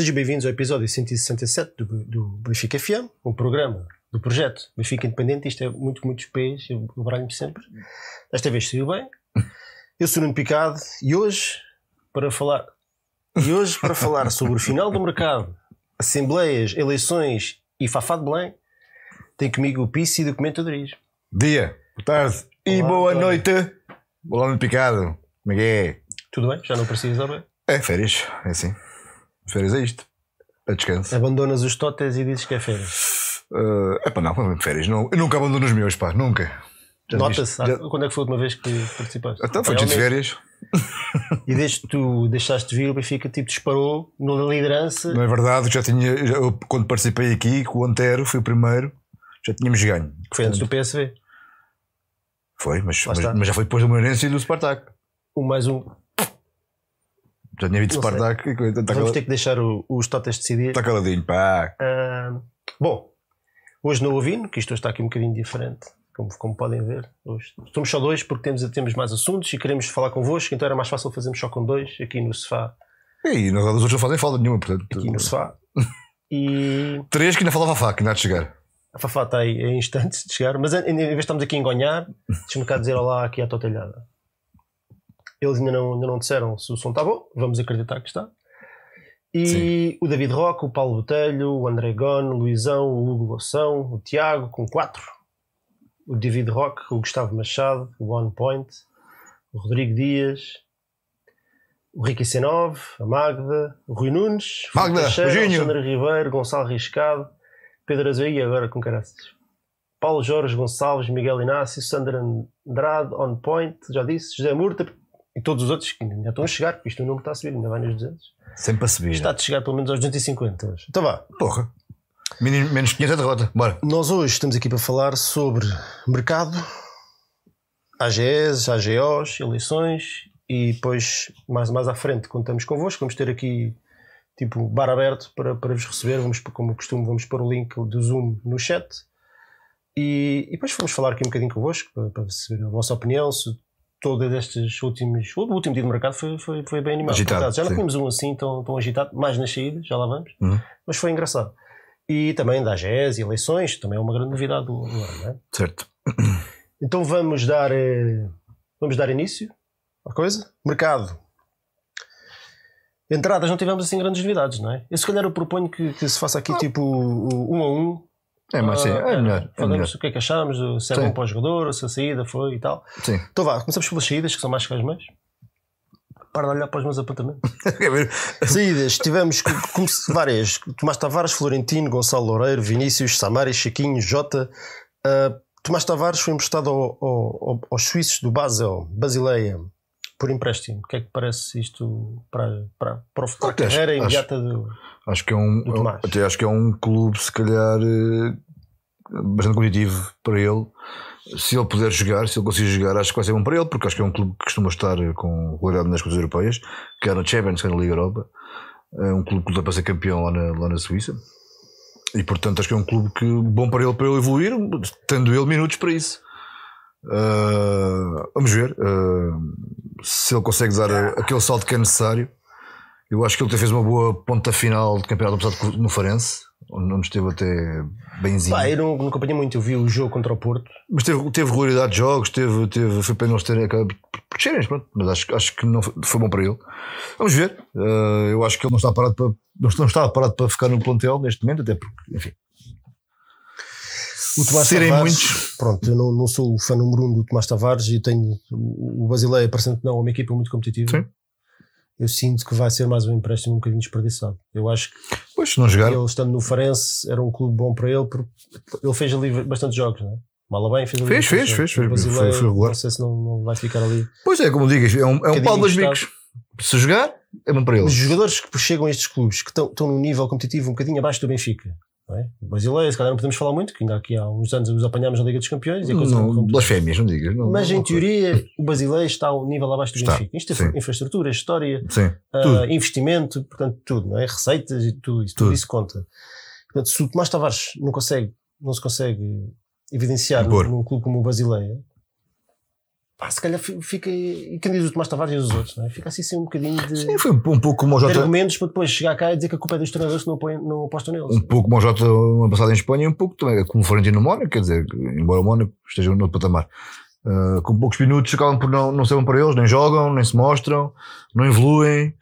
Sejam bem-vindos ao episódio 167 do, do Benfica FM, um programa do projeto Benfica Independente. Isto é muito, muitos pés, eu baralho-me sempre. Desta vez saiu bem. Eu sou o Nuno Picado e hoje, para falar, e hoje, para falar sobre o final do mercado, assembleias, eleições e Fafá de Belém, tem comigo o Pici e documentadorismo. Dia, boa tarde e Olá, boa António. noite. Olá, no Picado. Como é que é? Tudo bem? Já não precisas, bem? É férias, é assim. Férias é isto. É descanso. Abandonas os totes e dizes que é férias. É pá, não, férias. Não, eu nunca abandono os meus, pá, nunca. Nota-se. Já- Quando é que foi a última vez que participaste? Então foi de férias. E desde que tu deixaste de vir, o Benfica tipo, disparou na liderança. Não é verdade, já tinha. já- eu, quando participei aqui com o Antero, fui o primeiro, já tínhamos ganho. que foi antes do PSV. Foi, mas, mas, mas já foi depois do Moreirense e do Spartak. Um mais um. Já tinha visto. Spartak. Está Vamos ter que deixar o- os totes decidir. está caladinho, pá. Ah, bom, hoje não ouvindo, que isto está aqui um bocadinho diferente, como, como podem ver. Hoje somos só dois porque temos, temos mais assuntos e queremos falar convosco, então era mais fácil fazermos só com dois aqui no sofá. E na verdade os outros não fazem falta nenhuma, portanto. Aqui no sofá. E Três que ainda falava a faca, ainda há de chegar. a Fafá está aí em instantes de chegar, mas em vez de estarmos aqui a engonhar, deixa-me cá dizer olá aqui à tua telhada. Eles ainda não, ainda não disseram se o som está bom, vamos acreditar que está. E o David Roque, o Paulo Botelho, o André Gon, o Luizão, o Hugo Loção, o Tiago, com quatro. O David Roque, o Gustavo Machado, o One Point, o Rodrigo Dias, o Ricky C9, a Magda, o Rui Nunes, o Magda, beijinho. Alexandre Ribeiro, Gonçalo Riscado, Pedro e agora com caraças. Paulo Jorge Gonçalves, Miguel Inácio, Sandra Andrade, On Point, já disse, José Murta e todos os outros que ainda estão a chegar, porque isto não está a subir, ainda vai nos 200. Sempre a subir. Está a chegar pelo menos aos 250 hoje. Então vá. Porra. Menos, menos 500 é derrota. Bora. Nós hoje estamos aqui para falar sobre mercado, AGEs, AGOs, eleições e depois mais, mais à frente contamos convosco. Vamos ter aqui tipo bar aberto para, para vos receber. Vamos, como costume, vamos pôr o link do Zoom no chat e, e depois vamos falar aqui um bocadinho convosco para, para saber a vossa opinião. Se todos estes últimos. O último dia de mercado foi, foi, foi bem animado. Agitado, por acaso. já não tínhamos um assim tão, tão agitado, mais nas saídas, já lá vamos, Uhum. mas foi engraçado. E também da AGES e eleições, também é uma grande novidade do do ano, não é? Certo. Então vamos dar, eh, vamos dar início à coisa. Mercado. Entradas não tivemos assim grandes novidades, não é? Eu se calhar eu proponho que, que se faça aqui tipo um a um. É, mas sim, Ah, é melhor. É Falamos o que é que achamos, se é Sim. bom para o jogador, se a saída foi e tal. Sim. Então vá, começamos pelas saídas, que são mais que as meias. Para de olhar para os meus apontamentos. Saídas, tivemos várias: Tomás Tavares, Florentino, Gonçalo Loureiro, Vinícius, Samari, Chiquinho, Jota. Ah, Tomás Tavares foi emprestado ao- ao- ao- aos suíços do Basel, Basileia, por empréstimo. O que é que parece isto para, para, para, a acho- carreira acho- imediata do. Acho que é um. Tomás. Até acho que é um clube, se calhar, eh, bastante competitivo para ele. Se ele puder jogar, se ele conseguir jogar, acho que vai ser bom para ele, porque acho que é um clube que costuma estar com regularidade nas coisas europeias, quer na Champions, quer na Liga Europa. É um clube que luta para ser campeão lá na, lá na Suíça. E portanto acho que é um clube que bom para ele para ele evoluir, tendo ele minutos para isso. Ah, vamos ver ah, se ele consegue dar a- aquele salto que é necessário. Eu acho que ele fez uma boa ponta final de campeonato passado no Farense, onde não esteve até benzinho. Pá, eu não, não acompanhei muito, eu vi o jogo contra o Porto. Mas teve, teve regularidade de jogos, teve, teve, foi pena eles terem acabado por descerem, pronto. Mas acho, acho que não foi, foi bom para ele. Vamos ver. Ah, eu acho que ele não está parado para, não, estava parado para ficar no plantel neste momento, até porque, enfim. O Tomás Serem Tavares, muitos. Pronto, eu não, não sou o fã número um do Tomás Tavares e tenho o Basileia, parecendo que não, é uma equipa muito competitiva. Sim. Eu sinto que vai ser mais um empréstimo um bocadinho desperdiçado. Eu acho que Pois, não jogar, ele estando no Farense era um clube bom para ele, porque ele fez ali bastante jogos, não é? Mala bem, fez ali Fez, fez, fez, fez. Basileia, Foi- foi regular. Não sei se não, não vai ficar ali. pois é, como digas, é um, é um Bocadinho pau dos bicos. Se jogar, é bom para ele. Os jogadores que chegam a estes clubes que estão, estão num nível competitivo um bocadinho abaixo do Benfica. É? O Basileia, se calhar não podemos falar muito, que ainda aqui há uns anos os apanhámos na Liga dos Campeões e a coisa não, blasfémias, não digas. Não, Mas não- em teoria, o Basileia está a um nível abaixo do Benfica. Isto é infraestrutura, história, tudo. investimento, portanto, tudo, não é? Receitas e tudo isso, tudo, Tudo. isso conta. Portanto, se o Tomás Tavares não, consegue, não se consegue evidenciar num clube como o Basileia, pá, se calhar fi- fica. E quem diz o Tomás Tavares e os outros, não é? Fica assim, assim um bocadinho de, Sim, foi um, um pouco como o Jota. argumentos para depois chegar cá e dizer que a culpa é dos treinadores que não, não apostam neles. Um pouco como o Jota no ano passado em Espanha, um pouco também como o Florentino no Mónaco, quer dizer, embora o Mónaco esteja no outro patamar. Uh, com poucos minutos acabam por não, não ser bom para eles, nem jogam, nem se mostram, não evoluem.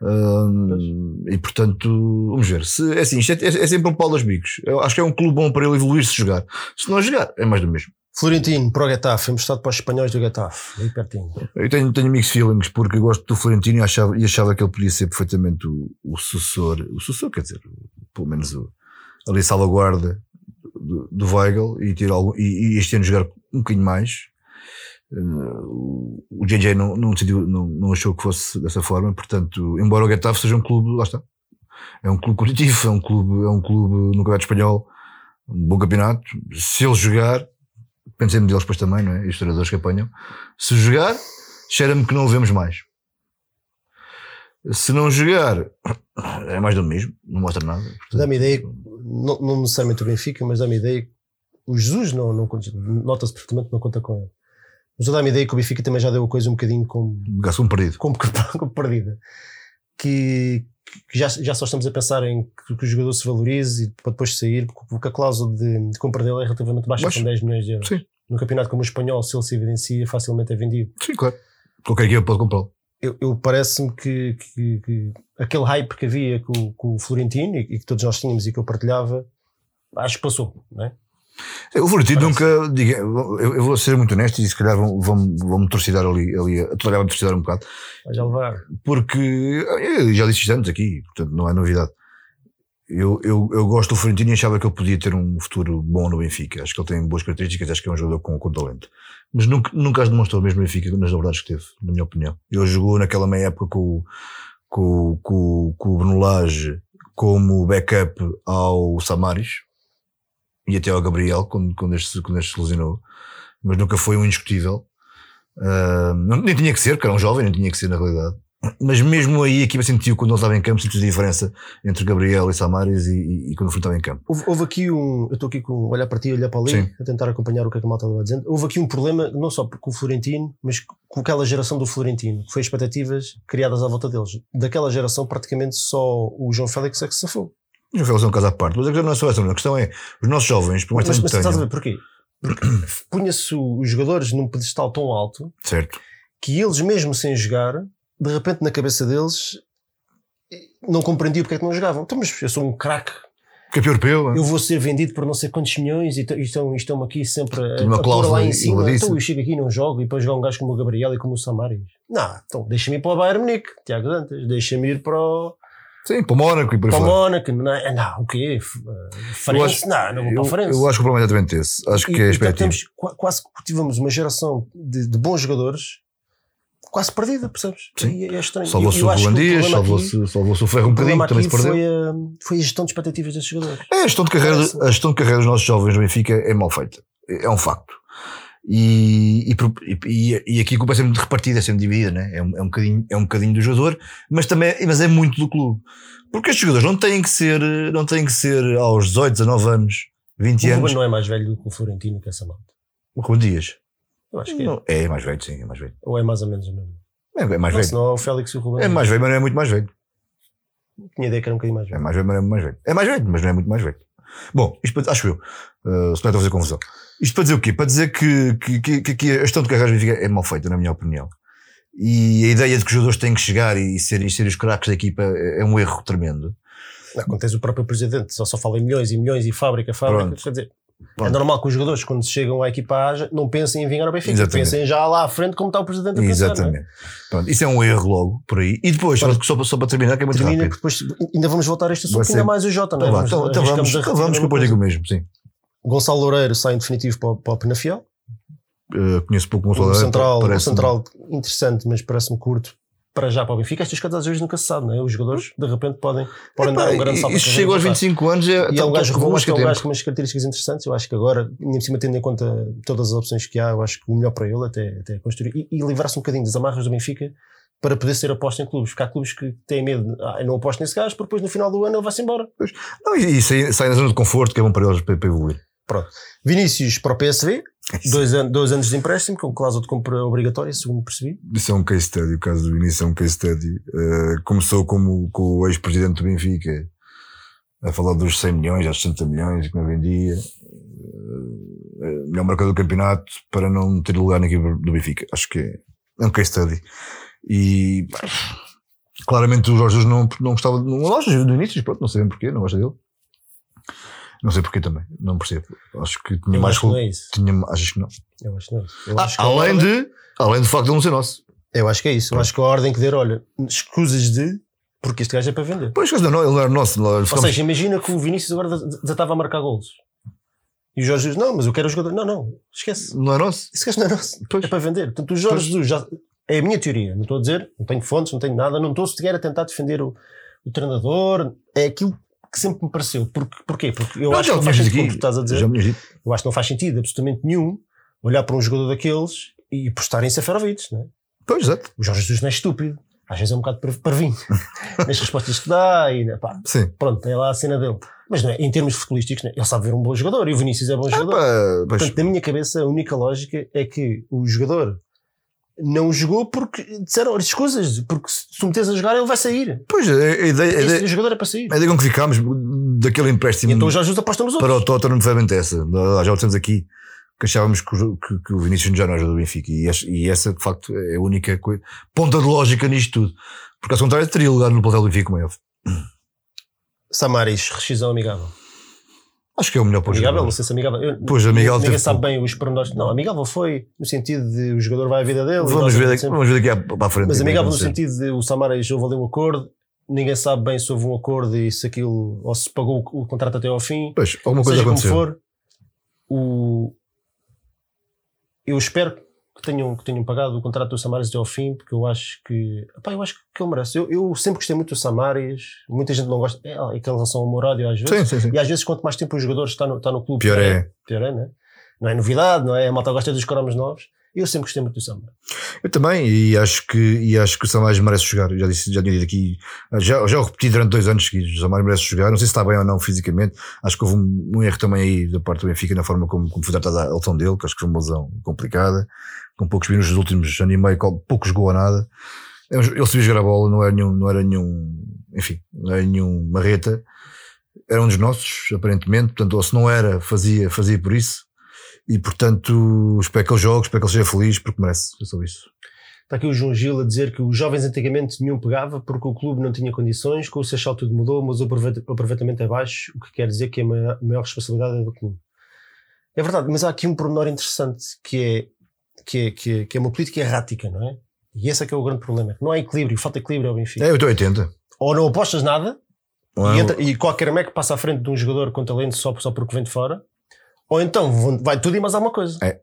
Uh, e portanto, vamos ver. Se, é assim, isto é, é- é sempre um pau dos bicos. Eu acho que é um clube bom para ele evoluir se jogar. Se não jogar, é mais do mesmo. Florentino, para o Getafe, emprestado para os espanhóis do Getafe, aí pertinho. Eu tenho, tenho mixed feelings porque gosto do Florentino e achava, e achava que ele podia ser perfeitamente o, o sucessor, o sucessor, quer dizer, pelo menos o, ali salvaguarda do, do Weigl e, ter e, e este ano jogar um bocadinho mais. O- o JJ não, não, decidiu, não, não achou que fosse dessa forma, portanto, embora o Getafe seja um clube, lá está, é um clube competitivo, é um clube, é um clube no campeonato espanhol, um bom campeonato. Se ele jogar, pensemos deles depois também, não é? E os treinadores que apanham. Se jogar, cheira-me que não o vemos mais. Se não jogar, é mais do mesmo, não mostra nada. Portanto, Dá-me ideia, não, não necessariamente o Benfica, mas dá-me ideia que o Jesus não, não nota-se perfeitamente que não conta com ele. Mas dá-me ideia que o Benfica também já deu a coisa um bocadinho como, Gasto um perdido. como, como perdida. Que, que já, já só estamos a pensar em que, que o jogador se valorize e para depois sair, porque a cláusula de, de compra dele é relativamente baixa, Baixa. com 10 milhões de euros. Sim. No campeonato como o espanhol, se ele se evidencia, facilmente é vendido. Sim, claro. Qualquer equipa pode comprá-lo. eu, eu parece-me que, que- que aquele hype que havia com, com o Florentino e, e que todos nós tínhamos e que eu partilhava, acho que passou, não é? O Parece. nunca, diga, eu, vou ser muito honesto e se calhar vão- vão- vão-me torcidar ali, ali a toda a torcidar um bocado. Vai já levar. porque eu já disse isto antes aqui, portanto não é novidade. Eu, eu, eu gosto do Florentino e achava que ele podia ter um futuro bom no Benfica. Acho que ele tem boas características, acho que é um jogador com, com talento. Mas nunca, nunca as demonstrou mesmo no Benfica nas novidades que teve, na minha opinião. Ele jogou naquela meia época com, o- com, com, com o Bruno Lage como backup ao Samaris e até ao Gabriel, quando, quando, este, quando este se lesionou. Mas nunca foi um indiscutível. Ah, não, nem tinha que ser, porque era um jovem, nem tinha que ser na realidade. Mas mesmo aí a equipa sentiu, quando ele estava em campo, sentiu a diferença entre Gabriel e Samaris e, e, e quando o Fernando estava em campo. Houve, houve aqui um. Eu estou aqui com olhar para ti, olhar para ali, Sim. a tentar acompanhar o que é que a malta estava dizendo. Houve aqui um problema, não só com o Florentino, mas com aquela geração do Florentino, que foi expectativas criadas à volta deles. Daquela geração, praticamente só o João Félix é que se safou. Já foi um caso à parte, mas a questão não é só essa, não. a questão é os nossos jovens, por mais Mas, mas estás a ver porquê? Porque punha-se os jogadores num pedestal tão alto certo? que eles, mesmo sem jogar, de repente na cabeça deles não compreendiam porque é que não jogavam. Então, mas eu sou um craque, Campeão europeu, eu vou ser vendido por não sei quantos milhões e estão, estão aqui sempre a, Tem uma a pôr lá em cima. Então eu chego aqui e não jogo e depois jogar um gajo como o Gabriel e como o Samaris. Não, então deixa-me ir para o Bayern Munique, Tiago Dantas, deixa-me ir para o, sim, para o Mónaco e por aí para o. Mónaco. Não, é- não, o quê? Farense? Não, não vou para o Farense. eu acho que o problema é exatamente esse. Acho que E- é e expectativo. temos, qua- quase que tivemos uma geração de, de bons jogadores quase perdida, percebes? Sim. E é estranho. Salvou-se o que Ruan Dias, salvou-se salvou o Ferro um bocadinho, também se perdeu. foi a, foi a gestão de expectativas desses jogadores. É, a gestão de carreira, a gestão de carreira dos nossos jovens no Benfica é mal feita. É um facto. E, e, e, aqui a culpa é sempre repartida, é sempre dividida, né? é, um, é, um bocadinho, é um bocadinho do jogador, mas também mas é muito do clube. Porque estes jogadores não têm que ser, não têm que ser aos 18, 19 anos, 20 O anos, Ruben não é mais velho do que o Florentino que essa malta. com dias. Eu acho que é. Não, é mais velho, sim, é mais velho. Ou é mais ou menos o mesmo. É, é mais Não, velho. senão é o Félix e o Ruben. É mais velho, mas não é muito mais velho. Tinha ideia que era um bocadinho mais É velho. mais velho, mas não é mais velho. É mais velho, mas não é muito mais velho. Bom, isto acho eu. Uh, se não estou a fazer confusão. Isto para dizer o quê? Para dizer que, que, que, que a gestão de carreiras do Benfica é mal feita, na minha opinião. E a ideia de que os jogadores têm que chegar e ser, e ser os craques da equipa é é um erro tremendo. Tens o próprio presidente, só, só fala em milhões e milhões e fábrica, fábrica. Pronto. Quer dizer, é Pronto. normal que os jogadores, quando chegam à equipa não pensem em vingar ao Benfica. Exatamente. Pensem já lá à frente como está o presidente a pensar. é? Exatamente. Pronto, isso é um erro logo, por aí. E depois, só, só, para- só para terminar, que é muito Termina, rápido. depois ainda vamos voltar a este assunto, ainda mais o Jota, não é? Então, vá, então, então vamos, então vamos que eu digo o mesmo, sim. Gonçalo Loureiro sai em definitivo para, o- para o Penafiel. Uh, conheço pouco Gonçalo central, um central interessante, mas parece-me curto para já para o Benfica. Estas coisas às vezes nunca se sabe, não é? Os jogadores de repente podem, podem dar um grande salto. Isso chega aos carreira. 25 anos, é, E é um gajo robusto, é um gajo com umas características interessantes. Eu acho que agora, ainda por cima, tendo em conta todas as opções que há, eu acho que o melhor para ele até, até é construir e, e livrar-se um bocadinho das amarras do Benfica para poder ser aposta em clubes. Porque há clubes que têm medo, ah, não aposto nesse gajo, porque depois no final do ano ele vai-se embora. Não, e, e sai, sai na zona de conforto, que é bom para eles para, para evoluir. Pronto. Vinícius para o PSV, dois, an dois anos de empréstimo, com cláusula de compra obrigatória, segundo percebi. Isso é um case study, o caso do Vinícius é um case study. Uh, começou como com o ex-presidente do Benfica a falar dos 100 milhões, aos 60 milhões que não vendia. Uh, melhor marcador do campeonato para não ter lugar na equipe do Benfica. Acho que é um case study. E pá, claramente o Jorge não, não gostava, não gosta do Vinícius, pronto, não sei porquê, não gosta dele. Não sei porquê também, não percebo. Acho que tinha Eu mais. acho que não é isso. Tinha, achas que não? Eu acho que não é. Eu Ah, acho que a além, ordem- de, além do facto de ele não ser nosso. Eu acho que é isso. Eu acho que a ordem que der, olha, escusas de. Porque este gajo é para vender. Pois, não, ele não era nosso. Não, Ou ficamos- seja, imagina que o Vinícius agora já estava a marcar golos. E o Jorge Jesus, não, mas eu quero o jogador. Não, não, esquece. não é nosso. Esse gajo não é nosso. Pois. É para vender. Portanto, o Jorge Pois. Jesus já. É a minha teoria. Não estou a dizer, não tenho fontes, não tenho nada, não estou sequer a tentar defender o, o treinador. É aquilo que sempre me pareceu. Porque, porquê? Porque eu Não, acho que não faz sentido, como tu estás a dizer. Eu acho que não faz sentido absolutamente nenhum olhar para um jogador daqueles e postar em Seferovic, não é? Pois, exato. O Jorge Jesus não é estúpido. Às vezes é um bocado par- parvinho nas respostas que dá e pá, Sim. pronto, tem lá a cena dele. Mas não é, em termos futebolísticos, não é? ele sabe ver um bom jogador e o Vinícius é bom Ah, jogador. pá, Portanto, na minha cabeça, a única lógica é que o jogador não jogou porque disseram as coisas, porque se o metes a jogar, ele vai sair. pois, a, ideia, a, ideia, jogador é para sair. a ideia com que ficámos daquele empréstimo E então o Jorge Jesus aposta nos para outros. o Tottenham foi realmente essa. Já o temos aqui. Que achávamos que o, que, que o Vinícius já não ajuda o Benfica. E, essa- e essa, de facto, é a única coisa, ponta de lógica nisto tudo. Porque, ao contrário, teria lugar no plantel do Benfica como óbvio. Samaris, rescisão amigável. Acho que é o melhor para o Amigável, jogador. não sei se amigável. Eu- Pois, amigável Ninguém teve sabe bem os pormenores. Não, amigável foi no sentido de o jogador vai à vida dele. e Vamos ver, daqui, vamos ver daqui à- para a frente. Mas o que vai amigável no sentido de o Samaris houve ali um acordo, ninguém sabe bem se houve um acordo e se aquilo, ou se pagou o, o contrato até ao fim. Pois, alguma coisa Seja como aconteceu. for, o... eu espero que tenham, que tenham pagado o contrato do Samaris até ao fim, porque eu acho que, epá, eu acho que ele merece. Eu, eu sempre gostei muito do Samaris, muita gente não gosta, é aquela relação amor-ódio às vezes. Sim, sim, sim. E às vezes, quanto mais tempo o jogador está no, está no clube, Pior é. pior é, né? Não é novidade, não é? A malta gosta dos cromos novos. Eu sempre gostei muito do Samaris. Eu também, e acho que, e acho que o Samaris merece jogar. Eu Já disse, já tinha dito aqui, já, já o repeti durante dois anos seguidos. O Samaris merece jogar. Não sei se está bem ou não fisicamente. Acho que houve um, um erro também aí da parte do Benfica na forma como, como foi tratada a lesão dele, que acho que foi uma lesão complicada, com poucos minutos nos últimos anos e meio, pouco jogou a nada. Ele sabia jogar a bola, não era nenhum, não era nenhum, enfim, não era nenhum marreta. Era um dos nossos, aparentemente. Portanto, ou se não era, fazia, fazia por isso. E portanto, espero que ele jogue, espero que ele seja feliz, porque merece. É só isso. Está aqui o João Gil a dizer que os jovens antigamente nenhum pegava porque o clube não tinha condições, com o Seixal tudo mudou, mas o aproveita- o aproveitamento é baixo, o que quer dizer que a maior, a maior responsabilidade é do clube. É verdade, mas há aqui um pormenor interessante que é, que é, que é, que é uma política errática, não é? E esse é que é o grande problema. que Não há equilíbrio, falta equilíbrio ao Benfica. É, eu estou 80. Ou não apostas nada, Não e, é? entra- e qualquer meco passa à frente de um jogador com talento só, só porque vem de fora, ou então vai tudo e mais alguma coisa. É.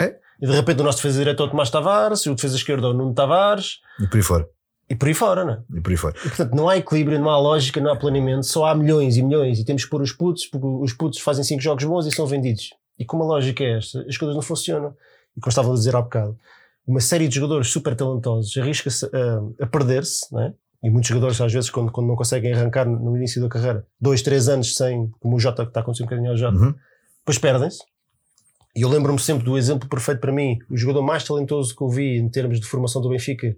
É. E de repente o nosso defesa direito é o Tomás Tavares, e o defesa esquerdo é o Nuno Tavares, E por aí fora. e por aí fora, não é? E por aí fora. E, portanto, não há equilíbrio, não há lógica, não há planeamento, só há milhões e milhões e temos que pôr os putos, porque os putos fazem cinco jogos bons e são vendidos. E como a lógica é esta, as coisas não funcionam. E como estava a dizer há bocado, uma série de jogadores super talentosos arrisca-se a, a perder-se, não é? E muitos jogadores, às vezes, quando, quando não conseguem arrancar no, no início da carreira, dois, três anos sem, como o Jota, que está acontecendo um bocadinho ao Jota, Uhum. Depois perdem-se. E eu lembro-me sempre do exemplo perfeito para mim, o jogador mais talentoso que eu vi em termos de formação do Benfica,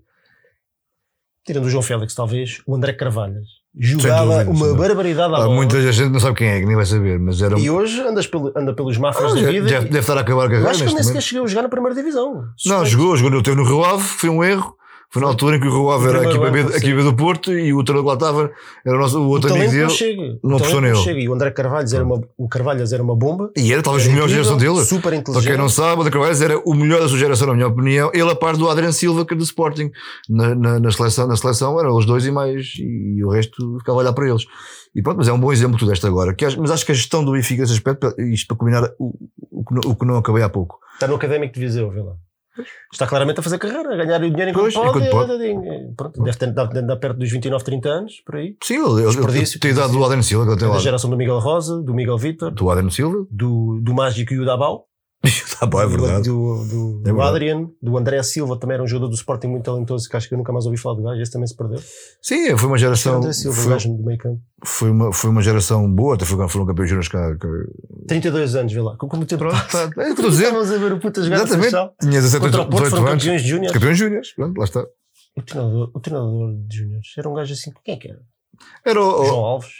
tirando o João Félix, talvez, o André Carvalhas. Jogava dúvida, uma barbaridade à Há bola. muita gente não sabe quem é, que nem vai saber, mas era um. E hoje andas pelo, anda pelos Ah, mafras da vida. deve, deve estar a acabar a eu carreira. acho que ele nem sequer chegou a jogar na primeira divisão. Não, jogou, jogou no teu no Rio Ave, foi um erro. Foi na altura em que o O era a equipa, B, ano, a equipa do Porto e o treinador que lá estava era o, nosso, o O outro amigo talento não dele. chega. não O apostou nele. chega. E o André Carvalhas era uma, o Carvalhas era uma bomba. E era talvez o melhor incrível, geração dele. Super Para inteligente. quem não sabe, o de Carvalhais era o melhor da sua geração, na minha opinião. Ele, a par do Adriano Silva, que é do Sporting, na, na, na seleção, na seleção eram os dois e mais, e o resto ficava a olhar para eles. E pronto, mas é um bom exemplo tudo esta agora. Que, mas acho que a gestão do Benfica, esse aspecto, isto para combinar o, o, que não- o que não acabei há pouco. Está no Académico de Viseu, vê lá. Está claramente a fazer carreira, a ganhar o dinheiro Pois, enquanto pode. enquanto pode. é, Pronto, deve ter andar perto dos 29, 30 anos, por aí. Sim, ele, ele, Desperdício, tem idade do Adriano Silva, que É da geração do Miguel Rosa, do Miguel Vítor, Do Adriano Silva. do, do Mágico e o Dabal. tá bom, é verdade. Do, do, É do. Adrian, do André Silva, também era um jogador do Sporting muito talentoso, que acho que eu nunca mais ouvi falar do gajo, esse também se perdeu. Sim, foi uma que geração. André Silva, Foi, gajo do meio campo. foi, uma, foi uma geração boa, até foram, foram campeões júniores cá. cá. 32 anos, vê lá. Como como o tempo passa. tá. É o que estou a dizer. Estávamos a ver o puta jogar Exatamente. Tinha 17, Contra o Porto 18 foram anos. campeões de júnior. Campeões júniores. Pronto, lá está. O treinador, o treinador de júniores era um gajo assim, quem é que era? Era o. João Alves.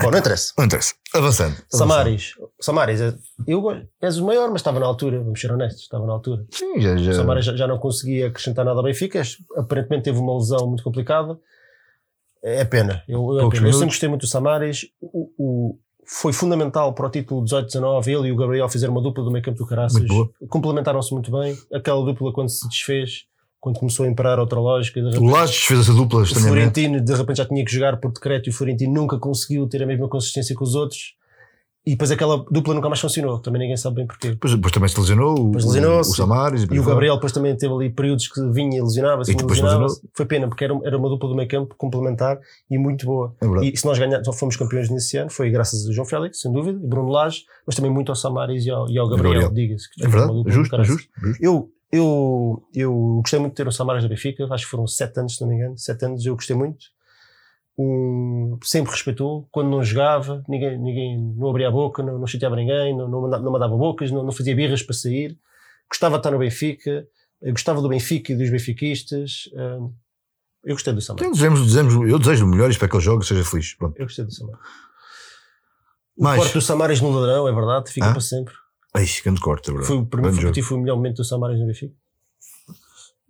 Bom, não interessa. não interessa. Avançando. Samaris. Samaris, é- eu és o maior, mas estava na altura, vamos ser honestos, estava na altura. Sim, já. Já. Samaris já, já não conseguia acrescentar nada ao Benfica, aparentemente teve uma lesão muito complicada. É pena. Eu, eu, é pena. eu sempre minutos. gostei muito do Samaris. O, o- foi fundamental para o título 18-19. Ele e o Gabriel fizeram uma dupla do meio campo do Caraças. Boa. Complementaram-se muito bem. Aquela dupla, quando se desfez, quando começou a imperar outra lógica, de O repente, Lages fez essa dupla o. Florentino de repente já tinha que jogar por decreto e o Florentino nunca conseguiu ter a mesma consistência que os outros. E depois aquela dupla nunca mais funcionou. Também ninguém sabe bem porquê. Depois, depois também se lesionou. o- Depois lesionou-se. O Samaris. E o Gabriel depois também teve ali períodos que vinha e lesionava-se, lesionava-se. Foi pena, porque era, era uma dupla do meio campo complementar e muito boa. É. E se nós ganhamos, só fomos campeões nesse ano, foi graças a João Félix, sem dúvida, e Bruno Lage, mas também muito ao Samaris e ao, e ao Gabriel, Gabriel. diga-se. É verdade. Justo, justo. justo. Eu, eu, eu gostei muito de ter o Samaras da Benfica, acho que foram sete anos, se não me engano, sete anos, eu gostei muito. Um, sempre respeitou, quando não jogava, ninguém, ninguém não abria a boca, não, não chateava ninguém, não, não, não mandava bocas, não, não fazia birras para sair. Gostava de estar no Benfica, eu gostava do Benfica e dos benfiquistas. hum, eu gostei do Samaras. Então, dizemos, dizemos, eu desejo o melhor e espero que ele jogue seja feliz. Pronto. Eu gostei do Samaras. O Mais. corte do Samaras no ladrão, é verdade, fica Hã? para sempre. Ai, grande corte, é verdade. Foi, para mim, Grande foi, foi o melhor momento do Samaras no Benfica.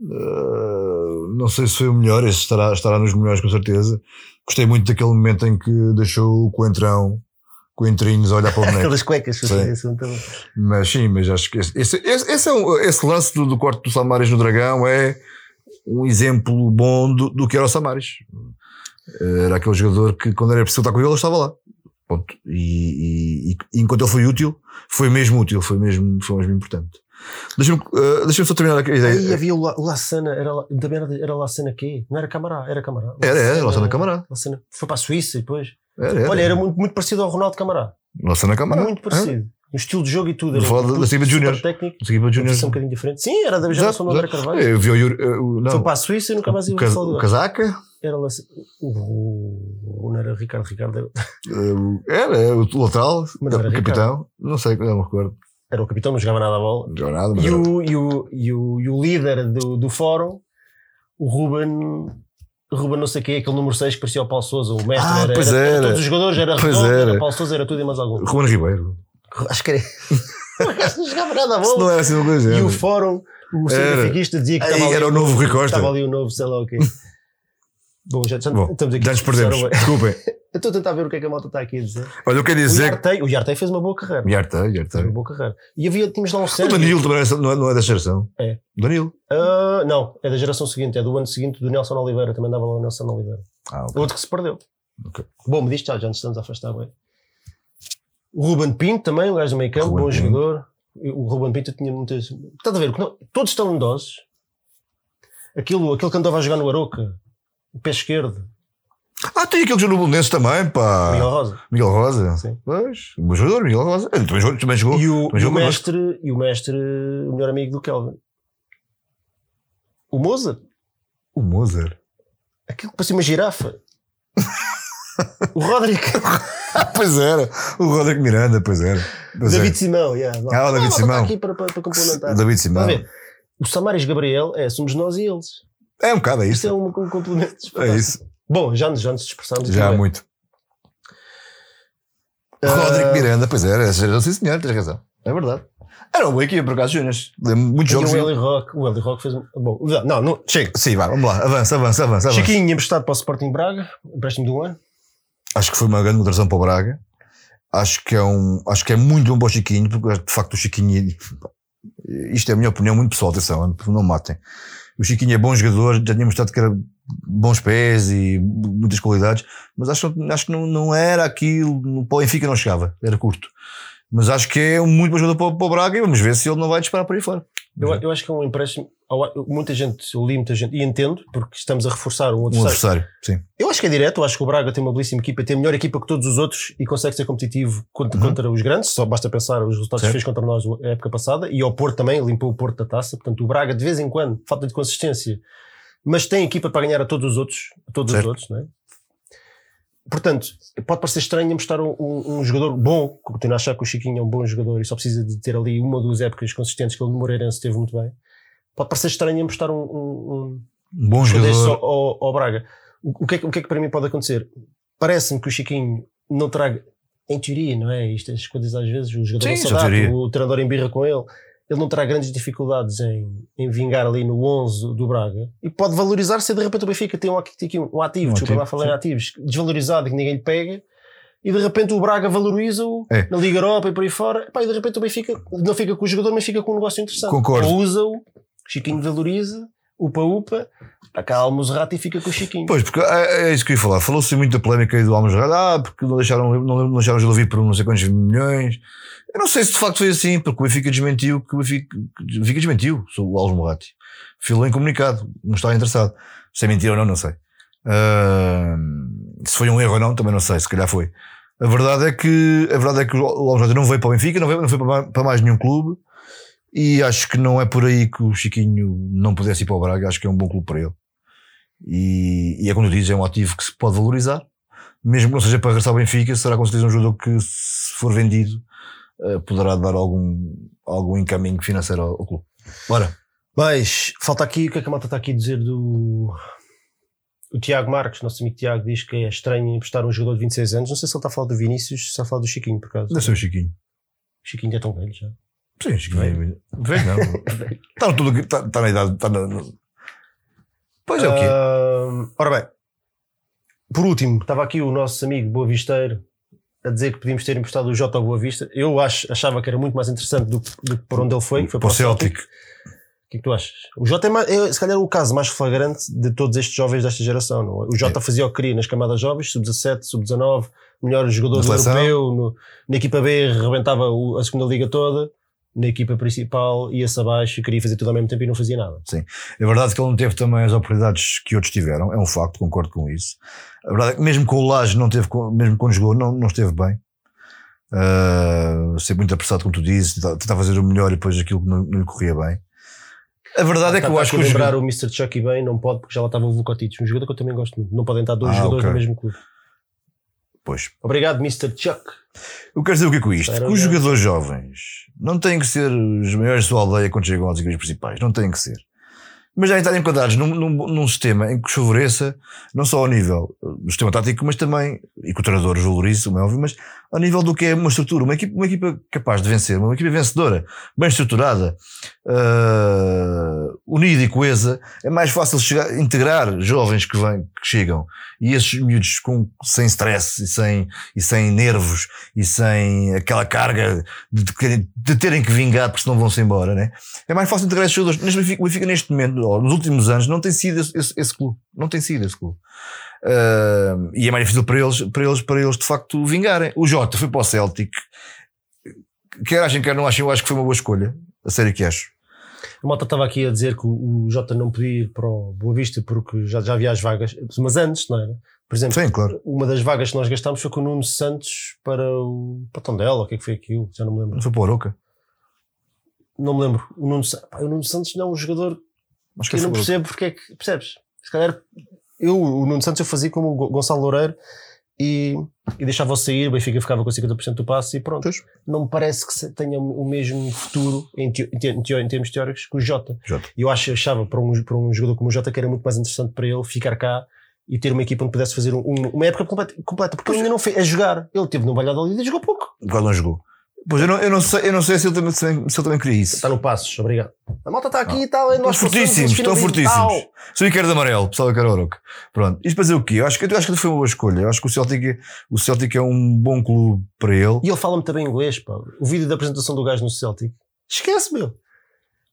Uh, não sei se foi o melhor, esse estará, estará nos melhores com certeza. Gostei muito daquele momento em que deixou o coentrão, coentrinhos a olhar para o boneco. Aquelas cuecas, Sim. Mas sim, mas acho que esse, esse, esse, é um- esse lance do, do corte do Samaris no Dragão é um exemplo bom do, do que era o Samaris. Era aquele jogador que quando era preciso estar com ele, ele estava lá. E, e- e enquanto ele foi útil, foi mesmo útil, foi mesmo, foi mesmo importante. Deixa-me uh, deixa só terminar a ideia. Aí havia o, La- o Lassana, era, também era, era Lassana quê? Não era Camará, era Camará. Era, era, Lassana Camará. Lassana- Foi para a Suíça depois. Era, era. Olha, era muito, muito parecido ao Ronaldo Camará. Nossa, na câmara. Muito parecido. O estilo de jogo e tudo. Vou falar da- Equipa Júnior. posição um bocadinho diferente. Sim, era da geração do André Carvalho. Eu vi o, uh, não, Foi para a Suíça e nunca mais ia falar do o. Casaca. Era Lassana. O, o, não era Ricardo Ricardo. era- uh, era, era o lateral, Mas era o capitão. Não sei, não me recordo. Era o capitão, não jogava nada a bola. Não jogava nada, E era- o, e o, e o, e o líder do, do fórum, o Ruben. Ruben não sei quem, aquele número 6 que parecia o Paulo Souza, o mestre. Ah, era, pois era, era. Todos os jogadores, era Pois redondo, era. era Paulo Souza, era tudo e mais algum. Ruben Ribeiro. Acho que era. O não jogava nada a Se não bola. era assim uma coisa. E o fórum, o cientifiquista dizia que estava ali, era o novo Rui Costa. Estava ali o novo, sei lá o quê. Bom, já, já Bom, estamos aqui. Já nos perdemos. Eu Desculpem. estou a tentar ver o que é que a malta está aqui a dizer. Olha, eu quero O dizer. Yartei, o Yartei fez uma boa carreira. Yartei, Fez uma Yartei. boa carreira. E havia, tínhamos lá um O Sérgio. Danilo também é- não é, não é desta geração. É. Danilo. Ah, não, é da geração seguinte, é do ano seguinte do Nelson Oliveira, também dava lá o Nelson Oliveira. Ah. Outro que se perdeu. Ok. Bom, me diz já, já nos estamos a afastar bem. O Ruben Pinto também, um gajo do meio campo, Ruben bom Pinto. jogador. O Ruben Pinto tinha muitas. Estás a ver? não- todos estão idosos. Aquilo, aquele que andava a jogar no Aroca, o pé esquerdo, Ah, tem aquele que jogou no Bolonense também, pá. Miguel Rosa. Miguel Rosa. Sim. Pois, um bom jogador, Miguel Rosa. Ele também jogou. Também jogou, E o, também o jogou connosco. mestre, e o mestre, o melhor amigo do Kelvin. O Mozart. O Mozart. Aquilo que parecia uma girafa. o Roderick. Ah, pois era. O Rodrigo Miranda, pois era. Pois David. Simão, yeah. Ah, o David malta Simão. Aqui para, para, para complementar. David Simão. O Samaris Gabriel é somos nós e eles. É um bocado, é Isto é isso. um, um complemento. É isso. Bom, já nos, já nos dispersámos. aqui Já há muito. Ah, Rodrigo Miranda, pois era. Essa era, sim, senhor, tens razão. É verdade. Era uma boa equipa, por acaso, Júnior. Muitos E jogos. o Eli Rock, o Eli Rock fez um. Bom, não, não, chega. Sim, vai, vamos lá. Avança, avança, avança. Chiquinho emprestado para o Sporting Braga, empréstimo de um ano. Acho que foi uma grande moderação para o Braga. Acho que é um, acho que é muito bom para o Chiquinho, porque de facto o Chiquinho, isto é a minha opinião muito pessoal, atenção, não me matem. O Chiquinho é bom jogador, já tinha mostrado que era bons pés e muitas qualidades, mas acho, acho que não, não era aquilo, para o Benfica não chegava, era curto. Mas acho que é um muito bom jogador para, para o Braga e vamos ver se ele não vai disparar por aí fora. Eu, eu acho que é um empréstimo. Muita gente, eu li muita gente, e entendo, porque estamos a reforçar um Um adversário. adversário, sim. Eu acho que é direto, eu acho que o Braga tem uma belíssima equipa, tem a melhor equipa que todos os outros e consegue ser competitivo contra, Uhum. contra os grandes, só basta pensar os resultados que fez contra nós a época passada, e ao Porto também, limpou o Porto da taça, portanto o Braga de vez em quando, falta de consistência, mas tem equipa para ganhar a todos os outros, a todos Certo. os outros, não é? Portanto, pode parecer estranho mostrar um, um, um jogador bom, continuo a achar que o Chiquinho é um bom jogador e só precisa de ter ali uma ou duas épocas consistentes que no Moreirense teve muito bem. Pode parecer estranho mostrar um, um, Um bom um jogador. ao, ao, Braga. O, o que é, que- o que é que para mim pode acontecer? Parece-me que o Chiquinho não traga, em teoria, não é? Isto, as coisas às vezes, o jogador Sim, não é teoria. o treinador embirra com ele, ele não terá grandes dificuldades em, em vingar ali no 11 do Braga e pode valorizar se de repente o Benfica tem um, aqui um ativo, Um desculpa lá falar em ativos, desvalorizado e que ninguém lhe pega. E de repente o Braga valoriza-o É. na Liga Europa e por aí fora. Pá, e de repente o Benfica não fica com o jogador, mas fica com um negócio interessante. Concordo. Usa-o, Chiquinho valoriza, upa-upa, acalma o Zerrato e fica com o Chiquinho. Pois, porque é, é isso que eu ia falar. Falou-se muito da polémica aí do Almas ah, porque não deixaram, não, não deixaram Gil vir por não sei quantos milhões. Eu não sei se de facto foi assim, porque o Benfica desmentiu que o Benfica, o Benfica desmentiu sobre o Morati. Filou em comunicado, não estava interessado. Se é mentira ou não, não sei. Ah, se foi um erro ou não, também não sei, se calhar foi. A verdade é que, a verdade é que o Morati não veio para o Benfica, não veio, não foi para para mais nenhum clube. E acho que não é por aí que o Chiquinho não pudesse ir para o Braga, acho que é um bom clube para ele. E, e é como tu dizes, é um ativo que se pode valorizar, mesmo que não seja para regressar ao Benfica, será com certeza um jogador que, se for vendido, eh, poderá dar algum, algum encaminho financeiro ao, ao clube. Bora. Mas falta aqui, o que é que a malta está aqui a dizer do. O Tiago Marques, nosso amigo Tiago, diz que é estranho emprestar um jogador de 26 anos. Não sei se ele está a falar do Vinícius, se está a falar do Chiquinho, por acaso. Deve ser o Chiquinho. O Chiquinho é tão velho já. Sim, Chiquinho. é- Velho não. está, tudo, está, está na idade. Está na, no- Pois é o quê? Ah, ora bem, por último, estava aqui o nosso amigo Boa Visteiro a dizer que podíamos ter emprestado o Jota ao Boa Vista. Eu acho, achava que era muito mais interessante do, que- do que por onde ele foi, que foi para o Celtic. O que é que tu achas? O Jota é, mais- é, se calhar o caso mais flagrante de todos estes jovens desta geração. Não? é? O Jota fazia o que queria nas camadas jovens, sub-17, sub-19, melhor jogador europeu, no- na equipa B rebentava o- a segunda liga toda, na equipa principal ia-se abaixo e queria fazer tudo ao mesmo tempo e não fazia nada. É verdade que ele não teve também as oportunidades que outros tiveram, é um facto, concordo com isso. A verdade é que mesmo com o Laje não teve, mesmo quando jogou, não, não esteve bem. Uh, ser muito apressado, como tu dizes, tentar fazer o melhor e depois aquilo que não, não lhe corria bem. A verdade é que Está eu acho que o Tá, lembrar jogador- o Mr. Chucky bem, não pode, porque já lá estava o Vukotic, um jogador que eu também gosto muito. Não podem estar dois Ah, jogadores ok. no mesmo clube. Pois. Obrigado, Mr. Chuck. Eu quero dizer o que é com isto? Era Que os jogadores jovens não têm que ser os maiores da sua aldeia quando chegam às equipes principais. Não têm que ser. Mas já estarem enquadrados num, num, num sistema em que os favoreça, não só ao nível uh, do sistema tático, mas também, e que o treinador valorize, como é óbvio, mas ao nível do que é uma estrutura, uma equipa, uma equipa capaz de vencer, uma equipa vencedora, bem estruturada, uh, unida e coesa, é mais fácil chegar, integrar jovens que vêm, que chegam, e esses miúdos com, sem stress e sem, e sem nervos e sem aquela carga de, de, de terem que vingar porque senão vão-se embora, né? É mais fácil integrar esses jogadores. Benfica, o Benfica neste momento, nos últimos anos, não tem sido esse, esse, esse clube. Não tem sido esse clube. Uh, e é mais difícil para eles, para eles, para eles de facto vingarem. O Jota foi para o Celtic. Quer achem, quer não achem, eu acho que foi uma boa escolha. A sério que acho. A malta estava aqui a dizer que o, o Jota não podia ir para o Boa Vista porque já, já havia as vagas, mas antes, não era? Por exemplo, Sim, claro. uma das vagas que nós gastámos foi com o Nuno Santos para o para Tondela, o que é que foi aquilo? Já não me lembro. Não foi para o Aroca. Não me lembro. O Nuno, pá, o Nuno Santos não é um jogador Acho que eu não percebo porque é que. Percebes? Se calhar eu, o Nuno Santos, eu fazia como o Go- Gonçalo Loureiro e, e deixava-o sair, o Benfica ficava com 50% do passe e pronto. Pois. Não me parece que tenha o mesmo futuro em, teo- em, te- em termos teóricos que o Jota. Jota. Eu acho, achava para um, para um jogador como o Jota que era muito mais interessante para ele ficar cá e ter uma equipa onde pudesse fazer um- um- uma época completa, completa porque ele ainda não fez a jogar. Ele teve no Valladolid e jogou pouco. Quase não jogou. Pois eu não, eu não sei, eu não sei se ele também, se ele também queria isso. Está no Passos, obrigado. A malta está aqui e tal, nós Estão fortíssimos, estão fortíssimos. Sou o Ricardo Amarelo, pessoal do Caroroca. Pronto. Isto para dizer o quê? Eu acho que, eu acho que foi uma boa escolha. Eu acho que o Celtic, é- o Celtic é um bom clube para ele. E ele fala-me também inglês, pá. O vídeo da apresentação do gajo no Celtic. Esquece, meu.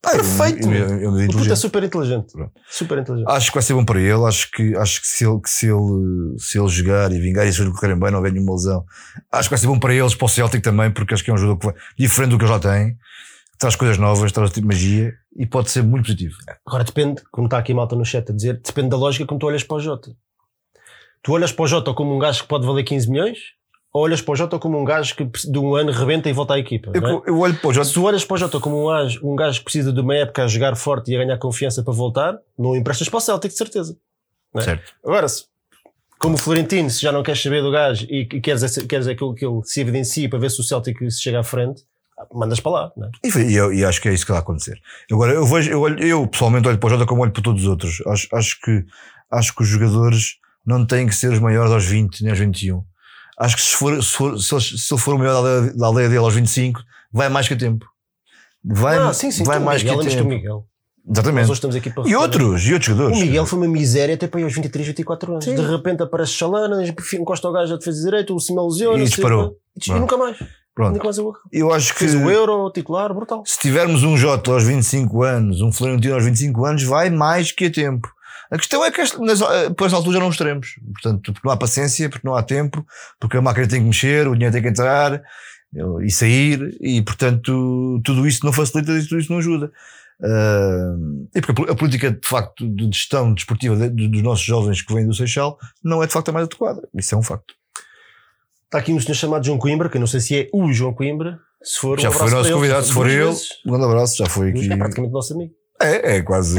Ah, perfeito, Eu, eu, eu, eu, O puto é super inteligente. Pronto. Super inteligente. Acho que vai ser bom para ele. Acho que, acho que, se, ele, que se, ele, se ele jogar e vingar e se ele correrem bem, não houver nenhuma lesão, acho que vai ser bom para eles, para o Celtic também, porque acho que é um jogador que vai, diferente do que ele já tem. traz coisas novas, traz tipo magia e pode ser muito positivo. Agora depende, como está aqui a malta no chat a dizer, depende da lógica como tu olhas para o Jota. Tu olhas para o Jota como um gajo que pode valer 15 milhões olhas para o Jota como um gajo que de um ano rebenta e volta à equipa? não é? Eu, eu olho para o Jota. Se tu olhas para o Jota como um gajo, um gajo que precisa de uma época a jogar forte e a ganhar confiança para voltar, não o emprestas para o Celtic, de certeza. é? Certo. Agora, se, como o Florentino, se já não queres saber do gajo e, e queres, queres aquilo que ele se evidencie para ver se o Celtic se chega à frente, mandas para lá. É? E, e eu- e acho que é isso que vai acontecer. Agora, eu vejo, eu, olho- eu pessoalmente olho para o Jota como olho para todos os outros. Acho, acho, que, acho que os jogadores não têm que ser os maiores aos 20 nem aos 21. Acho que se, for, se, for, se, eles- se ele for o maior da aldeia, da aldeia dele aos 25, vai mais que a tempo. Vai, ah, sim, sim, vai mais Miguel, que a do tempo. Miguel. Nós Exatamente. hoje estamos aqui para E outros, e outros jogadores. O Miguel foi uma miséria até para aí aos 23, 24 anos. Sim. De repente aparece Chalana, encosta o gajo a defesa direito, o Simão lesiona E disparou. E nunca mais. Pronto. Nunca mais eu Eu acho que Fez o Euro, titular, brutal. se tivermos um Jota aos 25 anos, um Florentino aos 25 anos, vai mais que a tempo. A questão é que este- nas, eh, por essa altura já não os teremos. Portanto, porque não há paciência, porque não há tempo, porque a máquina tem que mexer, o dinheiro tem que entrar e sair, e portanto tudo isso não facilita e tudo isso não ajuda. Ah, e porque a pol- a política de facto de gestão desportiva de- de- dos nossos jovens que vêm do Seixal não é de facto a mais adequada. Isso é um facto. Está aqui um senhor chamado João Coimbra, que eu não sei se é o João Coimbra. Se for, um já foi abraço o nosso convidado, se for ele, um grande abraço, já foi aqui. É praticamente nosso amigo. É, é quase.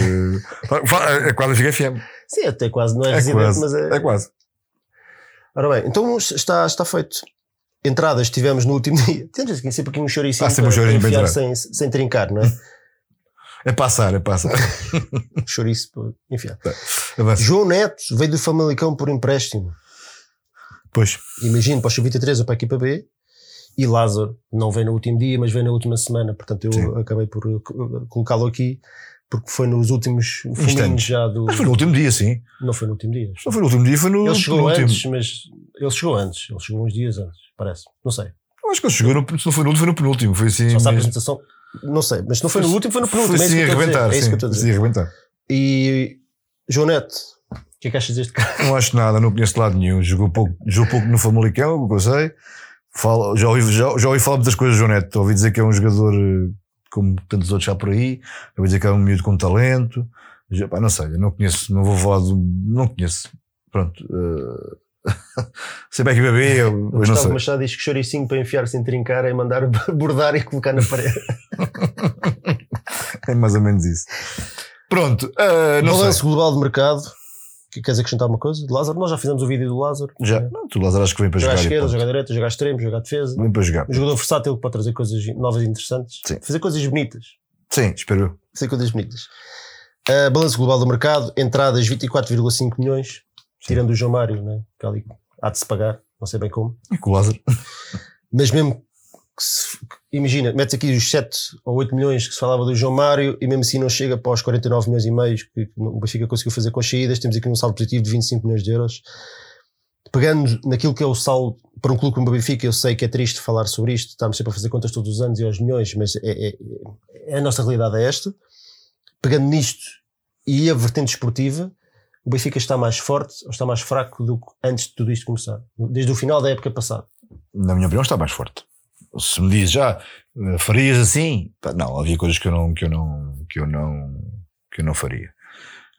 é quase Fica FM. Sim, até quase não é, É residente, quase. mas é. É quase. Ora bem, então está, está feito. Entradas tivemos no último dia. Temos aqui sempre aqui um sempre um para, enfiar entrar. sem, sem trincar, não é? É passar, é passar. Chouriço para enfiar. Avança. João Neto veio do Famalicão por empréstimo. Pois. Imagino para o Sub-23 ou para a equipa B. E Lázaro não veio no último dia, mas veio na última semana. Portanto, eu Sim. acabei por co- colocá-lo aqui porque foi nos últimos Instantes. já do. Mas foi no último dia, sim. Não foi no último dia. Não foi no último dia, foi no, Ele chegou no último. antes, mas ele chegou antes. Ele chegou uns dias antes, parece. Não sei. Eu Acho que ele chegou, no, se não foi no último, foi no penúltimo. Foi assim. Só se a apresentação. Não sei, mas se não foi no último, foi no penúltimo. Foi é assim a arrebentar. É isso sim, que eu estou a assim dizer. a arrebentar. E João Neto, o que é que achas deste cara? Não acho nada, não conheço de lado nenhum. Jogou pouco, jogou pouco no Famalicão, o que eu sei. Falo, já, ouvi, já, já ouvi falar muitas coisas João Neto. Ouvi dizer que é um jogador eh, como tantos outros já por aí. Ouvi dizer que é um miúdo com talento. Já, pá, não sei, não conheço, não vou falar do. Não conheço. Pronto. eh, sei bem que bebê, eu, eu não Gustavo sei. Machado diz que choricinho para enfiar sem trincar é mandar bordar e colocar na parede. É mais ou menos isso. Pronto, eh, não Balanço global de mercado. Que- Queres acrescentar uma coisa? De Lázaro? Nós já fizemos o vídeo do Lázaro. Já, É. não, tu Lázaro acho que vem para Jogar à jogar. e esquerda, jogar à direita, jogar à extremo, jogar à defesa. Vem para jogar. Um jogador versátil que pode trazer coisas novas e interessantes. Sim. Fazer coisas bonitas. Sim, espero eu. Fazer coisas bonitas. Uh, balanço global do mercado. Entradas 24,5 milhões. Tirando o João Mário, né? que ali há de se pagar. Não sei bem como. E com o Lázaro. Mas mesmo que se- imagina, metes aqui os 7 ou 8 milhões que se falava do João Mário e mesmo assim não chega para os 49 milhões e meio que o Benfica conseguiu fazer com as saídas. Temos aqui um saldo positivo de 25 milhões de euros. Pegando naquilo que é o saldo para um clube como o Benfica, eu sei que é triste falar sobre isto, estamos sempre a fazer contas todos os anos e aos milhões, mas é, é- é- a nossa realidade é esta. Pegando nisto e a vertente esportiva, o Benfica está mais forte ou está mais fraco do que antes de tudo isto começar, desde o final da época passada. na minha opinião, está mais forte. Se me diz já, eh, farias assim? Não, havia coisas que eu não, que eu não, que eu não, que eu não faria.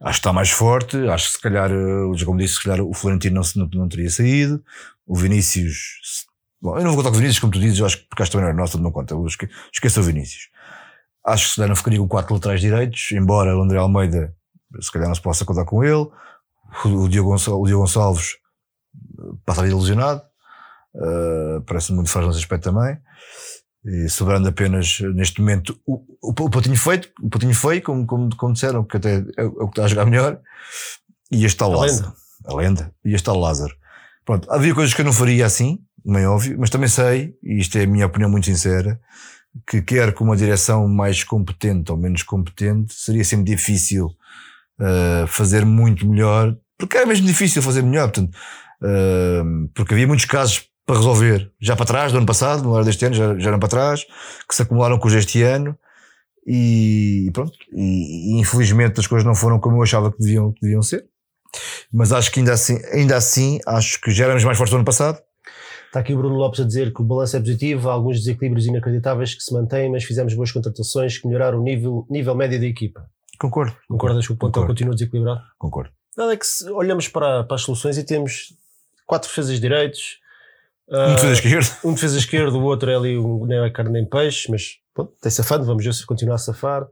Acho que está mais forte. Acho que se calhar, eh, como disse, se calhar o Florentino não, não, não teria saído. O Vinícius, bom, eu não vou contar com o Vinícius, como tu dizes, eu acho que porque acho também não é nosso, não conta. Esque, esqueça o Vinícius. Acho que se calhar não ficaria com quatro laterais direitos, embora o André Almeida, se calhar não se possa contar com ele. O, o Diogo, Gonçal- o Diogo Gonçalves eh, passaria ilusionado. Uh, parece muito frágil nesse aspecto também. E sobrando apenas, neste momento, o, o, o Patinho feito, o Patinho feio, como, como, como disseram, que até é, o é o que está a jogar melhor. E este tal A Lázaro. A lenda. E este tal Lázaro. Pronto, havia coisas que eu não faria assim, bem óbvio, mas também sei, e isto é a minha opinião muito sincera, que quer com uma direção mais competente ou menos competente, seria sempre difícil uh, fazer muito melhor, porque era mesmo difícil fazer melhor, portanto, uh, porque havia muitos casos para resolver, já para trás, do ano passado, não era deste ano, já, já eram para trás, que se acumularam com os deste ano, e pronto, e, e infelizmente as coisas não foram como eu achava que deviam, que deviam ser. Mas acho que ainda assim, ainda assim, acho que já éramos mais fortes do ano passado. Está aqui o Bruno Lopes a dizer que o balanço é positivo, há alguns desequilíbrios inacreditáveis que se mantêm, mas fizemos boas contratações que melhoraram o nível, nível médio da equipa. Concordo. Concordas que o plantel Concordo. continua desequilibrado? Concordo. A verdade é que se olhamos para, para as soluções e temos quatro defesas direitos, Um ah, defesa esquerda. um defesa esquerdo, o outro é ali um, nem é carne nem peixe, mas pronto, tem safando, vamos ver se continua a safar.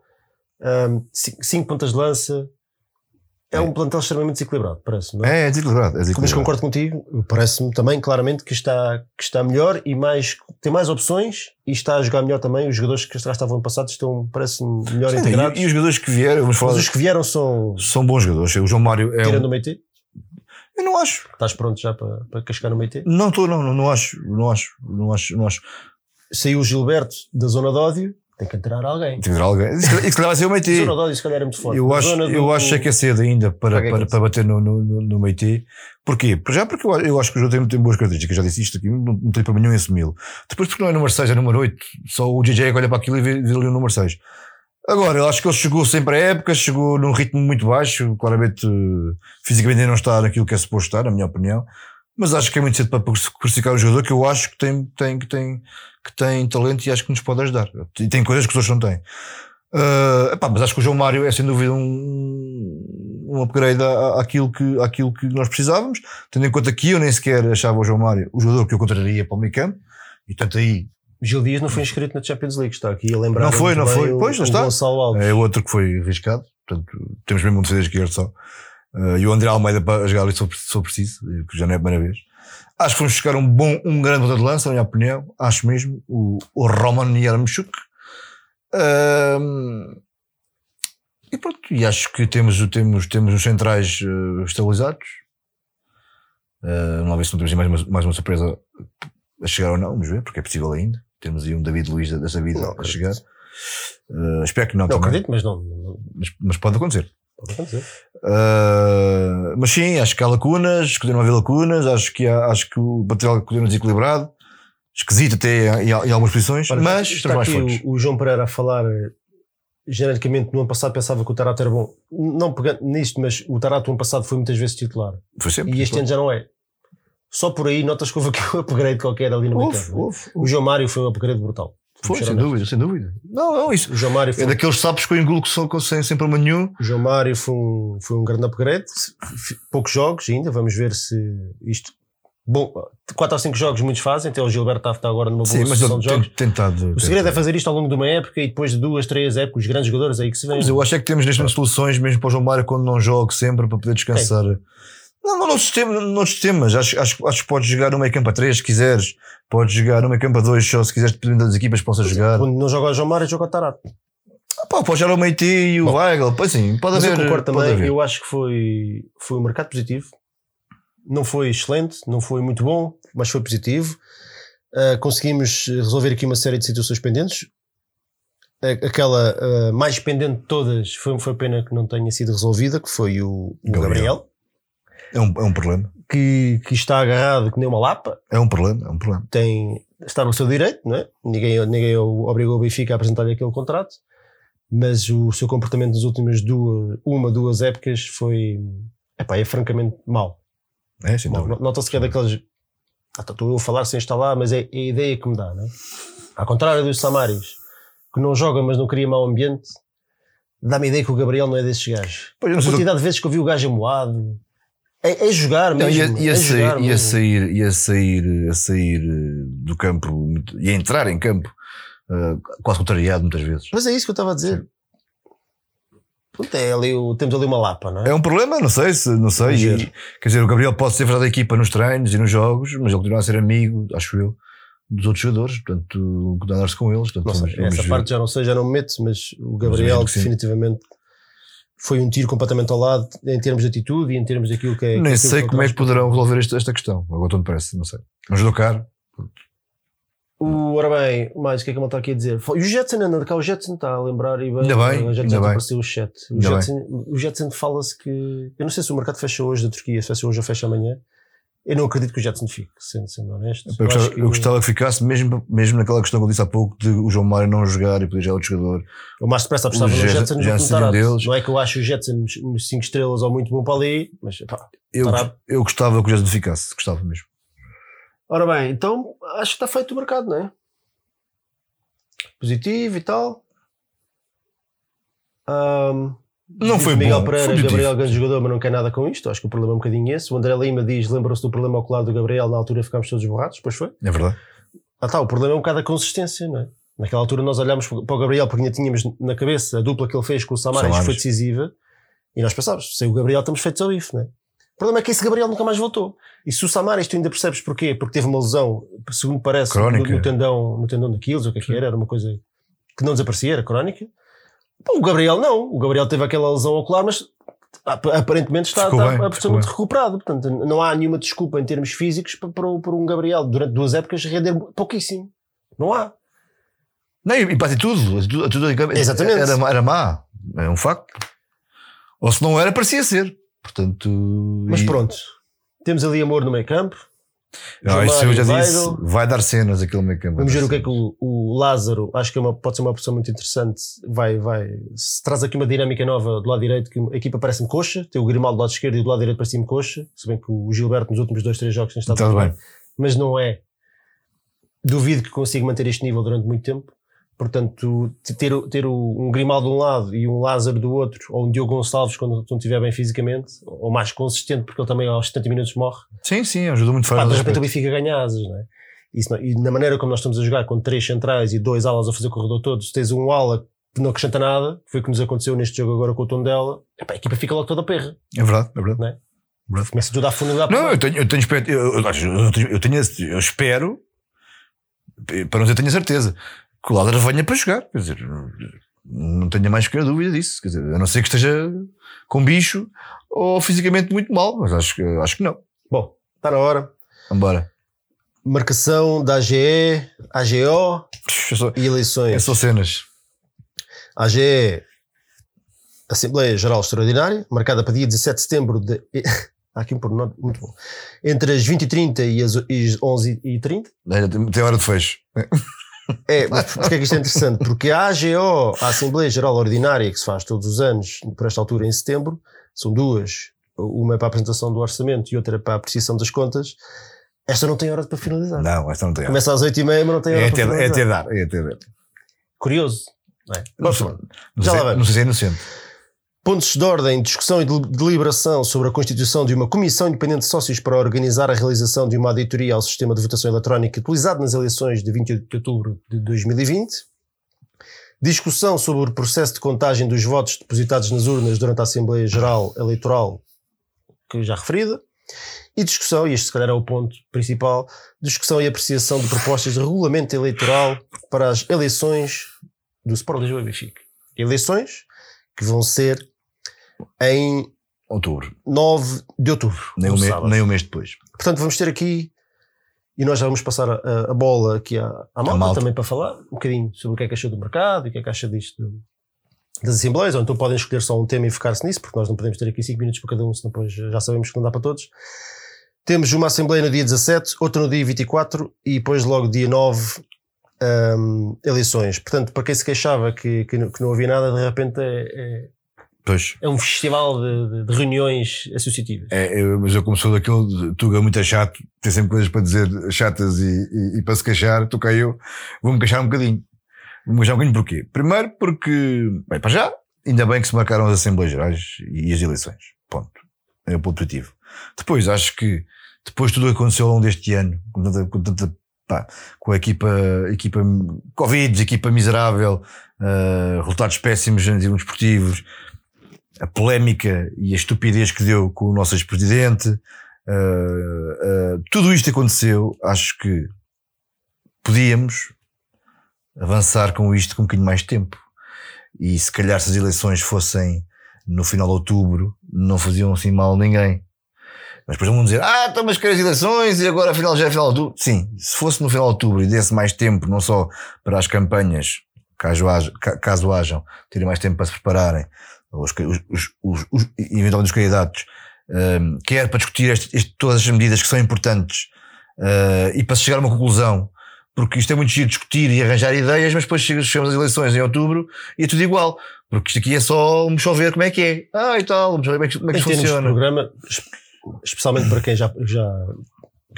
Ahm, cinco, cinco pontas de lança. É, É. um plantel extremamente desequilibrado, parece-me. é? É, é desequilibrado. É Mas desequilibrado. concordo contigo, parece-me também claramente que está, que está melhor e mais, tem mais opções e está a jogar melhor também. Os jogadores que já estavam passados estão, parece-me, melhor Sim, integrados. e, e os jogadores que vieram, vamos falar, Mas os que vieram são, são bons jogadores. O João Mário é tirando um, o meio T. Eu não acho. Estás pronto já para, para cascar no meio T? Não estou, não, não, não acho. Não acho. Não acho. Não acho. Saiu o Gilberto da zona de ódio, tem que entrar alguém. Tem que ter alguém. Isso se calhar vai ser o A Meiti. zona de ódio se calhar é muito forte. Eu acho, do- eu acho é que é cedo ainda para, para, tanto. para bater no, no, no, no Meiti. Porquê? Por Já porque eu, eu acho que o jogo tem, tem boas características. Já disse isto aqui, não, não tem problema nenhum em assumi-lo. Depois, porque não é número 6, é número 8. Só o DJ é que olha para aquilo e vê, vê ali o número 6. Agora, eu acho que ele chegou sempre à época, chegou num ritmo muito baixo. Claramente, eh, fisicamente não está naquilo que é suposto estar, na minha opinião. Mas acho que é muito cedo para crucificar o jogador que eu acho que tem, tem, que tem, que tem talento e acho que nos pode ajudar. E tem coisas que os outros não têm. Uh, epá, mas acho que o João Mário é sem dúvida um, um upgrade àquilo que, àquilo que nós precisávamos, tendo em conta que eu nem sequer achava o João Mário o jogador que eu contraria para o meio campo, e tanto aí Gil Dias não foi inscrito na Champions League, está aqui a lembrar. Não foi, não foi. o- Pois, lá o está. Gonçalo Alves. é outro que foi arriscado, portanto temos mesmo um defesa esquerdo só. Uh, e o André Almeida para jogar ali se for- preciso, que já não é a primeira vez. Acho que fomos buscar um bom, um grande ponta de lança, na minha opinião. Acho mesmo. O, o Roman Yarmchuk. Um, e pronto, e acho que temos, temos, temos os centrais uh, estabilizados. Uh, vamos lá ver se não temos mais uma, mais uma surpresa a chegar ou não, vamos ver, porque é possível ainda. Temos aí um David Luiz dessa vida Não a chegar. Uh, espero que não, Não também, acredito, mas não, não mas, mas pode acontecer. pode acontecer. Uh, mas sim, acho que há lacunas, continuam a haver lacunas, acho que, há, acho que o material continua desequilibrado, esquisito até em, em algumas posições, Olha, mas está mais aqui o, o João Pereira a falar eh, genericamente no ano passado pensava que o Tarato era bom. Não pegando nisto, mas o Tarato no ano passado foi muitas vezes titular. Foi sempre. E este ano já não é. Só por aí notas que houve aqui um upgrade qualquer ali no meio houve, é? houve, O João Mário foi um upgrade brutal. Foi, sem dúvida, sem dúvida. Não, não, isso. O João Mário foi, É daqueles sapos que eu engulo que são com- sem, sem problema nenhum. o João Mário foi, um, foi um grande upgrade. Poucos jogos ainda, vamos ver se isto. Bom, 4 ou 5 jogos muitos fazem, até o Gilberto está agora numa boa Sim, mas de jogos. tem tentado. O segredo é fazer isto ao longo de uma época e depois de duas, três épocas, os grandes jogadores aí que se vêm. Mas eu acho é que temos neste momento soluções mesmo para o João Mário quando não joga sempre para poder descansar. Não, não, no sistema, no sistema. Acho, acho, acho que podes jogar no meio campo a 3 se quiseres. Podes jogar no meio campo a 2 só se quiseres, dependendo das equipas que possas jogar. Quando não joga o João Mário, joga o Tarato. Ah, pá, pode jogar o Meiti e o Bom, Weigl. Pois sim, pode haver. eu concordo também, haver. eu acho que foi, foi um mercado positivo. Não foi excelente, não foi muito bom, mas foi positivo. Ah, conseguimos resolver aqui uma série de situações pendentes. Aquela ah, mais pendente de todas foi, foi pena que não tenha sido resolvida, que foi o, o Gabriel. Gabriel, É, um, é um problema. que, que está agarrado que nem uma lapa. É um problema, é um problema. tem, está no seu direito, não é? Ninguém, ninguém obrigou o Benfica a apresentar-lhe aquele contrato, mas o seu comportamento nas últimas duas, uma, duas épocas foi, epá, é francamente mau. É, sem Mau. Nota-se que é daqueles, ah, estou eu a falar sem estar lá, mas é, é a ideia que me dá, não é? Ao contrário dos Samaris, que não joga, mas não cria mau ambiente, dá-me a ideia que o Gabriel não é desses gajos. Pois, A quantidade de vezes que eu vi o gajo amoado, é, é jogar Não, mesmo. ia é sair, jogar ia, mesmo. sair, sair, a sair eh, do campo, ia entrar em campo, eh, quase contrariado muitas vezes. Mas é isso que eu estava a dizer. Puta, é ali, temos ali uma lapa, não é? É um problema, não sei se, não sei. E, quer dizer, o Gabriel pode ser verdade da equipa nos treinos e nos jogos, mas ele continua a ser amigo, acho eu, dos outros jogadores, portanto, dar-se com eles. Portanto, Não sei, vamos- vamos essa ver. parte já não sei, já não me meto, mas o Gabriel que sim. definitivamente foi um tiro completamente ao lado em termos de atitude e em termos daquilo que é. Nem aquilo sei que como é que poderão resolver esta, esta questão. Agora estou parece, não sei. Mas do caro, O, ora bem, mais o que é que ele está aqui a dizer? E o Jetson anda cá, o Jetson está a lembrar e bem, Ainda bem, já bem. apareceu o chat. O Ainda Jetson, o Jetson fala-se que. Eu não sei se o mercado fecha hoje da Turquia, se fecha hoje ou fecha amanhã. Eu não acredito que o Jetson fique, sendo, sendo honesto. eu, Eu gostava, que eu gostava que ficasse, mesmo, mesmo naquela questão que eu disse há pouco, de o João Mário não jogar e poder jogar outro jogador. Eu mais depressa apostava O no Jetson- Jetson já no um Tarado. deles. Não é que eu acho o Jetson 5 estrelas ou muito bom para ali, mas pá, Eu, eu gostava que o Jetson ficasse, gostava mesmo. Ora bem, então acho que está feito o mercado, não é? Positivo e tal. Ahm, Não foi Miguel bom, Pereira, foi. Gabriel, grande jogador, mas não quer nada com isto. Acho que o problema é um bocadinho esse. O André Lima diz: lembram-se do problema ocular do Gabriel, na altura ficámos todos borrados, pois foi. É verdade. Ah, tá, o problema é um bocado a consistência, não é? Naquela altura nós olhámos para o Gabriel porque ainda tínhamos na cabeça a dupla que ele fez com o Samaris, Samaris. foi decisiva, e nós pensávamos, sem o Gabriel estamos feitos ao bife, não é? O problema é que esse Gabriel nunca mais voltou. E se o Samaris, tu ainda percebes porquê? Porque teve uma lesão, segundo parece, no, no tendão, no tendão ou o que é que era, era uma coisa que não desaparecia, era crónica. O Gabriel não, o Gabriel teve aquela lesão ocular, mas ap- aparentemente está, Ficou está bem, absolutamente recuperado. Portanto, não há nenhuma desculpa em termos físicos para, para, um Gabriel durante duas épocas render pouquíssimo. Não há. Não, e, para a a atitude Exatamente. Era, era má. É um facto. Ou se não era, parecia ser. Portanto. Mas e- pronto, temos ali amor no meio campo. Ah, isso eu já disse. Vai dar cenas aquele meio campo. Vamos ver o que é que o, o Lázaro, acho que é uma, pode ser uma opção muito interessante. Vai, vai, se traz aqui uma dinâmica nova do lado direito, que a equipa parece-me coxa, tem o Grimaldo do lado esquerdo e do lado direito parece-me coxa, se bem que o Gilberto nos últimos dois, três jogos tem estado Está muito bem. mas não é. Duvido que consiga manter este nível durante muito tempo. Portanto, ter, ter um Grimaldo de um lado e um Lázaro do outro, ou um Diogo Gonçalves quando não estiver bem fisicamente, ou mais consistente, porque ele também aos 70 minutos morre, Sim, sim, ajudou muito fora. de repente o Benfica ganha asas, não é? Isso não- e na maneira como nós estamos a jogar, com três centrais e dois alas a fazer o corredor todos, tens um ala que não acrescenta nada, foi o que nos aconteceu neste jogo agora com o tom dela, epá, a equipa fica logo toda perra. É verdade, é verdade. Começa tudo a para Não, eu tenho, eu tenho, eu, eu, eu tenho, eu, espero, para não dizer, tenho certeza, que o Lázaro venha para jogar. Quer dizer, não tenho mais qualquer dúvida disso. Quer dizer, a não ser que esteja com bicho ou fisicamente muito mal, mas acho, que- acho que não. Bom, está na hora. Vambora. Marcação da AGE, AGO só, e eleições. é só cenas. AGE, Assembleia Geral Extraordinária, marcada para dia 17 de setembro de. Há aqui um pormenor muito bom. Entre as 20h30 e as 11h30. Ainda Tem tem hora de fecho. É, porque é que isto é interessante? Porque a AGO, a Assembleia Geral Ordinária, que se faz todos os anos, por esta altura em setembro, são duas. Uma é para a apresentação do orçamento e outra é para a apreciação das contas. Esta não tem hora para finalizar. Não, esta não tem hora. Começa às 8h30, mas não tem hora É para até, é finalizar. até dar. É até dar. Curioso. Não é? Vamos não, lá sei, não sei se é inocente. Pontos de ordem, discussão e del- deliberação sobre a constituição de uma comissão independente de sócios para organizar a realização de uma auditoria ao sistema de votação eletrónica utilizado nas eleições de 28 de outubro de 2020. Discussão sobre o processo de contagem dos votos depositados nas urnas durante a Assembleia Geral Eleitoral, que já referida. E discussão, e este se calhar é o ponto principal, discussão e apreciação de propostas de regulamento eleitoral para as eleições do Sport Lisboa e. Eleições que vão ser em Outubro. 9 de outubro. Nem no um, sábado. nem um mês depois. Portanto, vamos ter aqui, e nós já vamos passar a, a bola aqui à, à malta, malta. também para falar um bocadinho sobre o que é que achou do mercado e o que é que acha disto das assembleias, ou então podem escolher só um tema e focar-se nisso, porque nós não podemos ter aqui 5 minutos para cada um, senão depois já sabemos que não dá para todos. Temos uma assembleia no dia 17, outra no dia 24 e depois logo dia 9 hum, eleições. Portanto, para quem se queixava que, que, não- que não havia nada, de repente é, é, Pois. é um festival de, de- reuniões associativas. É, eu- mas eu como sou daquele Tuga muito chato, tem sempre coisas para dizer chatas e, e- e para se queixar, tu eu vou-me queixar um bocadinho. Vou-me queixar um bocadinho porquê? Primeiro porque, bem, para já, ainda bem que se marcaram as Assembleias Gerais e as eleições. Ponto. É o ponto positivo. Depois, acho que depois de tudo o que aconteceu ao longo deste ano, com tanta, com tanta pá, com a equipa, equipa Covid, equipa miserável, eh, resultados péssimos em termos esportivos, a polémica e a estupidez que deu com o nosso ex-presidente, uh, uh, tudo isto aconteceu. Acho que podíamos avançar com isto com um bocadinho mais de tempo. E se calhar se as eleições fossem no final de outubro, não faziam assim mal a ninguém. Mas depois vão dizer, ah, mas quer as eleições e agora afinal já é final de outubro. Sim, se fosse no final de outubro e desse mais tempo, não só para as campanhas, caso, haja, ca- caso hajam, terem mais tempo para se prepararem, os, os, os, os, eventualmente os candidatos, um, quer para discutir este, este- todas as medidas que são importantes uh, e para se chegar a uma conclusão, porque isto é muito giro discutir e arranjar ideias, mas depois chega- chegamos às eleições em outubro e é tudo igual, porque isto aqui é só vamos só ver como é que é, ah e tal, vamos ver como é que, como é que funciona. programa, es- especialmente para quem já, já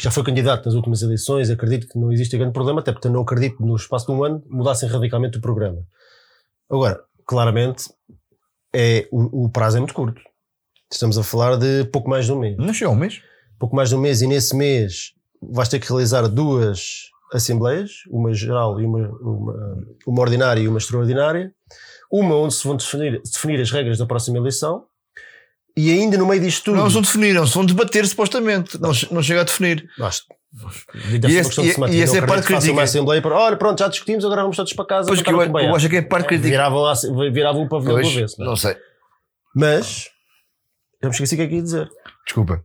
já foi candidato nas últimas eleições, acredito que não existe grande problema, até porque eu não acredito que no espaço de um ano mudassem radicalmente o programa. Agora, claramente, é, o, o prazo é muito curto. Estamos a falar de pouco mais de um mês. Não chega a um mês. Pouco mais de um mês, e nesse mês vais ter que realizar duas assembleias, uma geral e uma, uma, uma ordinária e uma extraordinária. Uma onde se vão definir, definir as regras da próxima eleição. E ainda no meio disto tudo. Não, eles vão definir, não, vão debater supostamente. Não, não chega a definir. Acho- E esse- e- e essa é a parte façam uma crítica. assembleia para, olha, pronto, já discutimos, agora vamos todos para casa. Pois que eu, a Kumbaya." eu acho que é a parte crítica. Viravam, viravam o pavilhão do Pois, avesso. não é? não sei. Mas, eu me esqueci o que é que ia dizer. Desculpa.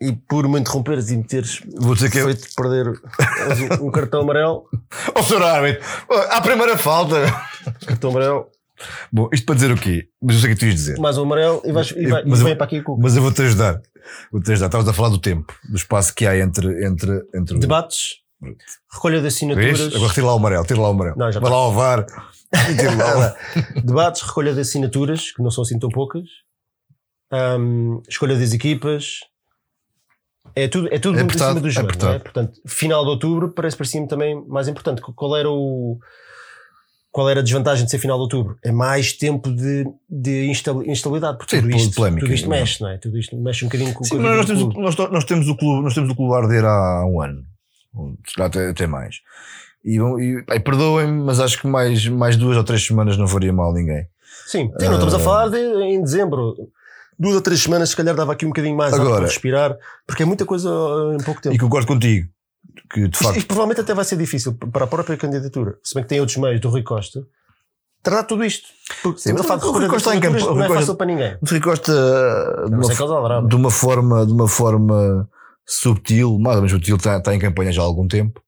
E por me interromperes e me teres Vou dizer que eu. perder um, cartão amarelo, Oh, senhor árbitro, à primeira falta. cartão amarelo, Bom, isto para dizer o quê? Mas eu sei o que tu ias dizer. mais um amarelo e, vais, e, vai, Mas e eu- vem para aqui com Mas eu vou-te ajudar. Vou-te ajudar. Estavas a falar do tempo, do espaço que há entre. entre, entre o- debates, recolha de Vês? assinaturas. Agora tira lá o amarelo, tira lá o amarelo. Não, já Vai está. lá ao VAR. lá. Debates, recolha de assinaturas, que não são assim tão poucas. Ahm, escolha das equipas. É tudo, é tudo É muito em cima apertado, do é jogo. é? apertado. Portanto, final de outubro parece parecia-me também mais importante. Qual era o. Qual era a desvantagem de ser final de outubro? É mais tempo de, de instabilidade, porque Sim, tudo isto, polémica, tudo isto é? mexe, não é? Tudo isto mexe um bocadinho com, Sim, vida nós temos, o, clube. nós, nós temos o clube, nós temos o clube a arder há um ano. Até, até mais. E, e ai, perdoem-me, mas acho que mais, mais duas ou três semanas não faria mal a ninguém. Sim, sim, não estamos a Ah. falar de em dezembro. Duas ou três semanas, se calhar dava aqui um bocadinho mais Agora- para respirar, porque é muita coisa uh, em pouco tempo. E concordo contigo. Que de Isto, facto. isto provavelmente até vai ser difícil para a própria candidatura, se bem que tem outros meios do Rui Costa, tratar tudo isto. Porque Sim, mas o Rui Costa está em campo- não é Costa- fácil para ninguém. O Rui Costa, de uma, adorava. de uma forma, de uma forma subtil, mais ou menos subtil, está, está em campanha já há algum tempo.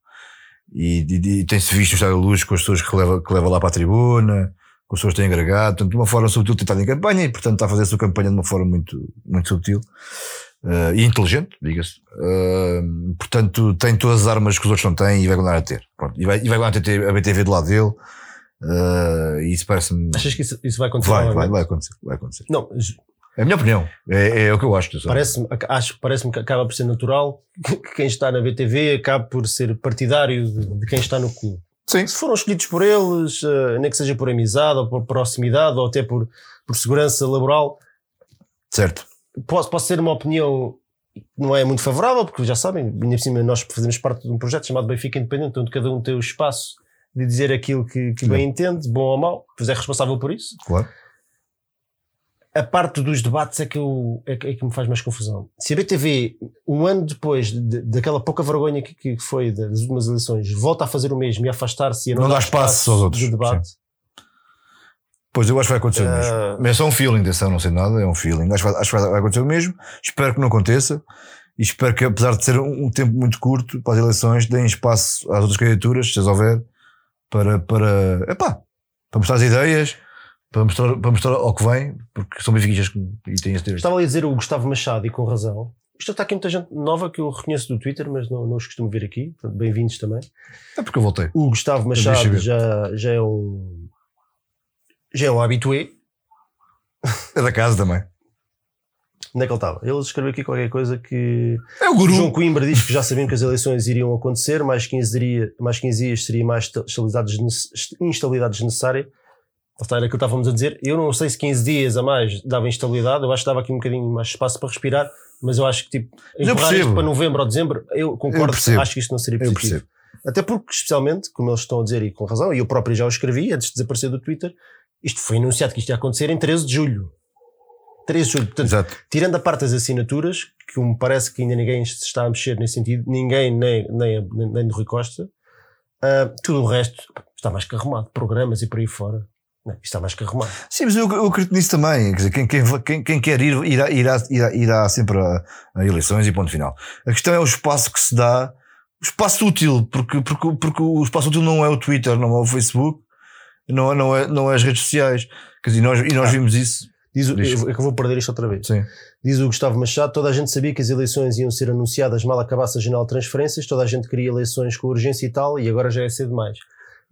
E, e- e tem-se visto o Estado da Luz com as pessoas que leva, que leva lá para a tribuna, com as pessoas que têm agregado, portanto, de uma forma subtil tem estado em campanha e, portanto, está a fazer a sua campanha de uma forma muito, muito subtil eh, e inteligente, diga-se. Eh, portanto, tem todas as armas que os outros não têm e vai continuar a ter. Pronto, e, vai, e vai continuar a ter a BTV do lado dele. eh, e isso parece-me. Achas que isso, isso vai acontecer? Vai, vai, vai acontecer. Vai acontecer. Não, É a minha opinião. É, é o que eu acho. parece-me, acho, parece-me que acaba por ser natural que quem está na BTV acabe por ser partidário de, de quem está no clube. Sim. se foram escolhidos por eles, nem que seja por amizade ou por proximidade ou até por, por segurança laboral, Certo. Posso, posso ter uma opinião que não é muito favorável, porque já sabem, ainda por cima nós fazemos parte de um projeto chamado Benfica Independente, onde cada um tem o espaço de dizer aquilo que, que bem entende, bom ou mau, pois é responsável por isso. Claro. A parte dos debates é que, eu, é, que, é que me faz mais confusão. Se a BTV, um ano depois de- daquela pouca vergonha que, que foi das últimas eleições, volta a fazer o mesmo e afastar-se e a Não dá espaço aos outros, do debate, Pois eu acho que vai acontecer o Ah. mesmo. Mas é só um feeling, atenção, não sei nada, é um feeling. Acho que, vai, acho que vai vai acontecer o mesmo. Espero que não aconteça. E espero que, apesar de ser um, um tempo muito curto para as eleições, deem espaço às outras candidaturas, se as houver, para, para, epá, para mostrar as ideias, para mostrar, para mostrar ao que vem, porque são benfiquistas e têm esse direito. Estava ali a dizer o Gustavo Machado e com razão. Isto está aqui muita gente nova que eu reconheço do Twitter, mas não, não os costumo ver aqui. Bem-vindos também. É porque eu voltei. O Gustavo Machado já, já é um. Já é um habitué. É da casa também. Onde é que ele estava? Ele escreveu aqui qualquer coisa que. É o O guru. João Coimbra diz que já sabiam que as eleições iriam acontecer, mais 15, diria, mais 15 dias seria mais esta- estabilidade, instabilidade desnecessária. Era aquilo que estávamos a dizer. Eu não sei se 15 dias a mais dava instabilidade, eu acho que dava aqui um bocadinho mais espaço para respirar, mas eu acho que tipo, eu empurrar isto percebo. para novembro ou dezembro, eu concordo, percebo. acho que isto não seria Eu positivo. percebo. Até porque, especialmente, como eles estão a dizer e com razão, e eu próprio já o escrevi antes de desaparecer do Twitter, isto foi anunciado que isto ia acontecer em 13 de julho. 13 de julho. Portanto, Exato. tirando a parte das assinaturas, que me parece que ainda ninguém se está a mexer nesse sentido, ninguém, nem, nem, nem, nem do Rui Costa, ah, tudo o resto está mais que arrumado. Programas e por aí fora. Não, isto está mais que arrumado. Sim, mas eu, eu acredito nisso também. Quer dizer, quem, quem, quem quer ir, irá, irá, irá, irá sempre a, a eleições e ponto final. A questão é o espaço que se dá, o espaço útil, porque, porque, porque o espaço útil não é o Twitter, não é o Facebook, não é, não é, não é as redes sociais. Quer dizer, nós, e nós vimos isso. Diz, o- eu, que eu vou perder isto outra vez. Sim. Diz o Gustavo Machado: toda a gente sabia que as eleições iam ser anunciadas mal acabasse a janela de transferências, toda a gente queria eleições com urgência e tal, e agora já é cedo demais.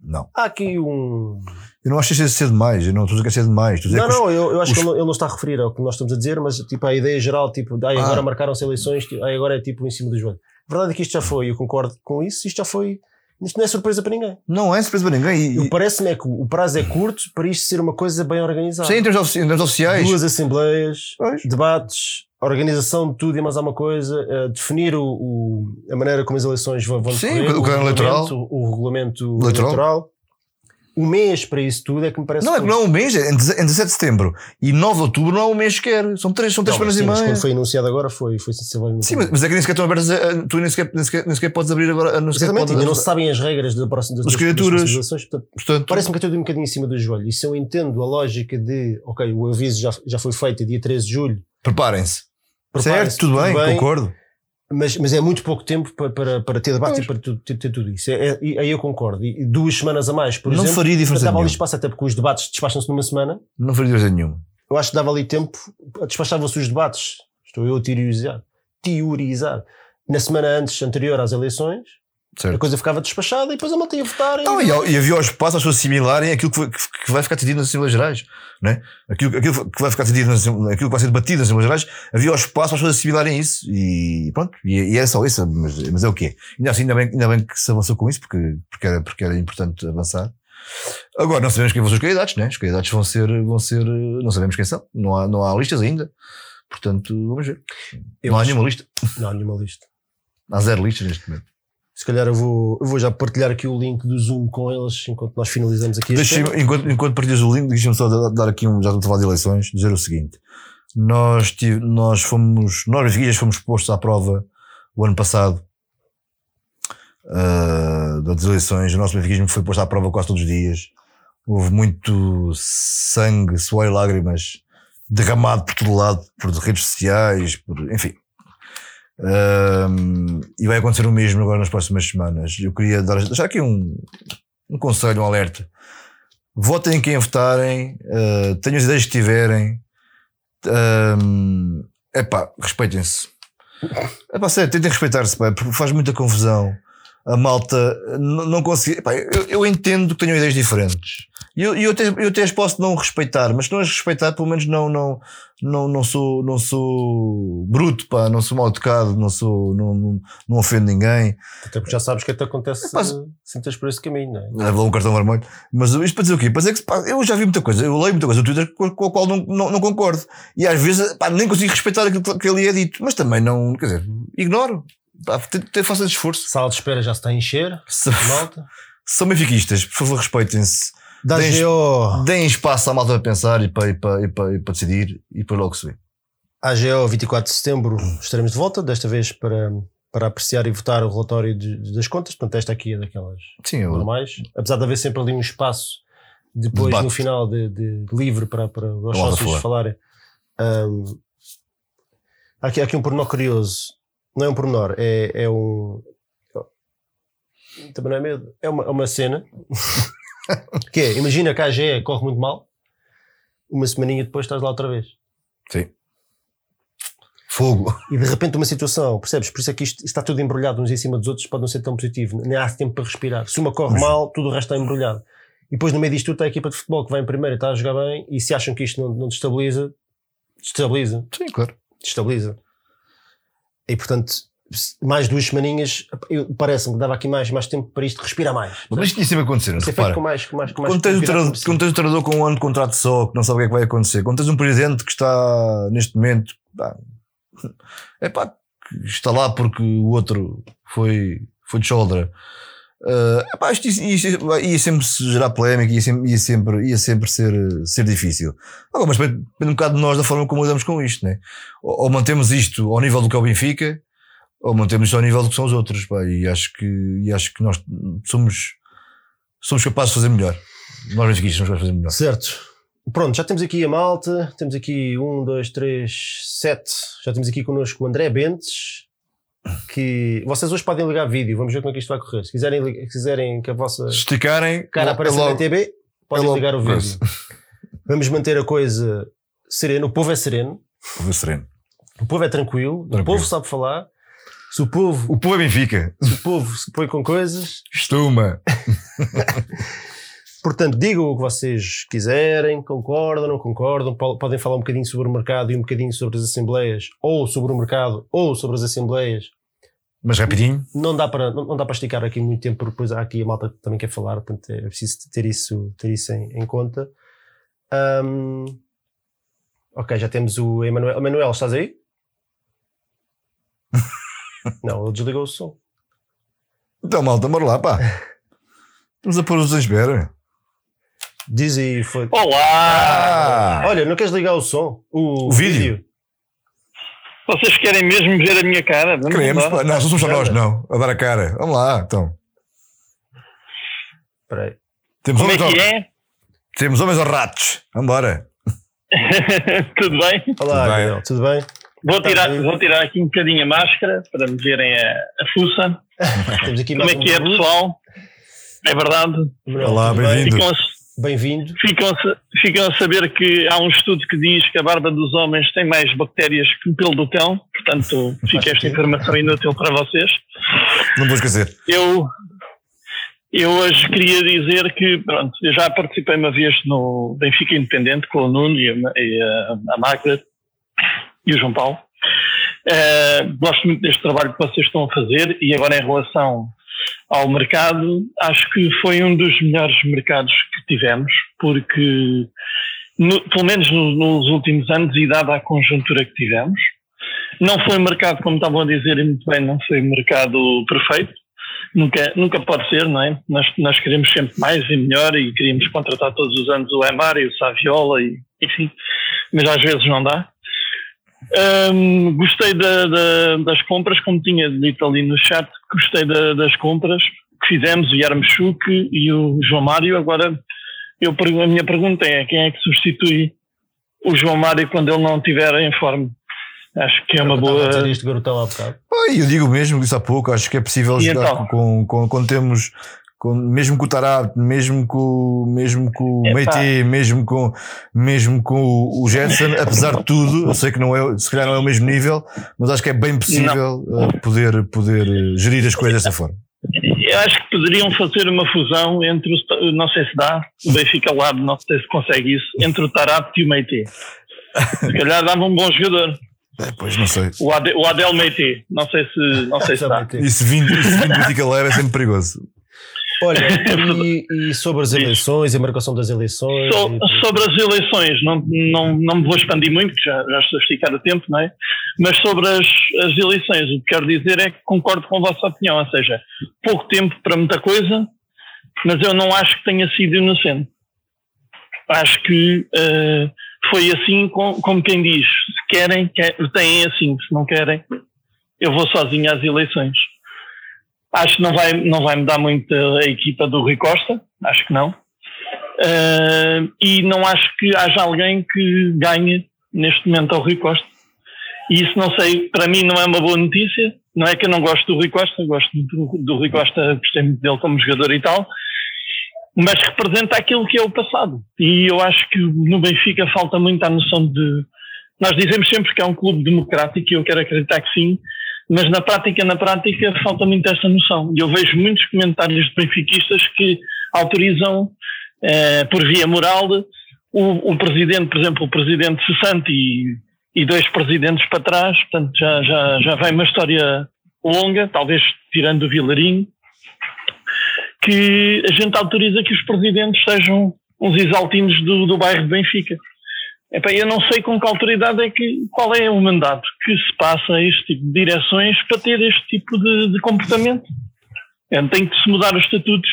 Não. Há aqui um. Eu não acho que seja cedo demais. Eu não estou a dizer que é demais. Não, que os- não, eu, eu acho os- que ele não, ele não está a referir ao que nós estamos a dizer, mas tipo a ideia geral, tipo, ai, Ah. agora marcaram-se eleições, tipo, ai, agora é tipo em cima do joelho. A verdade é que isto já foi, eu concordo com isso, isto já foi. Isto não é surpresa para ninguém. Não é surpresa para ninguém. E, O Parece-me é que o prazo é curto para isto ser uma coisa bem organizada. sim, em termos, ofici- em termos oficiais. Duas assembleias, Pois. debates, organização de tudo e mais alguma coisa, eh, definir o, o- a maneira como as eleições vão, vão Sim, decorrer, o calendário eleitoral. regulamento- o, regulamento Eleitoral. eleitoral. Um mês para isso tudo é que me parece Não, é que não é um mês, é em 17 de setembro e 9 de outubro não é um mês sequer. São três, são três mas semanas e mas meia. quando foi anunciado agora foi, foi sensivelmente. Sim, mas, mas é que nem sequer estão abertas. a- Tu nem sequer, nem sequer, nem sequer podes abrir agora. Não Exatamente, ainda não se sabem as regras da próxima, das, Das eleições, portanto, Portanto, Parece-me que é tudo um bocadinho em cima do joelho. E se eu entendo a lógica de, ok, o aviso já, já foi feito dia 13 de julho, preparem-se. preparem-se, Certo, tudo bem, concordo. Mas, mas é muito pouco tempo para, para, para ter debate Pois. e para tu- ter, ter tudo isso. É, é- aí eu concordo. E duas semanas a mais, por não exemplo, faria diferença dava ali nenhuma. espaço até porque os debates despacham-se numa semana. Não faria diferença nenhuma. Eu acho que dava ali tempo, despachava-se os debates. Estou eu a teorizar. Teorizar. Na semana antes, anterior às eleições, a Certo. coisa ficava despachada e depois a malta ia votar. Não, e, e havia o espaço às pessoas assimilarem aquilo que, vai- que vai ficar decidido nas Assembleias Gerais. Não é? aquilo, aquilo que vai ficar decidido, nas, aquilo que vai ser debatido nas Assembleias Gerais, havia o espaço para as pessoas assimilarem isso. E pronto, e, e é só isso, mas, mas é o que é. Ainda assim, ainda bem, ainda bem que se avançou com isso, porque, porque, era, porque era importante avançar. Agora, não sabemos quem vão ser os candidatos, né? Os candidatos vão ser, vão ser, não sabemos quem são, não há, não há listas ainda. Portanto, vamos ver. Eu não há acho- nenhuma lista. Não há nenhuma lista. Há zero listas neste momento. Se calhar eu vou, eu vou já partilhar aqui o link do Zoom com eles enquanto nós finalizamos aqui este enquanto, enquanto partilhas o link, deixa-me só dar dar aqui um, já estou a falar de eleições, dizer o seguinte. Nós, tive, nós fomos, nós benfiquistas fomos postos à prova o ano passado ah, das eleições. O nosso benfiquismo foi posto à prova quase todos os dias. Houve muito sangue, suor e lágrimas derramado por todo lado, por redes sociais, por, enfim. Ahm, e vai acontecer o mesmo agora nas próximas semanas. Eu queria dar, deixar aqui um, um conselho, um alerta. Votem em quem votarem, uh, tenham as ideias que tiverem. Um, epá, respeitem-se. Epá, sério, tentem respeitar-se, pá, porque faz muita confusão. A malta n- não consegue. epá, eu, eu entendo que tenham ideias diferentes. E eu, eu, até, eu até as posso não respeitar, mas se não as respeitar, pelo menos não, não, não, não, sou, não sou bruto, pá, não sou mal educado, não, sou, não, não, não ofendo ninguém. Até porque já sabes que até acontece Epá, se sintas por esse caminho, não é? leva um cartão vermelho. Mas isto para dizer o quê? Para dizer que pá, eu já vi muita coisa, eu leio muita coisa no Twitter com, com a qual não, não, não concordo. E às vezes pá, nem consigo respeitar aquilo que- que ali é dito, mas também não, quer dizer, ignoro. Pá, façam esse esforço. Sala de espera já se está a encher, Se, malta. são benfiquistas, por favor, respeitem-se. Da Tens- AGO, Deem espaço à malta para pensar e para, e para, e para, e para decidir e depois logo se vê. AGO 24 de setembro estaremos de volta, desta vez para, para apreciar e votar o relatório de- das contas. Portanto, esta aqui é daquelas Sim, eu, normais. Apesar de haver sempre ali um espaço depois Debate. no final de, de livre para, para os sócios falar. falarem. Ahm, há aqui, há aqui um pormenor curioso. Não é um pormenor, é, é um. Também não é medo. É uma, é uma cena que é: imagina que a AGE corre muito mal, uma semaninha depois estás lá outra vez. sim. Fogo. E de repente uma situação, percebes? Por isso é que isto, isto está tudo embrulhado uns em cima dos outros, pode não ser tão positivo. Nem há tempo para respirar. Se uma corre mal, tudo o resto está embrulhado. E depois no meio disto tudo está a equipa de futebol que vai em primeiro e está a jogar bem, e se acham que isto não, não destabiliza, destabiliza, Sim, claro. destabiliza. E portanto, mais duas semaninhas, parece-me que dava aqui mais, mais tempo para isto respirar mais. Mas isto sempre acontecer, Isso é repara. com mais, com mais, com mais Quando tens, um treinador, quando tens um treinador com um ano de contrato só, que não sabe o que é que vai acontecer, quando tens um presidente que está neste momento, pá, é pá, que está lá porque o outro foi, foi de shoulder. Uh, epá, isto ia, ia- ia sempre gerar polémica, ia sempre, ia sempre, ia sempre ser, ser difícil. Agora, mas depende, depende um bocado de nós da forma como lidamos com isto, né? ou, ou mantemos isto ao nível do que é o Benfica, ou mantemos ao nível do que são os outros. Pá, e acho que, e acho que nós somos, somos capazes de fazer melhor. Nós benfiquistas somos capazes de fazer melhor. Certo. Pronto, já temos aqui a malta, temos aqui um, dois, três, sete. Já temos aqui connosco o André Bentes, que vocês hoje podem ligar vídeo, vamos ver como é que isto vai correr. Se quiserem, se quiserem que a vossa esticarem, cara é apareça logo- na TV, podem é logo ligar o vídeo. Vamos manter a coisa serena, o povo é sereno, Vou ver sereno. o povo é tranquilo, o Tranquilo. povo sabe falar. Se o povo, O povo é Benfica. se o povo se põe com coisas, Estuma. Portanto, digam o que vocês quiserem, concordam, não concordam, po- podem falar um bocadinho sobre o mercado e um bocadinho sobre as assembleias, ou sobre o mercado, ou sobre as assembleias. Mas rapidinho. não dá para não, dá para esticar aqui muito tempo porque depois há aqui a malta que também quer falar portanto é preciso ter isso ter isso em, em conta Ahm, ok já temos o Emanuel Emanuel estás aí não ele desligou o som Então, malta, bora lá, pá. Estamos a pôr os à espera. diz aí foi Olá! Ah! olha não queres ligar o som o, O vídeo? Vocês querem mesmo ver a minha cara? Vamos Queremos, pá. Não, não somos só nós, não. A dar a cara. Vamos lá, então. Espera aí. Temos Como é homens, que ao... é? Temos homens aos ratos. Vambora. Tudo bem? olá Tudo bem? Emanuel, tudo bem Vou Tá tirar, vou tirar aqui um bocadinho a máscara para me verem a, a fuça. temos aqui Como é que é, pessoal? É verdade? Olá, bem-vindo. Ficam a, bem-vindo ficam, ficam a saber que há um estudo que diz que a barba dos homens tem mais bactérias que o pelo do cão. Portanto, fica esta informação inútil para vocês. Não vou esquecer. Eu, eu hoje queria dizer que, pronto, eu já participei uma vez no Benfica Independente com o Nuno e a, e a, a Magda e o João Paulo. Eh, gosto muito deste trabalho que vocês estão a fazer e agora em relação ao mercado, acho que foi um dos melhores mercados que tivemos, porque, no- pelo menos no- nos últimos anos e dada a conjuntura que tivemos, não foi um mercado, como estavam a dizer e muito bem, não foi um mercado perfeito, nunca, nunca pode ser, não é? Nós, nós queremos sempre mais e melhor e queríamos contratar todos os anos o Emar e o Saviola, e, enfim, mas às vezes não dá. Hum, gostei da- da- das compras, como tinha dito ali no chat, gostei da- das compras que fizemos, o Yarmchuk e o João Mário. Agora, eu, a minha pergunta é: quem é que substitui o João Mário quando ele não estiver em forma? Acho que é uma boa. dizer isto garotão há bocado Pá, eu digo mesmo, disse há pouco, acho que é possível E jogar então? com, com, quando temos. Com, mesmo com o Tarab, mesmo com, mesmo com o. Meite, mesmo com, mesmo com o o Jetson, apesar de tudo, eu sei que não é, se calhar não é o mesmo nível, mas acho que é bem possível eh, poder, poder eh, gerir as coisas dessa forma. Eu acho que poderiam fazer uma fusão entre, o, não sei se dá, o Benfica Lab, não sei se consegue isso, entre o Tarap e o Meite. Se calhar dava um bom jogador. Eh, Pois não sei. O, Ade, o Adel Meite, não sei se, não sei se dá. Isso vindo, isso vindo do Tica Leve é sempre perigoso. Olha, e, e sobre as eleições, a marcação das eleições. So- sobre as eleições, não, não, não me vou expandir muito, que já, já estou a esticar o tempo, não é? Mas sobre as, as eleições, o que quero dizer é que concordo com a vossa opinião, ou seja, pouco tempo para muita coisa, mas eu não acho que tenha sido inocente. Acho que eh, foi assim com- como quem diz, se querem, quer, têm assim, se não querem, eu vou sozinho às eleições. Acho que não vai, não vai mudar muito a equipa do Rui Costa, acho que não. Uh, e não acho que haja alguém que ganhe neste momento ao Rui Costa. E isso não sei, para mim não é uma boa notícia. Não é que eu não gosto do Rui Costa, gosto do, do Rui Costa, gostei muito dele como jogador e tal, mas representa aquilo que é o passado. E eu acho que no Benfica falta muito a noção de. Nós dizemos sempre que é um clube democrático e eu quero acreditar que sim, mas na prática, na prática, falta muito essa noção. E eu vejo muitos comentários de benfiquistas que autorizam eh, por via moral, o, o presidente, por exemplo, o presidente cessante e, e dois presidentes para trás, portanto já, já, já vem uma história longa, talvez tirando o Vilarinho, que a gente autoriza que os presidentes sejam uns exaltinos do, do bairro de Benfica. Epá, eu não sei com que autoridade é que, qual é o mandato que se passa a este tipo de direções para ter este tipo de, de comportamento. É, tem que se mudar os estatutos,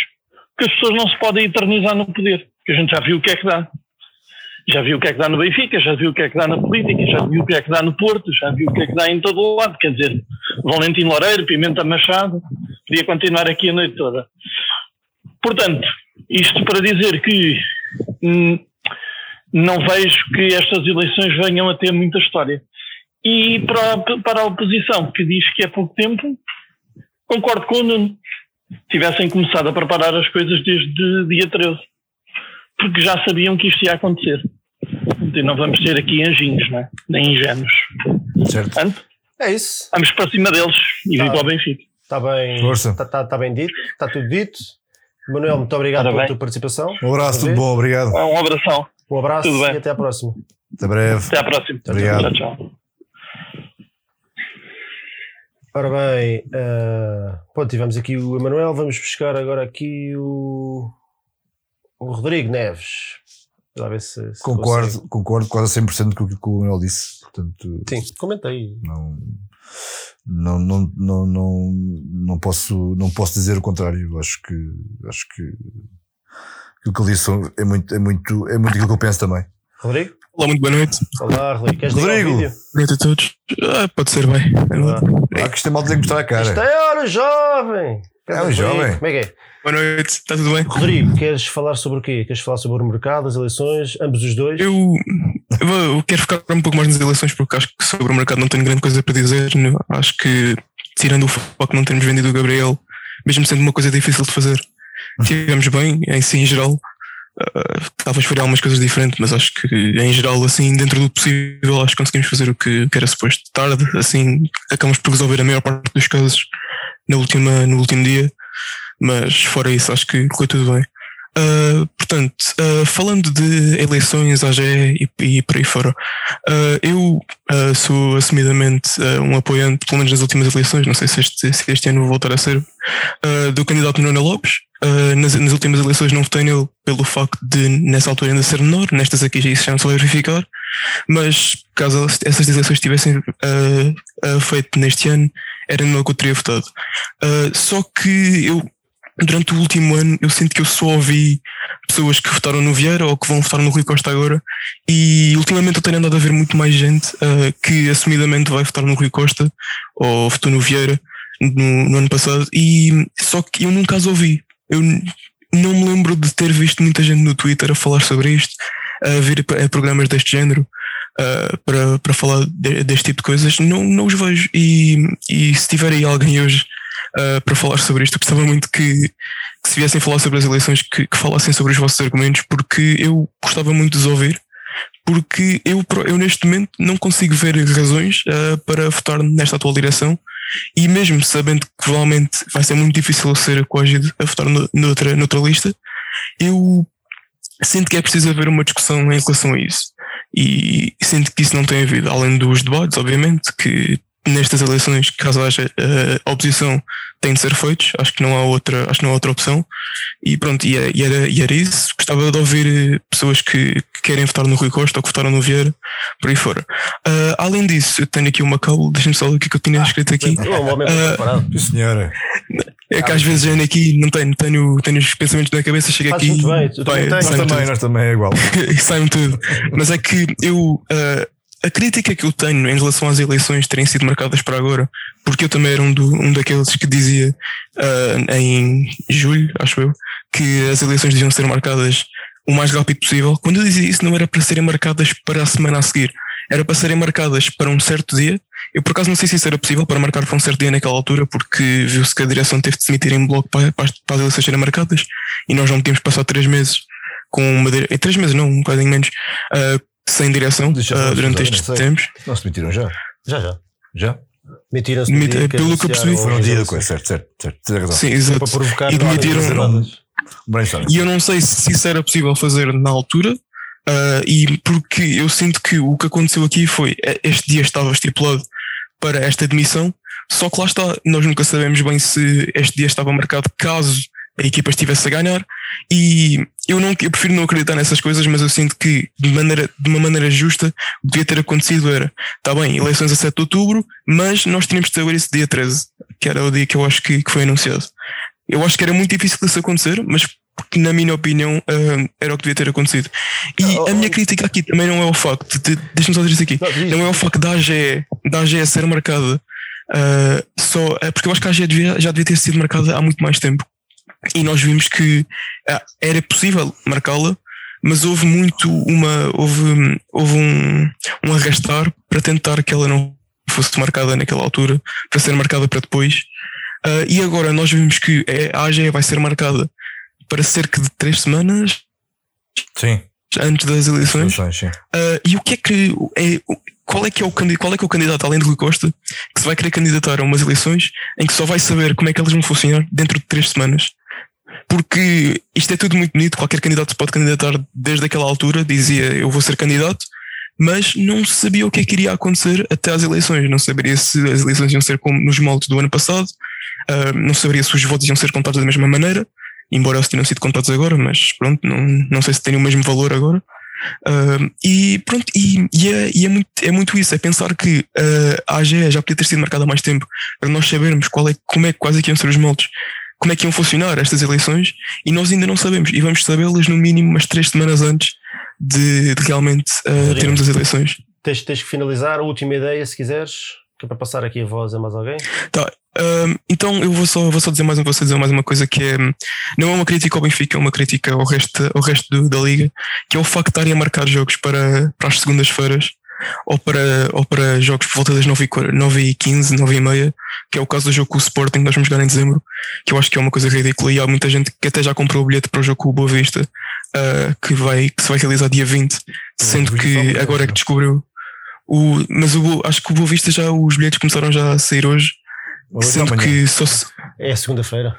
porque as pessoas não se podem eternizar no poder, porque a gente já viu o que é que dá. Já viu o que é que dá no Benfica, já viu o que é que dá na política, já viu o que é que dá no Porto, já viu o que é que dá em todo o lado. Quer dizer, Valentim Loureiro, Pimenta Machado, podia continuar aqui a noite toda. Portanto, isto para dizer que hum, não vejo que estas eleições venham a ter muita história. E para, para a oposição, que diz que é pouco tempo, concordo com o Nuno. Tivessem começado a preparar as coisas desde dia 13. Porque já sabiam que isto ia acontecer. E não vamos ter aqui anjinhos, não é? nem ingênuos. Certo? Portanto, É isso. vamos para cima deles e Tá. viva ao Benfica. Está bem, Força. está tá, tá bem dito, está tudo dito. Manuel, muito obrigado Ora pela tua participação. Um abraço, tudo bom, obrigado. Um abração. Um abraço Tudo bem. e até à próxima. Até breve. Até à próxima. Obrigado. Tchau, tchau. Ora bem, uh, pronto, tivemos aqui o Emanuel, vamos buscar agora aqui o, o Rodrigo Neves. Lá ver se, se Concordo, concordo quase a 100% com o que o Manuel disse. Portanto, Sim, comenta aí. não, não, não, não, não, não, posso, não posso dizer o contrário. Acho que, acho que aquilo que ele disse é muito, é muito, é muito aquilo que eu penso também. Rodrigo? Olá, muito boa noite. Olá, Rodrigo. Queres ligar o Rodrigo. vídeo? Boa noite a todos. Ah, pode ser bem. Olá. Ah, que isto é mal de mostrar a Isto cara. é hora, jovem! É um jovem. Como é que é? Boa noite, está tudo bem? Rodrigo, queres falar sobre o quê? Queres falar sobre o mercado, as eleições, ambos os dois? Eu, eu quero focar um pouco mais nas eleições porque acho que sobre o mercado não tenho grande coisa para dizer. Não- Acho que, tirando o facto de não termos vendido o Gabriel, mesmo sendo uma coisa difícil de fazer, tivemos bem, em si, em geral. Ah, talvez faria algumas coisas diferentes, mas acho que em geral, assim, dentro do possível, acho que conseguimos fazer o que, que era suposto. Tarde, assim, acabamos por resolver a maior parte dos casos na última, no último dia, mas fora isso, acho que correu tudo bem. Uh, portanto, uh, falando de eleições, AGE e, e por aí fora, uh, eu uh, sou assumidamente uh, um apoiante, pelo menos nas últimas eleições, não sei se este, se este ano vou voltar a ser, uh, do candidato Nuno Lopes. Uh, nas, nas últimas eleições não votei nele pelo facto de, nessa altura, ainda ser menor, nestas aqui já isso já não se vai verificar, mas caso essas eleições tivessem uh, uh, feito neste ano, era nele que eu teria votado. Só que eu durante o último ano eu sinto que eu só ouvi pessoas que votaram no Vieira ou que vão votar no Rui Costa agora. E ultimamente eu tenho andado a ver muito mais gente que assumidamente vai votar no Rui Costa ou votou no Vieira no, no ano passado. E só que eu nunca as ouvi eu não me lembro de ter visto muita gente no Twitter a falar sobre isto a vir a programas deste género uh, para, para falar de- deste tipo de coisas não, não os vejo e, e se tiver aí alguém hoje uh, para falar sobre isto. Eu gostava muito que, que se viessem falar sobre as eleições, que, que falassem sobre os vossos argumentos, porque eu gostava muito de os ouvir, porque eu, eu neste momento não consigo ver razões uh, para votar nesta atual direção. E mesmo sabendo que provavelmente vai ser muito difícil ser coagido a votar no- noutra, noutra lista, eu sinto que é preciso haver uma discussão em relação a isso. E sinto que isso não tem havido, além dos debates, obviamente, que nestas eleições, caso haja eh, oposição, têm de ser feitos. Acho que não há outra, acho que não há outra opção. E pronto, e, é- e era, e era isso. Gostava de ouvir eh, pessoas que, que querem votar no Rui Costa ou que votaram no Vieira, por aí fora. Ah, além disso, eu tenho aqui uma cabo, deixa-me só ler o que é eu tinha escrito aqui. Ah. Sim, senhora. É que às vezes ando aqui, não tenho, tenho, tenho os pensamentos na cabeça, chego aqui. muito bem, tens. Nós também, tudo. nós também é igual. e sai-me tudo. Mas é que eu. ah, a crítica que eu tenho em relação às eleições terem sido marcadas para agora, porque eu também era um, do, um daqueles que dizia ah, em julho, acho eu, que as eleições deviam ser marcadas o mais rápido possível. Quando eu dizia isso, não era para serem marcadas para a semana a seguir, era para serem marcadas para um certo dia. Eu, por acaso, não sei se isso era possível para marcar para um certo dia naquela altura, porque viu-se que a direção teve de se emitir em bloco para, para as eleições serem marcadas e nós não tínhamos passado três meses com uma três meses, não, um bocadinho menos, ah, sem direção ah, eu durante estes tempos. Não se mentiram já? Já, já. Já? Mentiram-se no dia pelo que eu percebi, Foi as dia da coisa, certo, certo, certo. Tens razão. Sim, exato. Para provocar E demitiram-. E eu não sei se isso era possível fazer na altura, ah, e porque eu sinto que o que aconteceu aqui foi eh, este dia estava estipulado para esta demissão, só que lá está, nós nunca sabemos bem se este dia estava marcado caso a equipa estivesse a ganhar, e eu, não, eu prefiro não acreditar nessas coisas, mas eu sinto que de, maneira, de uma maneira justa o que devia ter acontecido era, está bem, eleições a 7 de outubro, mas nós tínhamos de saber isso dia 13, que era o dia que eu acho que, que foi anunciado. Eu acho que era muito difícil isso acontecer, mas que, na minha opinião ah, era o que devia ter acontecido. E oh, a minha oh. crítica aqui também não é o facto de, deixa-me só dizer isso aqui, Não, não é o facto da AGE, da AGE ser marcada ah, só, é porque eu acho que a AGE devia- já devia ter sido marcada há muito mais tempo. E nós vimos que ah, era possível marcá-la, mas houve muito uma, houve, houve um, um arrastar para tentar que ela não fosse marcada naquela altura, para ser marcada para depois. Ah, e agora nós vimos que a AGE vai ser marcada para cerca de três semanas Sim. antes das eleições. Sim. Ah, e o que é que é, qual é que é o candi- qual é que é o candidato além de Rui Costa que se vai querer candidatar a umas eleições em que só vai saber como é que elas vão funcionar dentro de três semanas? Porque isto é tudo muito bonito, qualquer candidato pode candidatar desde aquela altura, dizia eu vou ser candidato, mas não sabia o que é que iria acontecer até às eleições. Não saberia se as eleições iam ser como nos moldes do ano passado, uh, não saberia se os votos iam ser contados da mesma maneira, embora eles tenham sido contados agora, mas pronto, não, não sei se têm o mesmo valor agora. Uh, e pronto, e, e, é, e é, muito, é muito isso, é pensar que uh, a AGE já podia ter sido marcada há mais tempo para nós sabermos qual é, como é, quais é que iam ser os moldes, como é que iam funcionar estas eleições, e nós ainda não sabemos, e vamos sabê-las no mínimo umas três semanas antes de, de realmente uh, termos as eleições. Tens, tens que finalizar a última ideia, se quiseres, que é para passar aqui a voz a mais alguém. Tá, um, então eu vou só, vou só dizer mais, vou só dizer mais uma coisa que é não é uma crítica ao Benfica, é uma crítica ao resto, ao resto do, da liga, que é o facto de estarem a marcar jogos para, para as segundas-feiras ou para, ou para jogos por volta das 9 e, 9 e 15, 9 e meia, que é o caso do jogo com o Sporting que nós vamos jogar em dezembro, que eu acho que é uma coisa ridícula e há muita gente que até já comprou o bilhete para o jogo com o Boa Vista, uh, que, vai, que se vai realizar dia 20, sendo que agora é que descobriu. O, mas o, acho que o Boa Vista já, os bilhetes começaram já a sair hoje Sendo que só se... É segunda-feira.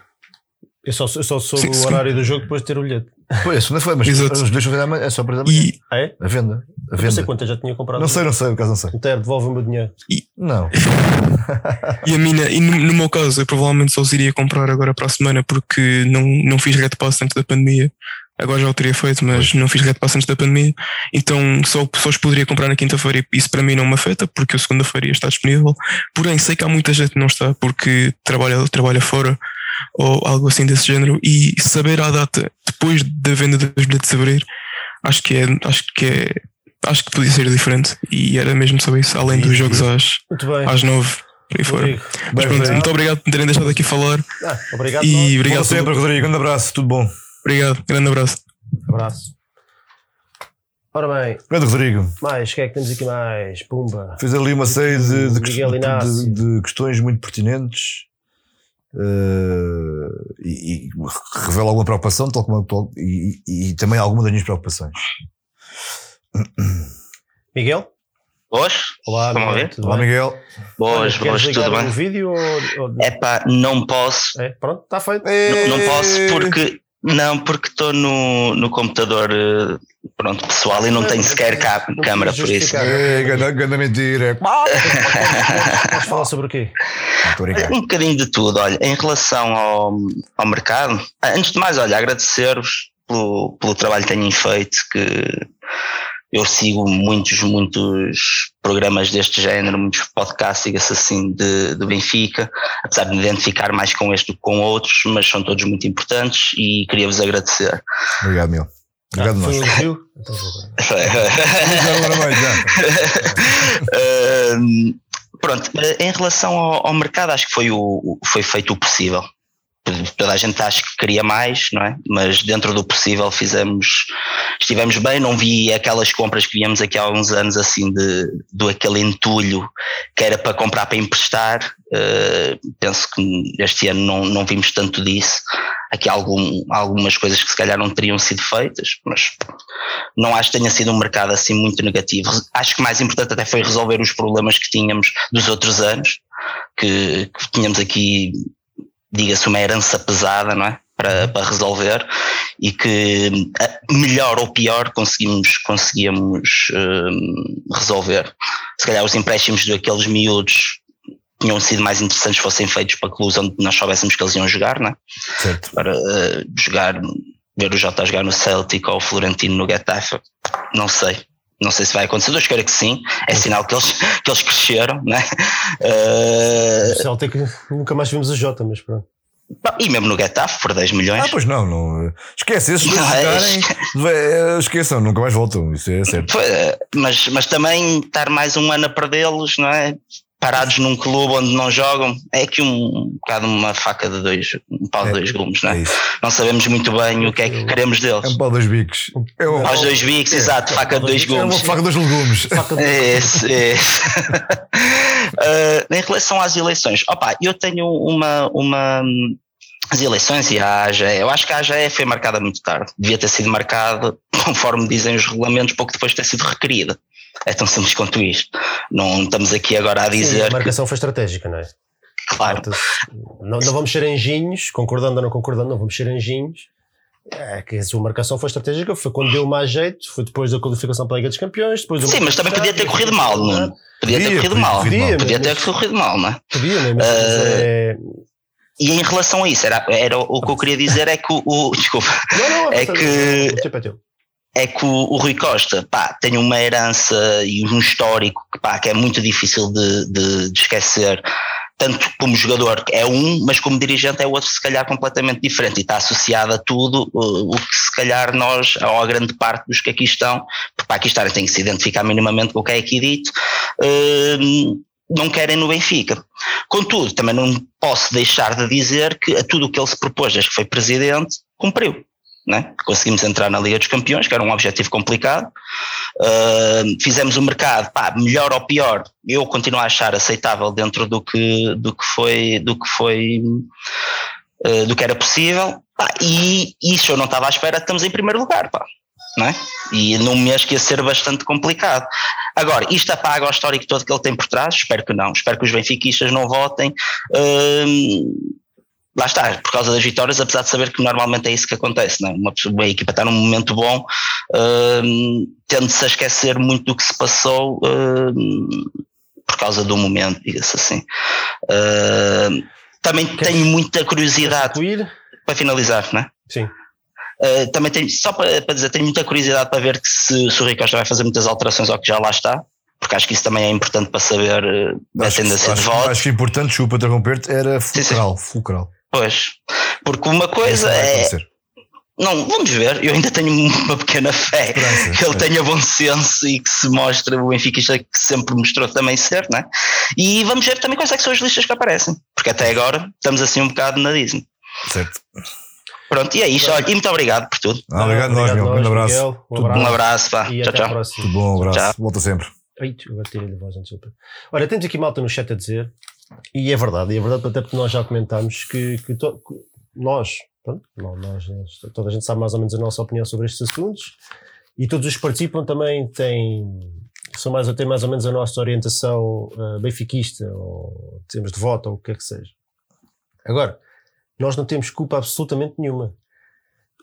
Eu só, eu só soube sim, o horário do jogo depois de ter o bilhete. Pois, é segunda-feira, mas Exato. os bilhetes é só para amanhã. E... Ah, é? A venda. A venda. Não sei quanto, eu já tinha comprado. Não sei, não sei, no caso não sei. Então, devolve o meu dinheiro. E... Não. e a minha, e no, no, meu caso, eu provavelmente só os iria comprar agora para a semana porque não, não fiz red pass antes da pandemia agora já o teria feito, mas não fiz red pass antes da pandemia, então só, só os poderia comprar na quinta-feira e isso para mim não me afeta, porque a segunda-feira ia estar disponível. Porém, sei que há muita gente que não está porque trabalha, trabalha fora ou algo assim desse género, e saber a data depois da venda dos bilhetes abrir, acho que é, acho que é, acho que podia ser diferente e era mesmo saber isso, além dos jogos às, às nove. Aí fora. Mas pronto, muito obrigado por terem deixado aqui falar. Ah, obrigado. E obrigado sempre, Rodrigo. Um abraço, tudo bom. Obrigado, grande abraço. Abraço. Ora bem. Grande Rodrigo. Mais, o que é que temos aqui mais? Pumba. Fiz ali uma série de, de, de, de questões muito pertinentes uh, e, e, revela alguma preocupação, tal como e, e, e também alguma das minhas preocupações. Miguel? Boas? Olá, Olá, Miguel. Olá, Miguel. Boas, boas, tudo bem? vídeo ou... É pá, não posso. É, pronto, está feito. Não, não posso porque não, porque estou no, no computador uh, pronto, pessoal e não tenho sequer cá, câmara por isso. É, ganda mentira. Vamos falar sobre o quê? Um bocadinho de tudo. Olha, em relação ao, ao mercado, antes de mais, olha, agradecer-vos pelo, pelo trabalho que têm feito, que eu sigo muitos, muitos programas deste género, muitos podcasts, diga-se assim, de, de Benfica, apesar de me identificar mais com este do que com outros, mas são todos muito importantes e queria-vos agradecer. Obrigado, meu. Obrigado, ah, nós. uh, pronto, em relação ao, ao, mercado, acho que foi, o, foi feito o possível toda a gente acha que queria mais, não é? Mas dentro do possível fizemos, estivemos bem, não vi aquelas compras que víamos aqui há uns anos assim de, do aquele entulho que era para comprar para emprestar. Uh, penso que este ano não, não vimos tanto disso. Aqui algum, algumas coisas que se calhar não teriam sido feitas, mas não acho que tenha sido um mercado assim muito negativo. Acho que mais importante até foi resolver os problemas que tínhamos dos outros anos, que, que tínhamos aqui diga-se, uma herança pesada, não é? Para, para resolver e que melhor ou pior conseguimos, conseguimos uh, resolver. Se calhar os empréstimos daqueles miúdos tinham sido mais interessantes se fossem feitos para clubes onde nós soubéssemos que eles iam jogar, não é? Certo. Para uh, jogar, ver o Jota jogar no Celtic ou o Florentino no Getafe, não sei. Não sei se vai acontecer, eu espero que sim. É sinal que eles, que eles cresceram, né? Uh... O Celtic nunca mais vimos o Jota, mas pronto. E mesmo no Getafe por 10 milhões. Ah, pois não, não. Esquece, esses dois jogarem, esqueçam, nunca mais voltam, isso é certo. Mas, mas também estar mais um ano a perdê-los, não é? Parados num clube onde não jogam, é que um, um bocado uma faca de dois, um pau de é, dois gumes, não é? é não sabemos muito bem o que é que queremos deles. É um pau de dois bicos. É um pau de dois bicos, é, exato, faca de dois gumes. É uma faca de dois legumes. É esse, é esse. uh, em relação às eleições, opa, eu tenho uma, uma as eleições e a AGE, eu acho que a AGE foi marcada muito tarde. Devia ter sido marcada, conforme dizem os regulamentos, pouco depois de ter sido requerida. É tão simples quanto isto. Não estamos aqui agora a dizer. Sim, a marcação que... foi estratégica, não é? Claro. Não, não vamos ser anjinhos, concordando ou não concordando, não vamos ser anjinhos, É que a sua marcação foi estratégica, foi quando deu mais jeito, foi depois da qualificação para a Liga dos Campeões. Depois do Sim, mas também podia ter corrido mal, não? Podia ter corrido mal. Podia ter corrido mal, não é? Podia, né? Mas, é... E em relação a isso, era, era o que eu queria dizer é que o, o- desculpa, Não, não, É portanto, que- o tempo é que o, o Rui Costa pá, tem uma herança e um histórico que, pá, que é muito difícil de, de- de esquecer. Tanto como jogador é um, mas como dirigente é outro, se calhar completamente diferente, e está associado a tudo o que se calhar nós, ou a grande parte dos que aqui estão, porque para aqui estarem têm que se identificar minimamente com o que é aqui dito, uh, não querem no Benfica. Contudo, também não posso deixar de dizer que a tudo o que ele se propôs desde que foi presidente, cumpriu. Né? Conseguimos entrar na Liga dos Campeões, que era um objetivo complicado. Uh, fizemos o mercado, pá, melhor ou pior, eu continuo a achar aceitável dentro do que, do que foi, do que foi, uh, do que era possível. Pá, e isso eu não estava à espera, estamos em primeiro lugar, pá. É? E num mês que ia ser bastante complicado. Agora, isto apaga o histórico todo que ele tem por trás? Espero que não. Espero que os benfiquistas não votem. Uh, lá está, por causa das vitórias, apesar de saber que normalmente é isso que acontece, não é? Uma, pessoa, a equipa está num momento bom, uh, tende-se a esquecer muito do que se passou uh, por causa do momento, diga-se assim. Uh, também Queres- tenho muita curiosidade, para finalizar, não é? Sim. Uh, também tenho, só para, para dizer, tenho muita curiosidade para ver que se, se o Rui Costa vai fazer muitas alterações ao que já lá está, porque acho que isso também é importante para saber a tendência de voto. acho que importante, desculpa interromper-te, era sim. fulcral, fulcral. Pois, porque uma coisa é. Não, vamos ver. Eu ainda tenho uma pequena fé Esperança, que ele é. tenha bom senso e que se mostre o Benfica que sempre mostrou também ser, né? E vamos ver também quais é que são as listas que aparecem, porque até agora estamos assim um bocado na Disney. Certo. Pronto, e é isto. Olha, e muito obrigado por tudo. Ah, obrigado, nós, meu. Um grande abraço. Miguel. Um Tudo abraço. Um abraço, vá. E Tchau, tchau. Tudo bom, um abraço. Tchau. Volta sempre. Ai, agora tirei a voz antes. de eu- Olha, temos aqui malta no chat a dizer, e é verdade, é verdade até porque nós já comentámos que, que to- que nós, pronto, não, nós, toda a gente sabe mais ou menos a nossa opinião sobre estes assuntos, e todos os que participam também têm, são mais, têm mais ou menos a nossa orientação uh, benfiquista, ou temos de voto, ou o que quer que seja. Agora, nós não temos culpa absolutamente nenhuma.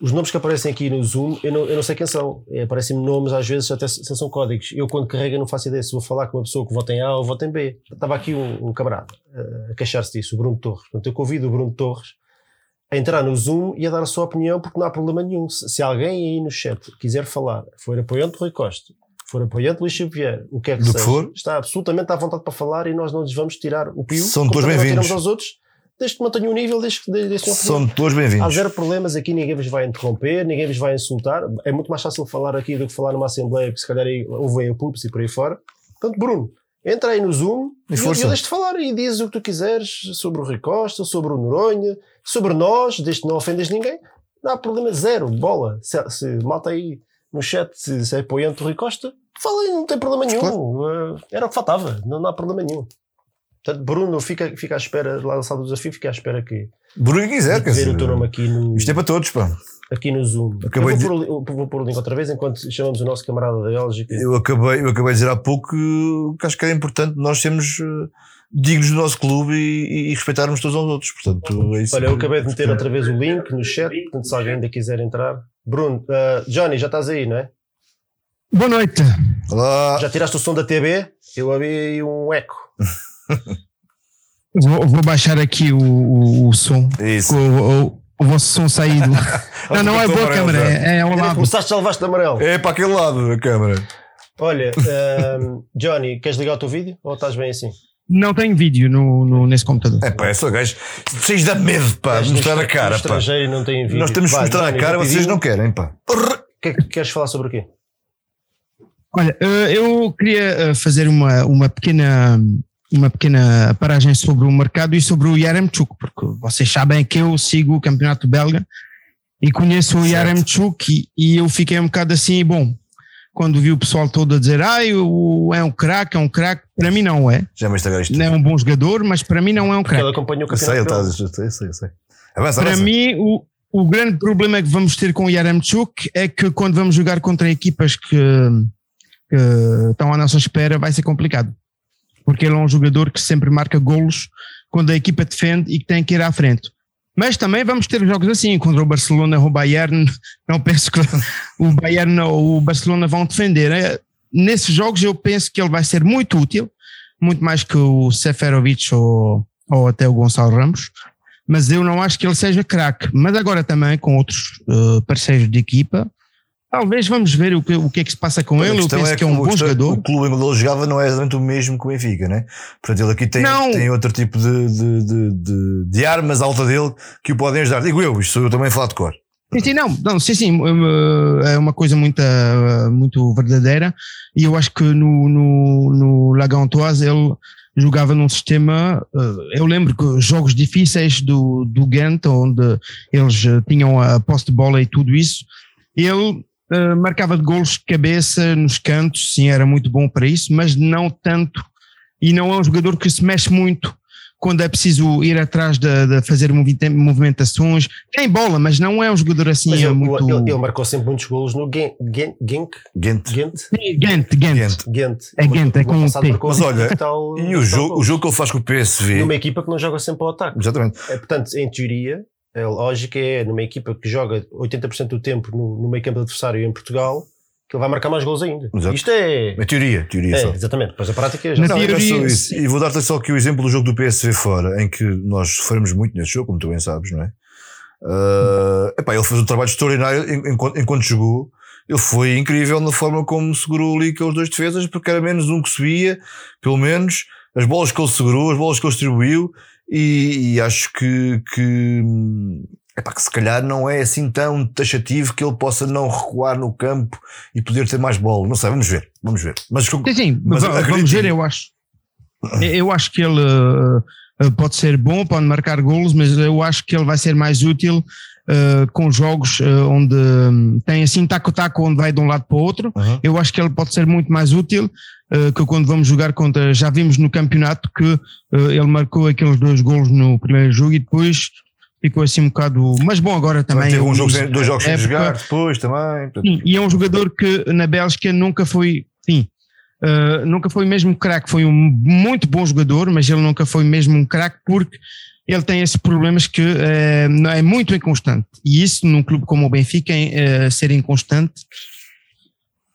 Os nomes que aparecem aqui no Zoom, eu não, eu não sei quem são. É, Aparecem-me nomes, às vezes até se- são códigos. Eu, quando carrego, não faço ideia se vou falar com uma pessoa que vota em A ou vota em B. Estava aqui um, um camarada eh, a queixar-se disso, o Bruno Torres. Portanto, eu convido o Bruno Torres a entrar no Zoom e a dar a sua opinião, porque não há problema nenhum. Se, se alguém aí no chat quiser falar, for apoiante de Rui Costa, for apoiante de Luís Vieira, o que é que Do que seja, for. está absolutamente à vontade para falar e nós não lhes vamos tirar o pio. São todos bem-vindos. aos outros, desde que mantenham o nível, desde que desde que São todos Há bem-vindos. zero problemas aqui, ninguém vos vai interromper, ninguém vos vai insultar. É muito mais fácil falar aqui do que falar numa assembleia que se calhar aí ouvem a público e por aí fora. Portanto, Bruno, entra aí no Zoom E e, eu, força. eu deixo-te falar e diz o que tu quiseres sobre o Rui Costa, sobre o Noronha, sobre nós, desde que não ofendas ninguém. Não há problema, zero, bola. Se, se malta aí no chat se, se é apoiante do Rui Costa, fala aí, não tem problema nenhum. Eh, Era o que faltava, não, não há problema nenhum. Portanto, Bruno, fica, fica à espera, lançado o desafio, fica à espera que Bruno quiser, quer ver dizer. o teu nome aqui no, Isto é para todos, pá. aqui no Zoom. Acabei eu de- vou, pôr, o- vou pôr o link outra vez enquanto chamamos o nosso camarada da Bélgica. Eu acabei, eu acabei de dizer há pouco que, acho que é importante nós sermos eh, dignos do nosso clube e, e respeitarmos todos aos outros. Portanto, é isso. Olha, eu acabei de meter outra vez o link no chat, portanto, se alguém ainda quiser entrar. Bruno, ah, Johnny, já estás aí, não é? Boa noite. Olá. Já tiraste o som da TV? Eu ouvi um eco. Vou, vou baixar aqui o, o, o som. Isso. O, o, o vosso som saído. não, não é boa amarelo, câmera, é, é ao lado. começaste a levar-te amarelo. É para aquele lado a câmara. Olha, ah, Johnny, queres ligar o teu vídeo ou estás bem assim? Não tenho vídeo no, no- nesse computador. É pá, é só gajo. Vocês dão medo, pá, de mostrar a cara, pá. não tem vídeo. Nós temos que mostrar a Johnny, cara, vocês não querem, pá. O que é que queres falar sobre o quê? Olha, eh, eu queria eh, fazer uma, uma pequena uma pequena paragem sobre o mercado e sobre o Yaremchuk, porque vocês sabem que eu sigo o campeonato belga e conheço o Certo. Yaremchuk e, e eu fiquei um bocado assim, bom, quando vi o pessoal todo a dizer, ah, o, é um craque, é um craque, para mim não é, Já me não é um bom jogador, mas para mim não é um Porque ele craque. acompanhou o Eu sei, ele está sei, eu sei, eu sei. Avança, Para avança. mim, o, o grande problema que vamos ter com o Yaremchuk é que quando vamos jogar contra equipas que, que estão à nossa espera vai ser complicado. Porque ele é um jogador que sempre marca golos quando a equipa defende e que tem que ir à frente. Mas também vamos ter jogos assim, contra o Barcelona o Bayern. Não penso que o Bayern ou o Barcelona vão defender. É, nesses jogos eu penso que ele vai ser muito útil, muito mais que o Seferovic ou, ou até o Gonçalo Ramos. Mas eu não acho que ele seja craque. Mas agora também com outros uh, parceiros de equipa, Talvez vamos ver o que, o que é que se passa com ele. Eu penso é que, que é um bom jogador. O clube onde ele jogava não é exatamente o mesmo que o Benfica, né? Portanto, ele aqui tem, tem outro tipo de, de, de, de, de armas alta dele que o podem ajudar. Digo eu, isto sou eu também a falar de cor. Sim, sim, não, não, sim, sim, é uma coisa muito, muito verdadeira e eu acho que no, no, no Lagantoise ele jogava num sistema, eh, eu lembro que jogos difíceis do, do Ghent, onde eles tinham a posse de bola e tudo isso, ele uh, marcava de golos de cabeça nos cantos, sim, era muito bom para isso, mas não tanto, e não é um jogador que se mexe muito quando é preciso ir atrás de, de fazer movimentações. Tem bola, mas não é um jogador assim ele, muito. Ele, ele, marcou sempre muitos golos no Genk. Genk? Gent Gent, Gent. Gent. É Gent, é com o T. Mas olha, e o jogo, o jogo que ele faz com o PSV. Numa equipa que não joga sempre ao ataque. Exatamente. É, portanto, em teoria, a lógica é numa equipa que joga 80% do tempo no, no meio campo adversário em Portugal que ele vai marcar mais gols ainda. Exato. Isto é. A teoria, teoria é, só. Exatamente, pois a prática já não, não, é só isso. E vou dar-te só aqui o exemplo do jogo do PSV fora, em que nós sofremos muito nesse jogo, como tu bem sabes, não é? Uh, epá, ele fez um trabalho extraordinário enquanto, enquanto jogou. Ele foi incrível na forma como segurou ali aqueles dois defesas, porque era menos um que subia, pelo menos, as bolas que ele segurou, as bolas que ele distribuiu, e, e acho que, que epá, que se calhar não é assim tão taxativo que ele possa não recuar no campo e poder ter mais bola. Não sei, vamos ver, vamos ver. Mas, sim, sim, mas vamos ver, eu acho. Eu acho que ele uh, pode ser bom, pode marcar golos, mas eu acho que ele vai ser mais útil uh, com jogos uh, onde um, tem assim taco-taco, onde vai de um lado para o outro. Uhum. Eu acho que ele pode ser muito mais útil que quando vamos jogar contra. Já vimos no campeonato que ele marcou aqueles dois golos no primeiro jogo e depois ficou assim um bocado. Mas bom, agora também. Teve um jogo, dois jogos sem jogar depois também. Sim, e é um jogador que na Bélgica nunca foi. Sim, uh, nunca foi mesmo craque. Foi um muito bom jogador, mas ele nunca foi mesmo um craque porque ele tem esses problemas que uh, é muito inconstante. E isso num clube como o Benfica, uh, ser inconstante.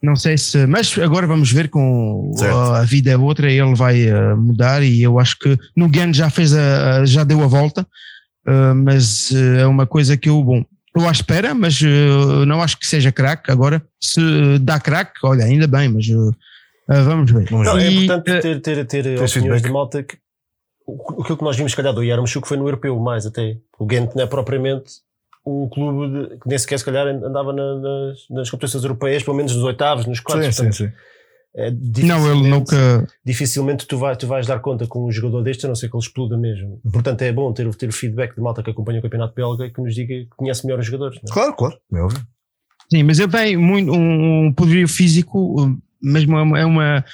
Não sei se, mas agora vamos ver com a, a vida é outra, ele vai mudar e eu acho que no Gan já fez a, já deu a volta, Uh, mas uh, é uma coisa que eu, bom, estou à espera, mas uh, não acho que seja craque. Agora, se dá craque, olha, ainda bem, mas vamos ver. Não, é importante ter, ter, ter opiniões feedback. de malta que o, que nós vimos, se calhar, do Yarmchuk foi no europeu, mais até. O Ghent não é propriamente um clube de, que nem sequer, se calhar, andava na, nas, nas competições europeias, pelo menos nos oitavos, nos quartos. Sim, sim, sim. É, não, ele nunca. Dificilmente tu, vai, tu vais dar conta com um jogador deste, a não ser que ele exploda mesmo. Portanto, é bom ter, ter o feedback de malta que acompanha o campeonato belga e que nos diga que conhece melhor os jogadores. Não? É? Claro, claro, é óbvio. Sim, mas ele tem muito, um, um poderio físico, mesmo é uma, é uma,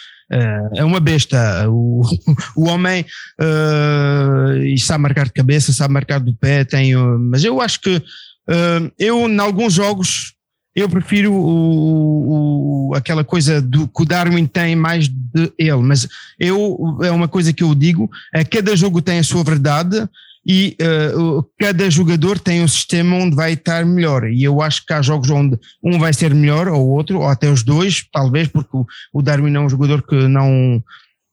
é uma besta. O, o homem uh, sabe marcar de cabeça, sabe marcar do pé, tem, mas eu acho que uh, eu, em alguns jogos, eu prefiro o, o, aquela coisa do que o Darwin tem mais de ele, mas eu é uma coisa que eu digo: é, cada jogo tem a sua verdade e uh, cada jogador tem um sistema onde vai estar melhor. E eu acho que há jogos onde um vai ser melhor ou outro, ou até os dois, talvez, porque o, o Darwin é um jogador que não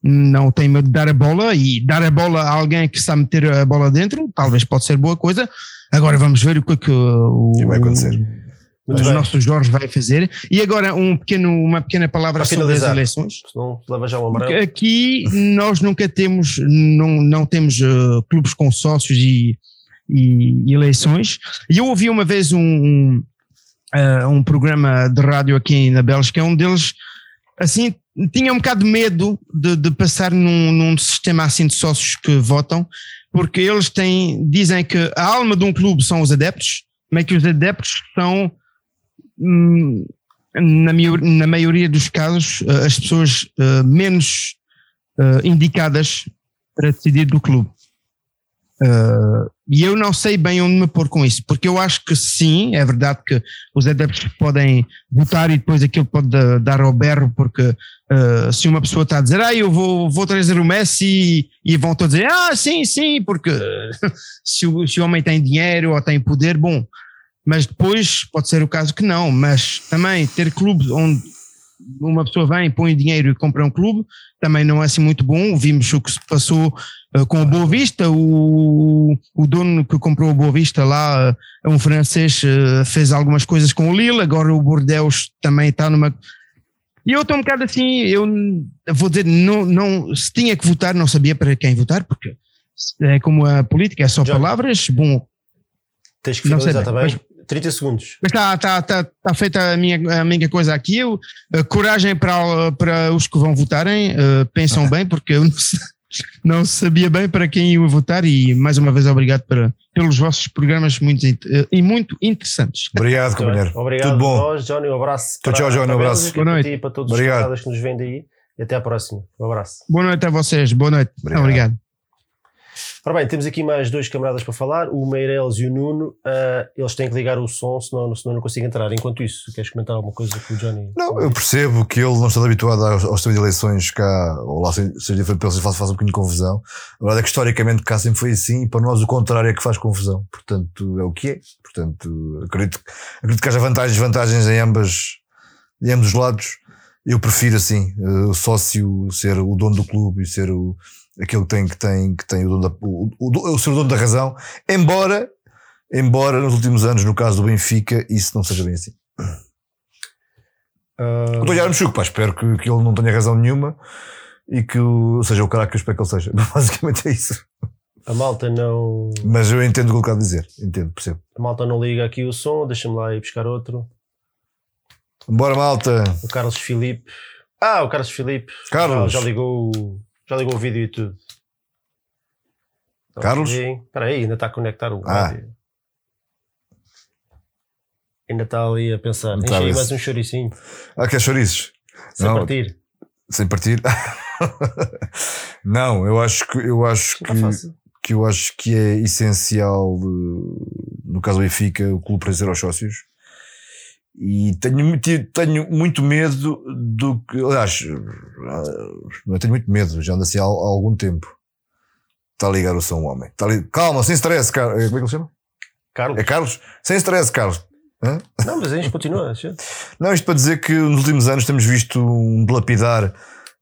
não tem medo de dar a bola e dar a bola a alguém que sabe meter a bola dentro, talvez pode ser boa coisa. Agora vamos ver o que, é que o, que vai acontecer os nossos Jorge vai fazer. E agora um pequeno, uma pequena palavra sobre as eleições. Senão leva já o amarelo. Aqui nós nunca temos, não, não temos uh, clubes com sócios e, e, eleições. E eu ouvi uma vez um, um, uh, um programa de rádio aqui na Bélgica, um deles assim tinha um bocado de medo de, de passar num, num sistema assim de sócios que votam, porque eles têm, dizem que a alma de um clube são os adeptos, mas que os adeptos são na, na maioria dos casos, eh, as pessoas eh, menos eh, indicadas para decidir do clube. E eu não sei bem onde me pôr com isso, porque eu acho que sim, é verdade que os adeptos podem votar e depois aquilo pode dar ao berro, porque uh, se uma pessoa está a dizer, ah, eu vou, vou trazer o Messi e, vão todos dizer, ah, sim, sim, porque se o, se o homem tem dinheiro ou tem poder, bom, mas depois pode ser o caso que não, mas também ter clubes onde uma pessoa vem, põe dinheiro e compra um clube, também não é assim muito bom. Vimos o que se passou uh, com o Boa Vista, o, o dono que comprou o Boa Vista lá, uh, um francês, uh, fez algumas coisas com o Lille, agora o Bordeaux também está numa. E eu estou um bocado assim, eu vou dizer, não, não, se tinha que votar, não sabia para quem votar, porque é como a política, é só palavras. Bom, tens que finalizar também. Mas, 30 segundos. Mas está tá, tá, tá feita a minha, a minha coisa aqui. Eu, coragem para, para os que vão votarem, uh, pensam bem, porque eu não, não, sabia bem para quem ia votar e mais uma vez obrigado para, pelos vossos programas muito, uh, e muito interessantes. Obrigado, companheiro. Obrigado Tudo bom. Nós, Johnny, um abraço. Tchau, tchau, Johnny, um abraço. Boa noite. Para todos obrigado. os que nos vêm daí e até à próxima. Um abraço. Boa noite a vocês. Boa noite. Obrigado. obrigado. Ora bem, temos aqui mais dois camaradas para falar, o Meireles e o Nuno. Uh, eles têm que ligar o som, senão, senão não consigo entrar. Enquanto isso, queres comentar alguma coisa com o Johnny? Não, eu percebo que ele não está habituado aos, aos de eleições cá, ou lá seja diferente faz, faz um bocadinho de confusão. A verdade é que historicamente cá sempre foi assim, e para nós o contrário é que faz confusão. Portanto, é o que é. Portanto, acredito, acredito que haja vantagens e desvantagens em ambas, em ambos os lados. Eu prefiro assim, eh, o sócio ser o dono do clube e ser o, aquele que tem, que tem, que tem o, dono da, o, o, o, ser dono da razão, embora, embora nos últimos anos, no caso do Benfica, isso não seja bem assim. Uh... Estou a olhar Chuco, pá, espero que, que ele não tenha razão nenhuma e que seja o cara que eu espero que ele seja. Basicamente é isso. A malta não. Mas eu entendo o que ele está a dizer, entendo, percebo. A malta não liga aqui o som, deixa-me lá ir buscar outro. Bora, malta. O Carlos Filipe. Ah, o Carlos Filipe. Carlos. Já, já ligou já ligou o vídeo e tudo. Então, Carlos? Espera aí, ainda está a conectar o ah. Ainda está ali a pensar. Enche aí mais um choricinho. Ah, quer chouriços? Sem Não. partir. Sem partir? Não, eu acho que eu acho que, que eu acho que é essencial no caso do Benfica o clube trazer aos sócios e tenho, tenho muito medo do que. Aliás, eu tenho muito medo, já ando assim há, há algum tempo. Está a ligar o som, homem. Está. Calma, sem stress, Car... como é que ele chama? Carlos. É Carlos? Sem stress, Carlos. Hã? Não, mas gente continua. Não, isto para dizer que nos últimos anos temos visto um dilapidar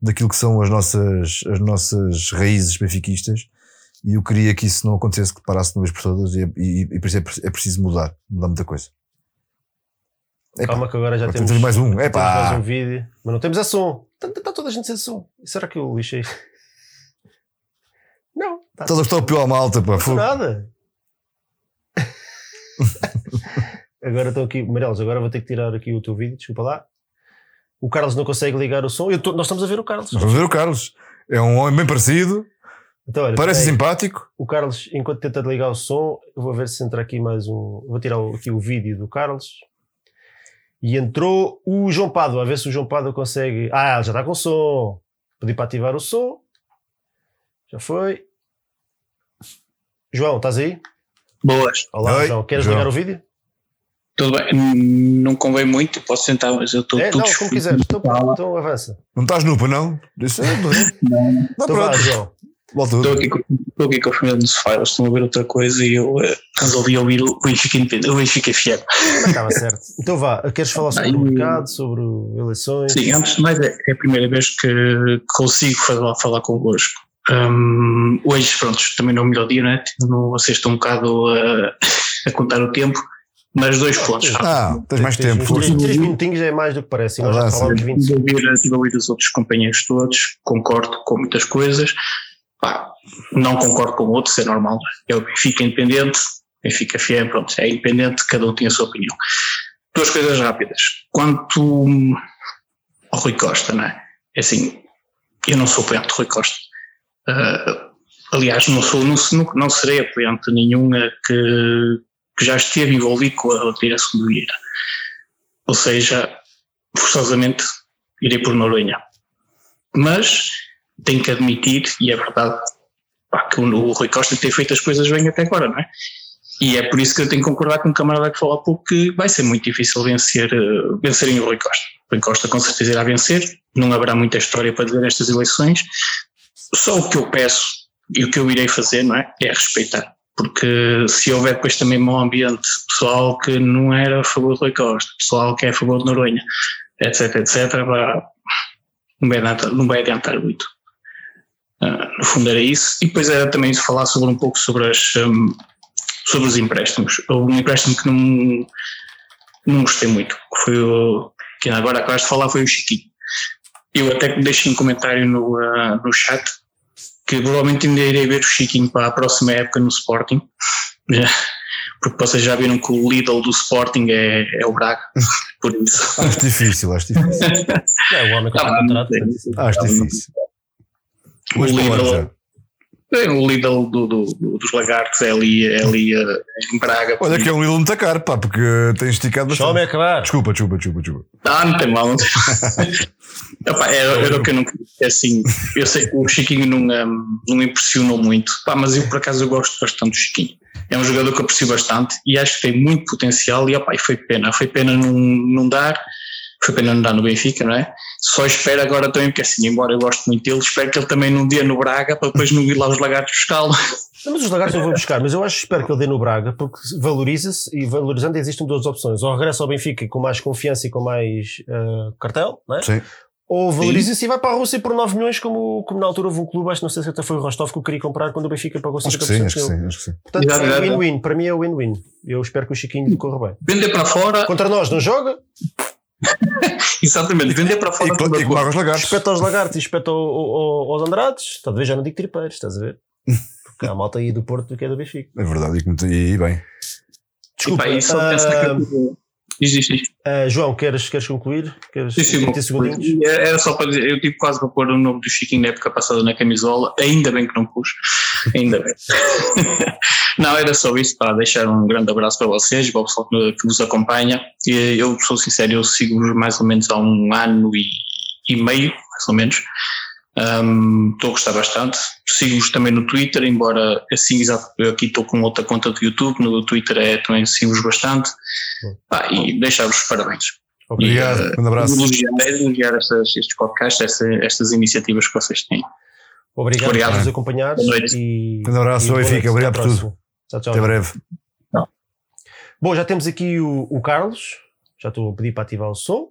daquilo que são as nossas, as nossas raízes benfiquistas e eu queria que isso não acontecesse, que parasse de uma vez por todas e, e, e por isso é, é preciso mudar, mudar muita coisa. Calma que agora já temos, mais um. Epa. Temos mais um vídeo. Mas não temos a som. Está, está toda a gente sem som. Será que eu lixei? Não. Está Todos estão pior malta, pá. Não nada. agora estou aqui. Marelos, agora vou ter que tirar aqui o teu vídeo. Desculpa lá. O Carlos não consegue ligar o som. Tô, nós estamos a ver o Carlos. Vamos ver o Carlos. É um homem bem parecido. Então, olha, Parece simpático. O Carlos, enquanto tenta ligar o som, eu vou ver se entra aqui mais um. Vou tirar aqui o vídeo do Carlos. E entrou o João Pado, a ver se o João Pado consegue. Ah, já está com som. Pedi para ativar o som. Já foi. João, estás aí? Boas. Olá, Oi, João. Queres João. ligar o vídeo? Tudo bem. Não convém muito, posso sentar, mas eu estou é, Não, como quiseres. Então, então avança. Não estás nupa, não? É, não. não. não então pronto. João. Estou aqui, com, estou aqui com a família no sofá, eles estão a ver outra coisa e eu uh, resolvi ouvir o Benfica Independente, o Benfica FM. Estava certo. Então vá, queres falar sobre o mercado, sobre eleições? Sim, antes de mais é, é a primeira vez que consigo falar, falar convosco. Um, hoje, pronto, também não é o melhor dia, né? não vocês estão um bocado a, a contar o tempo, mas dois pontos. Ah, tens mais tempo. Três, três minutinhos é mais do que parece. Nós já falámos 20 Estive a ouvir os outros companheiros todos, concordo com muitas coisas. Pá, não concordo com outros, é normal. É o Benfica independente, Benfica fiel, pronto, é independente, cada um tem a sua opinião. Duas coisas rápidas. Quanto ao Rui Costa, não é? É assim, eu não sou apoiante de Rui Costa. Uh, aliás, não, sou, não, não serei apoiante nenhuma que, que já esteve envolvido com a direção do Vieira. Ou seja, forçosamente irei por Noronha. Mas tenho que admitir, e é verdade, pá, que o, o Rui Costa tem feito as coisas bem até agora, não é? E é por isso que eu tenho que concordar com o camarada que falou há pouco que vai ser muito difícil vencer, uh, vencerem o Rui Costa. O Rui Costa com certeza irá vencer, não haverá muita história para dizer nestas eleições. Só o que eu peço e o que eu irei fazer, não é? É respeitar. Porque se houver depois também mau ambiente, pessoal que não era a favor do Rui Costa, pessoal que é a favor de Noronha, etc, etc, não, vai adiantar, não vai adiantar muito. Uh, no fundo era isso. E depois era também falar sobre um pouco sobre as. Um, sobre os empréstimos. Houve um empréstimo que não, não gostei muito, que foi o que agora acabaste de falar, foi o Chiquinho. Eu até deixei um comentário no, uh, no chat que provavelmente ainda irei ver o Chiquinho para a próxima época no Sporting. Porque vocês já viram que o Lidl do Sporting é, é o Braga, por isso. Acho difícil, acho difícil. É o homem que Tá está contrato. Acho difícil. O Mas Lidl, o Lidl do, do- do- dos lagartos é ali, é ali uh, em Braga. Olha que é um Lidl muito caro, pá, porque tem esticado bastante. acabar. Desculpa, desculpa, desculpa, desculpa. Ah, não tem mal. Não tem... Epá, era, era o que eu não queria. É assim, eu sei que o Chiquinho não, um, não impressionou muito, pá, mas eu por acaso eu gosto bastante do Chiquinho. É um jogador que eu aprecio bastante e acho que tem muito potencial e, opá, e foi pena. Foi pena não, não dar, foi pena não dar no Benfica, não é? Só espero agora também, porque assim, embora eu goste muito dele, espero que ele também não dê no Braga para depois não ir lá os lagartos buscá-lo. Mas os lagartos eu vou buscar, mas eu acho espero que ele dê no Braga, porque valoriza-se e valorizando existem duas opções. Ou regressa ao Benfica com mais confiança e com mais eh, cartel, não é? Sim. ou valoriza-se e vai para a Rússia por 9 milhões, como, como na altura houve um clube, acho que não sei se até foi o Rostov que eu queria comprar quando o Benfica pagou 50% Acho que sim, acho que sim, acho que sim. Portanto, é win-win. Para mim é win-win. Eu espero que o Chiquinho corra bem. Vender para fora, Contra nós não joga, exatamente, vender para fora. E, e a com os lagartos. espeta aos lagartos e ao- ao- aos Andrades. Estás a ver? Já não digo tripeiros, estás a ver? Porque há malta aí do Porto que é do Benfica. É verdade, e, e bem. Desculpa, e só ah, pensar ah, João, queres, queres concluir? Queres Sim, sim, 30 segundinhos? Era só para dizer, eu tive quase para pôr o nome do Chiquinho na época passada na camisola, ainda bem que não pus, ainda bem. não, era só isso, para deixar um grande abraço para vocês, para o pessoal que, nos acompanha. E eu sou sincero, eu sigo-vos mais ou menos há um ano e, e meio, mais ou menos. Um, Estou a gostar bastante. Sigo-vos também no Twitter, embora assim, exato, eu aqui estou com outra conta do YouTube, no Twitter é, também sigo-vos bastante. Ah, e deixar-vos os parabéns. Obrigado, E, uh, um abraço. Elogiar, elogiar estas, estes podcasts, esta- estas iniciativas que vocês têm. Obrigado, Obrigado. por nos acompanhar. Boa noite. E, Um abraço, e boa Benfica. noite. Obrigado por tudo. Tchau, tchau. Até breve. Bom, já temos aqui o, o Carlos. Já estou a pedir para ativar o som.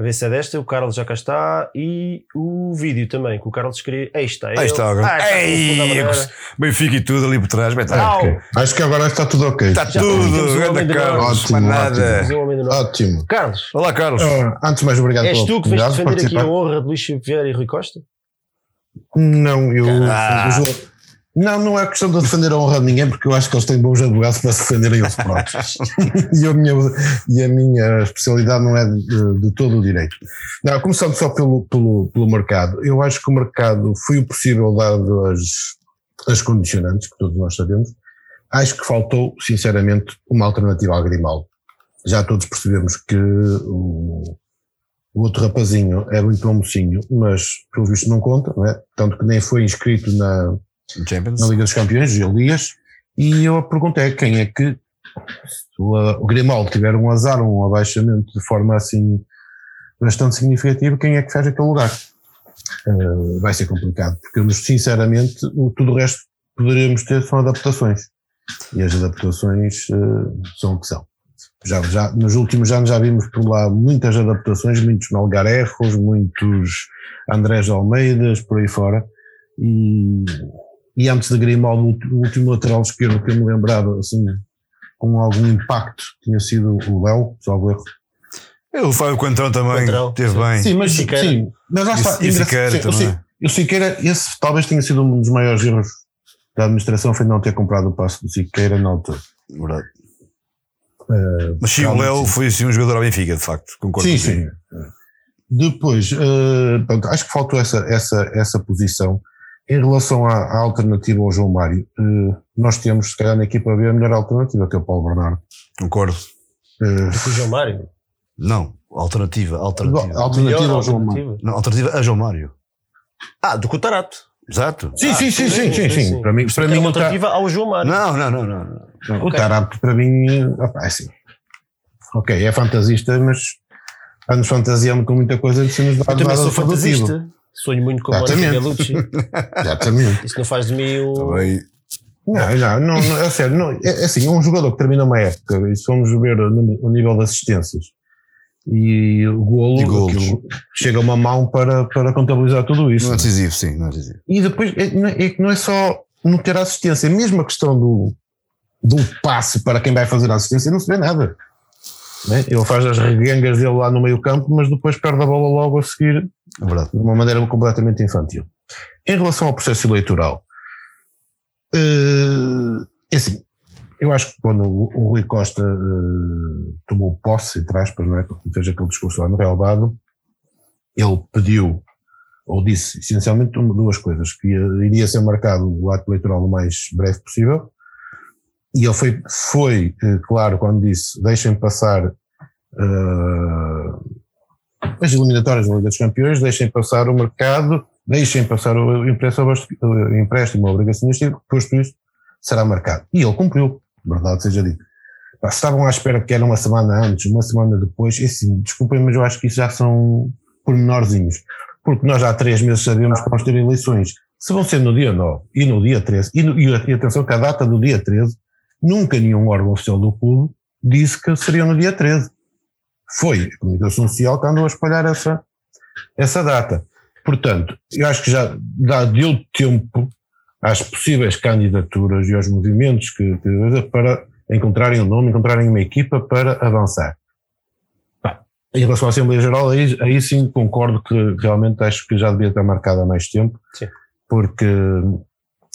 A ver se é desta. O Carlos já cá está. E o vídeo também, que o Carlos queria. Aí está. Aí ele. está, Ah, agora. está com Ei, Benfica e tudo ali por trás. Bem, tá. Au! Ok. Acho que agora está tudo ok. Está Já tudo. Grande Carlos. Ótimo, nada. Norte. Ótimo. Carlos, Olá, Carlos. Ah, antes de mais, obrigado és tu que vens defender aqui a honra de Luís Vieira e Rui Costa? Não, eu. Ah. Não, não é questão de defender a honra de ninguém, porque eu acho que eles têm bons advogados para se defenderem eles próprios. e, a minha, e a minha especialidade não é de, de todo o direito. Não, começando só pelo, pelo, pelo mercado. Eu acho que o mercado foi o possível dado as, as condicionantes, que todos nós sabemos. Acho que faltou, sinceramente, uma alternativa ao Grimaldo. Já todos percebemos que o, o outro rapazinho é muito bom mocinho, mas pelo visto não conta, não é? Tanto que nem foi inscrito na, Champions. na Liga dos Campeões, Elias, e eu a pergunta é quem é que, se o, Grimaldo tiver um azar, um abaixamento de forma assim bastante significativa, quem é que faz aquele lugar? Eh, vai ser complicado, porque sinceramente o, tudo o resto poderíamos ter são adaptações, e as adaptações eh, são o que são. Já, já, nos últimos anos já vimos por lá muitas adaptações, muitos Melgarejos, muitos Andrés Almeidas, por aí fora, e, e antes de Grimaldo, o último lateral esquerdo que eu me lembrava, assim, com algum impacto, tinha sido o Léo, salvo erro. O Fábio Coentrão também Coentrão, teve sim. bem. Sim, mas, sim, mas lá está. E- e Siqueira sim, o também. O Siqueira, esse talvez tenha sido um dos maiores erros da administração, foi não ter comprado o passe do Siqueira na altura. Verdade. Eh, Mas sim, o Léo sim. foi assim um jogador ao Benfica, de facto. Concordo Sim, sim. Depois, eh, pronto, acho que faltou essa, essa, essa posição. Em relação à, à alternativa ao João Mário, eh, nós temos, se calhar, na equipa B a melhor alternativa, que é o Paulo Bernardo. Concordo. Eh, Com o João Mário? Não, alternativa, alternativa. alternativa ao João Mário. alternativa? Não, alternativa a João Mário. Ah, do Cotarato. Exato. Sim, sim, sim, sim, sim, sim. Para mim, para É mim Tar- alternativa ao João Mário. Não, não, não, não. não. o Tarap, para mim, opa, é assim. Ok, é fantasista, mas ando fantasiando com muita coisa de cenas de Eu também sou fantasista. Sonho muito com o Mónica Exatamente. Bellucci. Exatamente. Isso não faz de mim um. Também. Não, não, não, não, é sério, não, é, é assim, é um jogador que termina uma época, e se formos ver o, o nível de assistências e o golo, chega uma mão para, para contabilizar tudo isso. Não é decisivo, sim, não é decisivo. E depois é, é- é que não é só não ter assistência, é mesmo a questão do, do passe para quem vai fazer a assistência, não se vê nada. Né? Ele faz as regangas dele lá no meio campo, mas depois perde a bola logo a seguir É verdade. de uma maneira completamente infantil. Em relação ao processo eleitoral, eh, é assim, eu acho que quando o, Rui Costa eh, tomou posse, entre aspas, não é? Porque fez aquele discurso lá no relevado, ele pediu, ou disse essencialmente duas coisas, que ia- iria ser marcado o ato eleitoral o mais breve possível, e ele foi, foi eh, claro quando disse, deixem passar eh, as eliminatórias da Liga dos Campeões, deixem passar o mercado, deixem passar o empréstimo, o empréstimo obrigacionista, posto isso, será marcado. E ele cumpriu, verdade seja dito. Se estavam à espera que era uma semana antes, uma semana depois, é assim, desculpem, mas eu acho que isso já são pormenorzinhos. Porque nós há três meses sabemos que vamos ter eleições. Se vão ser no dia 9 e no dia 13, e, no- e atenção que a data do dia 13, nunca nenhum órgão oficial do clube disse que seria no dia 13 foi a comunicação social que andou a espalhar essa, essa data. Portanto, eu acho que já dá, deu tempo às possíveis candidaturas e aos movimentos que, que- para encontrarem um nome, encontrarem uma equipa para avançar. Em relação à Assembleia Geral, aí, aí sim concordo que realmente acho que já devia estar marcada há mais tempo, Sim. porque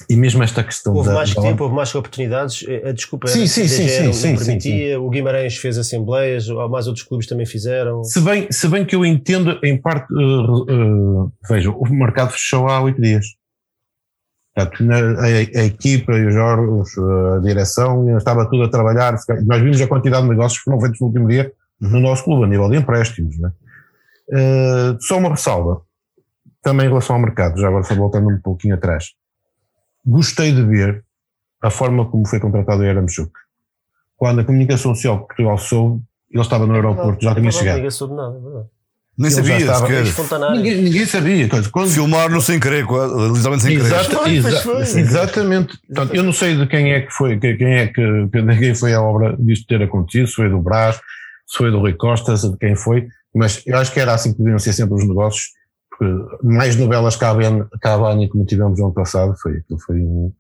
e mesmo esta questão Houve da, mais da- tempo, houve mais oportunidades. A desculpa Sim, era sim, que a sim, sim, não sim, sim, permitia, o Guimarães fez assembleias, mais outros clubes também fizeram. Se bem, se bem que eu entendo, em parte, uh, uh, veja, o mercado fechou há oito dias. Portanto, na- a, a equipa os órgãos, a direção, estava tudo a trabalhar. Nós vimos a quantidade de negócios que foram feitos no último dia no nosso clube, a nível de empréstimos. Né? Uh, só uma ressalva, também em relação ao mercado, já agora só voltando um pouquinho atrás. Gostei de ver a forma como foi contratado o Yaramchuk. Quando a comunicação social de Portugal soube, ele estava no aeroporto, já É tinha verdade, chegado. Ninguém soube nada, é verdade. Nem Ele sabia estava- sequer. Ninguém, ninguém sabia. Quando, Filmar-no sem querer, literalmente sem querer. Exata- Foi, exa-. Exatamente. Portanto, eu não sei de quem é que foi, que- quem é que, quem foi a obra disto ter acontecido, se foi do Brás, se foi do Rui Costa, se de quem foi, mas eu acho que era assim que deviam ser sempre os negócios, mais novelas cabem, cabem como tivemos no ano passado, foi, aquilo foi um,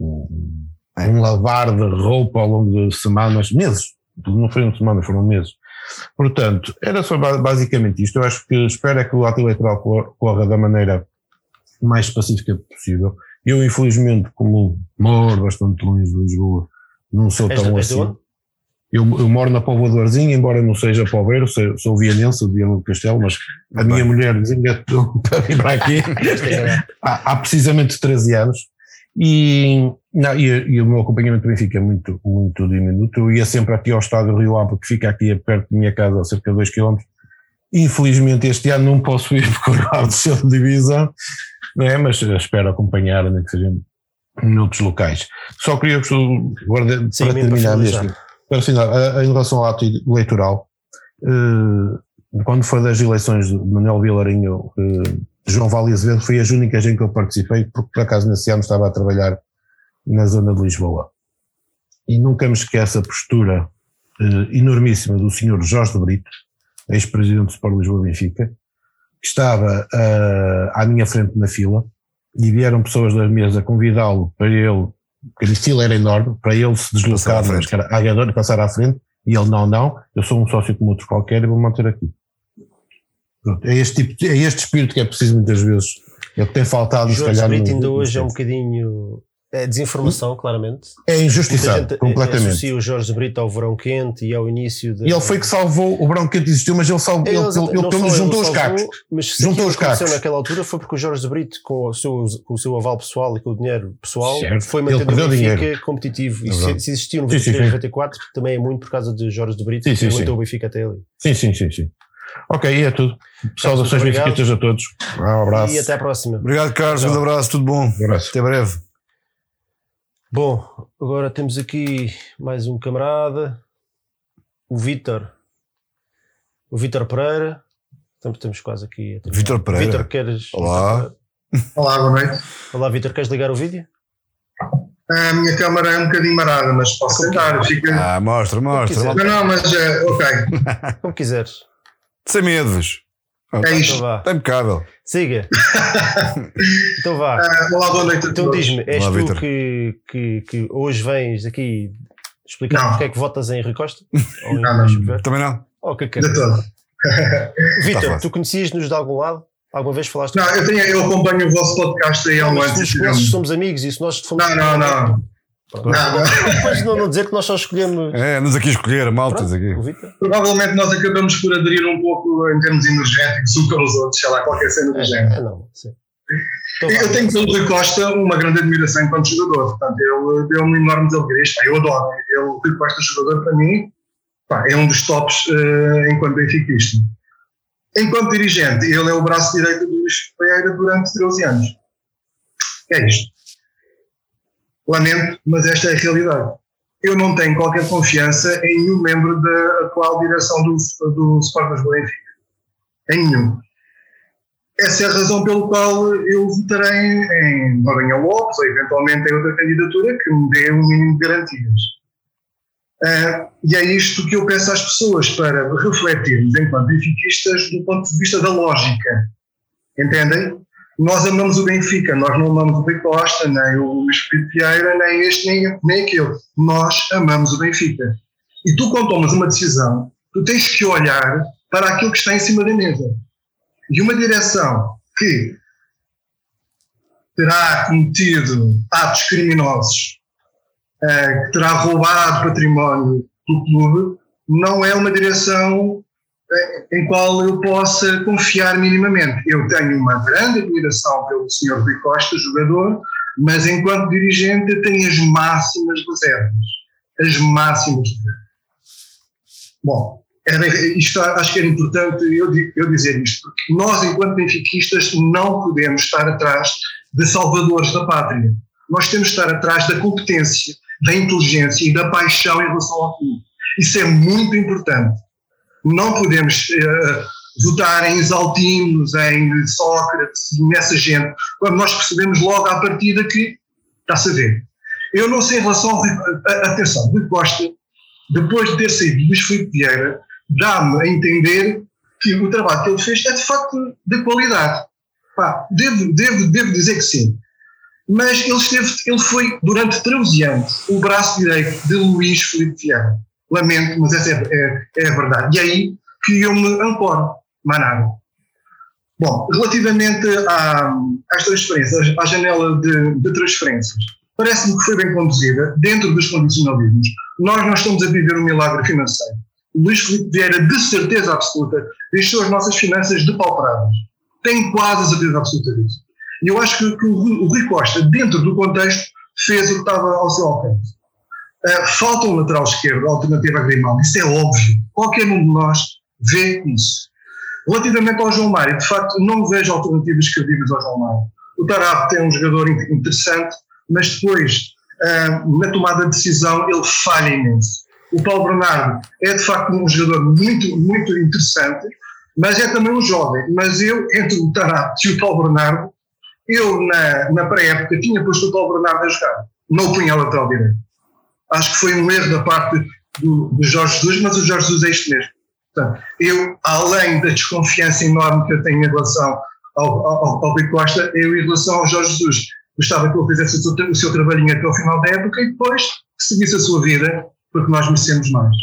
um, um lavar de roupa ao longo de semanas, meses, não foram semanas, foram meses. Portanto, era só ba- basicamente isto. Eu acho que espero é que o ato eleitoral cor- corra da maneira mais pacífica possível. Eu, infelizmente, como moro bastante longe de Lisboa, não sou tão és assim. Eu, eu moro na Povoadorzinha, embora não seja poveiro, sou, sou vianense, de Viana do Castelo, mas a minha mulher desengatou para vir para aqui há, há precisamente 13 anos. E, não, e, e o meu acompanhamento do Benfica é muito, muito diminuto. Eu ia sempre aqui ao estádio Rio Ave, que fica aqui perto da minha casa, a cerca de 2 km. Infelizmente, este ano não posso ir porque o Rio Ave desceu de divisão, não é? mas espero acompanhar, nem que seja em outros locais. Só queria, agora, Sim, para terminar mesmo, para final, a- a- em relação ao ato eleitoral, eh, quando foi das eleições de Manuel Vilarinho, eh, João Vale Azevedo foi as únicas em que eu participei, porque por acaso nesse ano estava a trabalhar na zona de Lisboa. E nunca me esqueço a postura eh, enormíssima do senhor Jorge de Brito, ex-presidente do Sport Lisboa Benfica, que estava à minha frente na fila, e vieram pessoas da mesa convidá-lo para ele, porque a fila era enorme, para ele se deslocar mas, cara, à Gador e passar à frente, e ele, não, não, eu sou um sócio como outro qualquer e vou manter aqui. Pronto, é este, tipo, é este espírito que é preciso muitas vezes, é o que tem faltado, se Jorge calhar. No- ainda hoje é um bocadinho. É desinformação, claramente. É gente eh, completamente. associa o Jorge Brito ao verão quente e ao início de. E ele foi que salvou o Brown que existiu, mas ele salvou, ele, Eles- ele, ele só ele juntou os cacos. Mas se Juntou os cacos. naquela altura foi porque o Jorge Brito, com o seu, com o seu aval pessoal e com o dinheiro pessoal, Certo. foi Ele mantendo o Benfica competitivo. E É se, se existiu no Sim, sim, 23 sim. 94, também é muito por causa de Jorge Brito Sim, que sim, aguentou o Benfica até ali. Sim, sim, sim, sim. Ok, é tudo. Saudações benfiquistas a todos. Um abraço. E até à próxima. Obrigado, Carlos. Um abraço, tudo bom. Um abraço. Até breve. Bom, agora temos aqui mais um camarada, o Vítor. O Vítor Pereira. Estamos, estamos quase aqui. Vítor Pereira. Vítor, queres. Olá. Olá, boa noite. Olá, Vítor, queres ligar o vídeo? A minha câmara é um bocadinho marada, mas posso tentar. Fica... Ah, mostra, mostra. Não, não, mas é, ok. Como quiseres. Sem medos. É isto. Então. Está impecável. Siga. então vá. Ah, olá, boa noite a Então diz-me, és Olá, tu que, que, que hoje vens aqui explicar Não. porque é que votas em Rui Costa? Ou em Não, não. Também não? Ou o que é que De queres? todo. Vítor, fácil. tu conhecias-nos de algum lado? Alguma vez falaste Não, eu, tenho, eu acompanho o vosso podcast aí há um ano. somos amigos e se nós fomos. Não, não, não. Pronto. Depois não, não dizer que nós só escolhemos. É, nos aqui escolher, malta. Aqui. Provavelmente nós acabamos por aderir um pouco em termos energéticos uns com os outros, sei lá, qualquer cena do género. É, não, sim. Então. Eu tenho pelo Rui Costa uma grande admiração enquanto jogador. Portanto, ele deu-me enormes alegrias. Eu adoro. Ele, o Rui Costa, jogador, para mim, pá, é um dos tops eh, enquanto benfiquista. Enquanto dirigente, ele é o braço direito do Luís Pereira durante 13 anos. É isto. Lamento, mas esta é a realidade. Eu não tenho qualquer confiança em nenhum membro da atual direção do, do Sport Lisboa Benfica. Em nenhum essa é a razão pelo qual eu votarei em Noronha Lopes ou eventualmente em outra candidatura que me dê um mínimo de garantias. Ah, e é isto que eu peço às pessoas para refletirmos enquanto benfiquistas do ponto de vista da lógica. Entendem? Nós amamos o Benfica, nós não amamos o Rui Costa, nem o Luís Vieira, nem este, nem, nem aquele. Nós amamos o Benfica. E tu, quando tomas uma decisão, tu tens que olhar para aquilo que está em cima da mesa e uma direção que terá cometido atos criminosos, eh, que terá roubado património do clube, não é uma direção em qual eu possa confiar minimamente. Eu tenho uma grande admiração pelo Sr. Rui Costa, jogador, mas enquanto dirigente tenho as máximas reservas. As máximas reservas. Bom, era, isto acho que era importante eu, eu dizer isto, porque nós, enquanto benfiquistas, não podemos estar atrás de salvadores da pátria. Nós temos de estar atrás da competência, da inteligência e da paixão em relação ao clube. Isso é muito importante. Não podemos eh, votar em exaltinos, em Sócrates, nessa gente, quando nós percebemos logo à partida que está-se a ver. Eu não sei em relação a- atenção, Rui Costa, depois de ter saído Luís Filipe Vieira, dá-me a entender que o trabalho que ele fez é de facto de qualidade. Pá, devo, devo, devo dizer que sim. Mas ele, esteve, ele foi, durante 13 anos, o braço direito de Luís Filipe Vieira. Lamento, mas essa é, é, é a verdade. E aí que eu me ancoro, mais nada. Bom, relativamente à, às transferências, à janela de, de transferências, parece-me que foi bem conduzida, dentro dos condicionalismos. Nós não estamos a viver um milagre financeiro. Luís Filipe Vieira, de certeza absoluta, deixou as nossas finanças depauperadas. Tenho quase a certeza absoluta disso. E eu acho que, que o Rui Costa, dentro do contexto, fez o que estava ao seu alcance. Uh, falta um lateral esquerdo, alternativa a Grimaldo, isso é óbvio. Qualquer um de nós vê isso. Relativamente ao João Mário, de facto, não vejo alternativas credíveis ao João Mário. O Tarap tem um jogador in- interessante, mas depois, uh, na tomada de decisão, ele falha imenso. O Paulo Bernardo é, de facto, um jogador muito, muito interessante, mas é também um jovem. Mas eu, entre o Tarap e o Paulo Bernardo, eu, na, na pré-época, tinha posto o Paulo Bernardo a jogar. Não punha lateral direito. Acho que foi um erro da parte do, do Jorge Jesus, mas o Jorge Jesus é isto mesmo. Portanto, eu, além da desconfiança enorme que eu tenho em relação ao, ao, ao Rui Costa, eu, em relação ao Jorge Jesus, gostava que ele fizesse o seu, tra- o seu trabalhinho até ao final da época e depois que seguisse a sua vida, porque nós merecemos mais.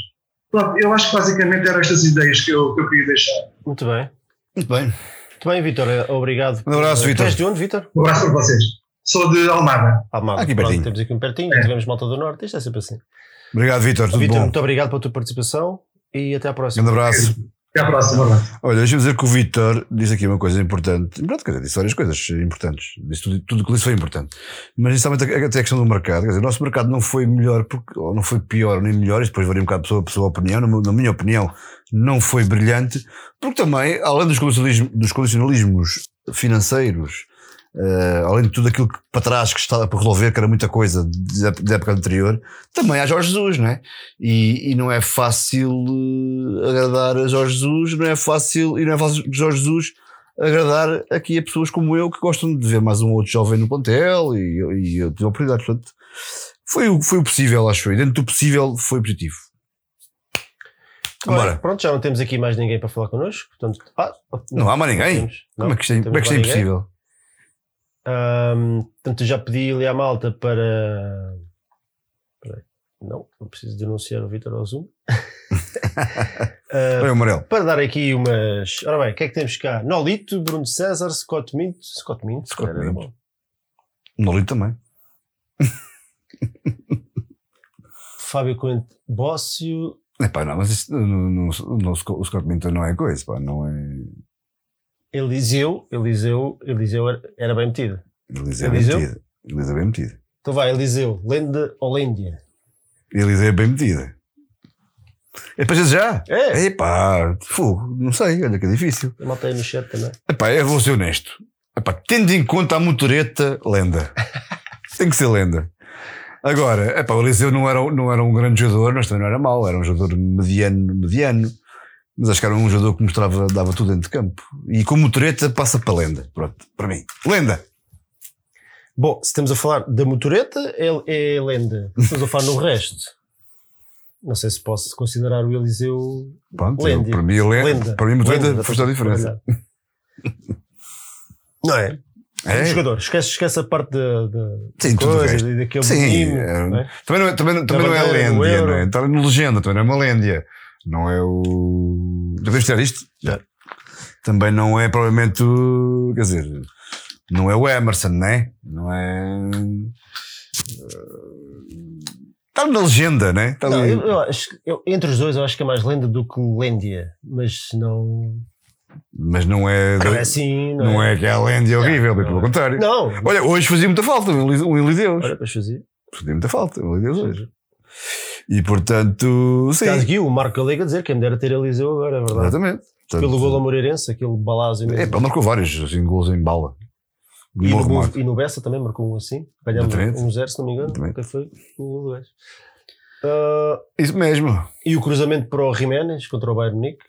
Pronto, eu acho que basicamente eram estas ideias que eu, que eu queria deixar. Muito bem. Muito bem. Muito bem, Vitor. Obrigado. Um abraço, és de onde, Vitor? Um abraço para vocês. Sou de Almada. Almada. Aqui Pronto, pertinho. Temos aqui um pertinho, É. tivemos Malta do Norte, isto é sempre assim. Obrigado, Vitor. Tudo Vitor, bom. muito obrigado pela tua participação e até à próxima. Grande abraço. Até à próxima, um abraço. Olha, deixa-me dizer que o Vitor disse aqui uma coisa importante. Importante, quer dizer, disse várias coisas importantes. Disse tudo, tudo o que disse foi importante. Mas inicialmente até a questão do mercado. Quer dizer, o nosso mercado não foi melhor, porque, ou não foi pior nem melhor, e depois varia um bocado pessoa a pessoa a opinião. Na, minha opinião, não foi brilhante, porque também, além dos condicionalismos, dos condicionalismos financeiros, eh, além de tudo aquilo que para trás que estava para resolver, que era muita coisa da da época anterior, também há Jorge Jesus, não é? E, e não é fácil eh, agradar a Jorge Jesus, não é fácil, e não é fácil Jorge Jesus agradar aqui a pessoas como eu que gostam de ver mais um outro jovem no plantel e, e eu tive oportunidade. Portanto, foi, o- foi o possível, acho eu. Dentro do possível foi positivo. Bora. pronto, já não temos aqui mais ninguém para falar connosco. Portanto, ah, Não há mais ninguém? Como é que isto é, Não como é, que isto é impossível? Ahm, portanto, já pedi ali à malta para. Não, não preciso denunciar o Vitor ao Zoom. Ah, Olha o amarelo. para dar aqui umas. Ora bem, o que é que temos cá? Nolito, Bruno César, Scott Minto. Scott Minto, Scott era Minto. bom. Nolito também. Fábio Coente Bócio. Epá, não, mas isso, no, no, no, o Scott Minton não é coisa, pá, não é. Eliseu, Eliseu, Eliseu era, bem metido. Eliseu é bem Eliseu? metida. Eliseu é bem metida. Então vai, Eliseu, Lenda ou Lêndia? Eliseu é bem metida. É para já? É. Epá, fogo, não sei, olha que é difícil. Eu maltei no chat também. Epá, eu vou ser honesto. Epá, tendo em conta a motoreta, lenda. Tem que ser lenda. Agora, epá, o Eliseu não era, não era um grande jogador, mas também não era mau, era um jogador mediano, mediano. Mas acho que era um jogador que mostrava, dava tudo dentro de campo. E com motoreta passa para lenda. Pronto, para mim. Lenda. Bom, se estamos a falar da motoreta, é, é lenda. Se estamos a falar no resto. Não sei se posso considerar o Eliseu Pronto, Lenda. para mim, lenda, Lenda. para mim, motoreta Lenda, a diferença. Não é? É? Um jogador, esquece, esquece a parte da, Sim, tudo o coisa, resto. e daquele Sim, é- não é? Também não é, também, também não é Euro. não é? Está na legenda, também não é uma lêndia. Não é o. Já podemos tirar isto? Já. Também não é provavelmente o. Quer dizer, não é o Emerson, né? Não é. Está na legenda, né? Está Não, eu, eu acho, eu- entre os dois, eu acho que é mais lenda do que Lêndia, mas não. Mas não é. Não é assim, não, Não é aquela lêndia horrível, bem não pelo é. contrário. Não, Olha, hoje fazia muita falta um Eli- Elideus. olha, depois fazia. Fazia muita falta um Elideus hoje. E portanto, sim. Caso Gui, o Marco Galega dizer que me dera ter Eliseu agora, é verdade. Exatamente. Portanto, Pelo gol ao Moreirense, aquele balazo É, pá, marcou vários assim, gols em bala. E no, e no Bessa também marcou um assim. Ganhamos um zero, se não me engano. Que foi o gol do Bessa. Ah, Isso mesmo. e o cruzamento para o Jiménez contra o Bayern Munique.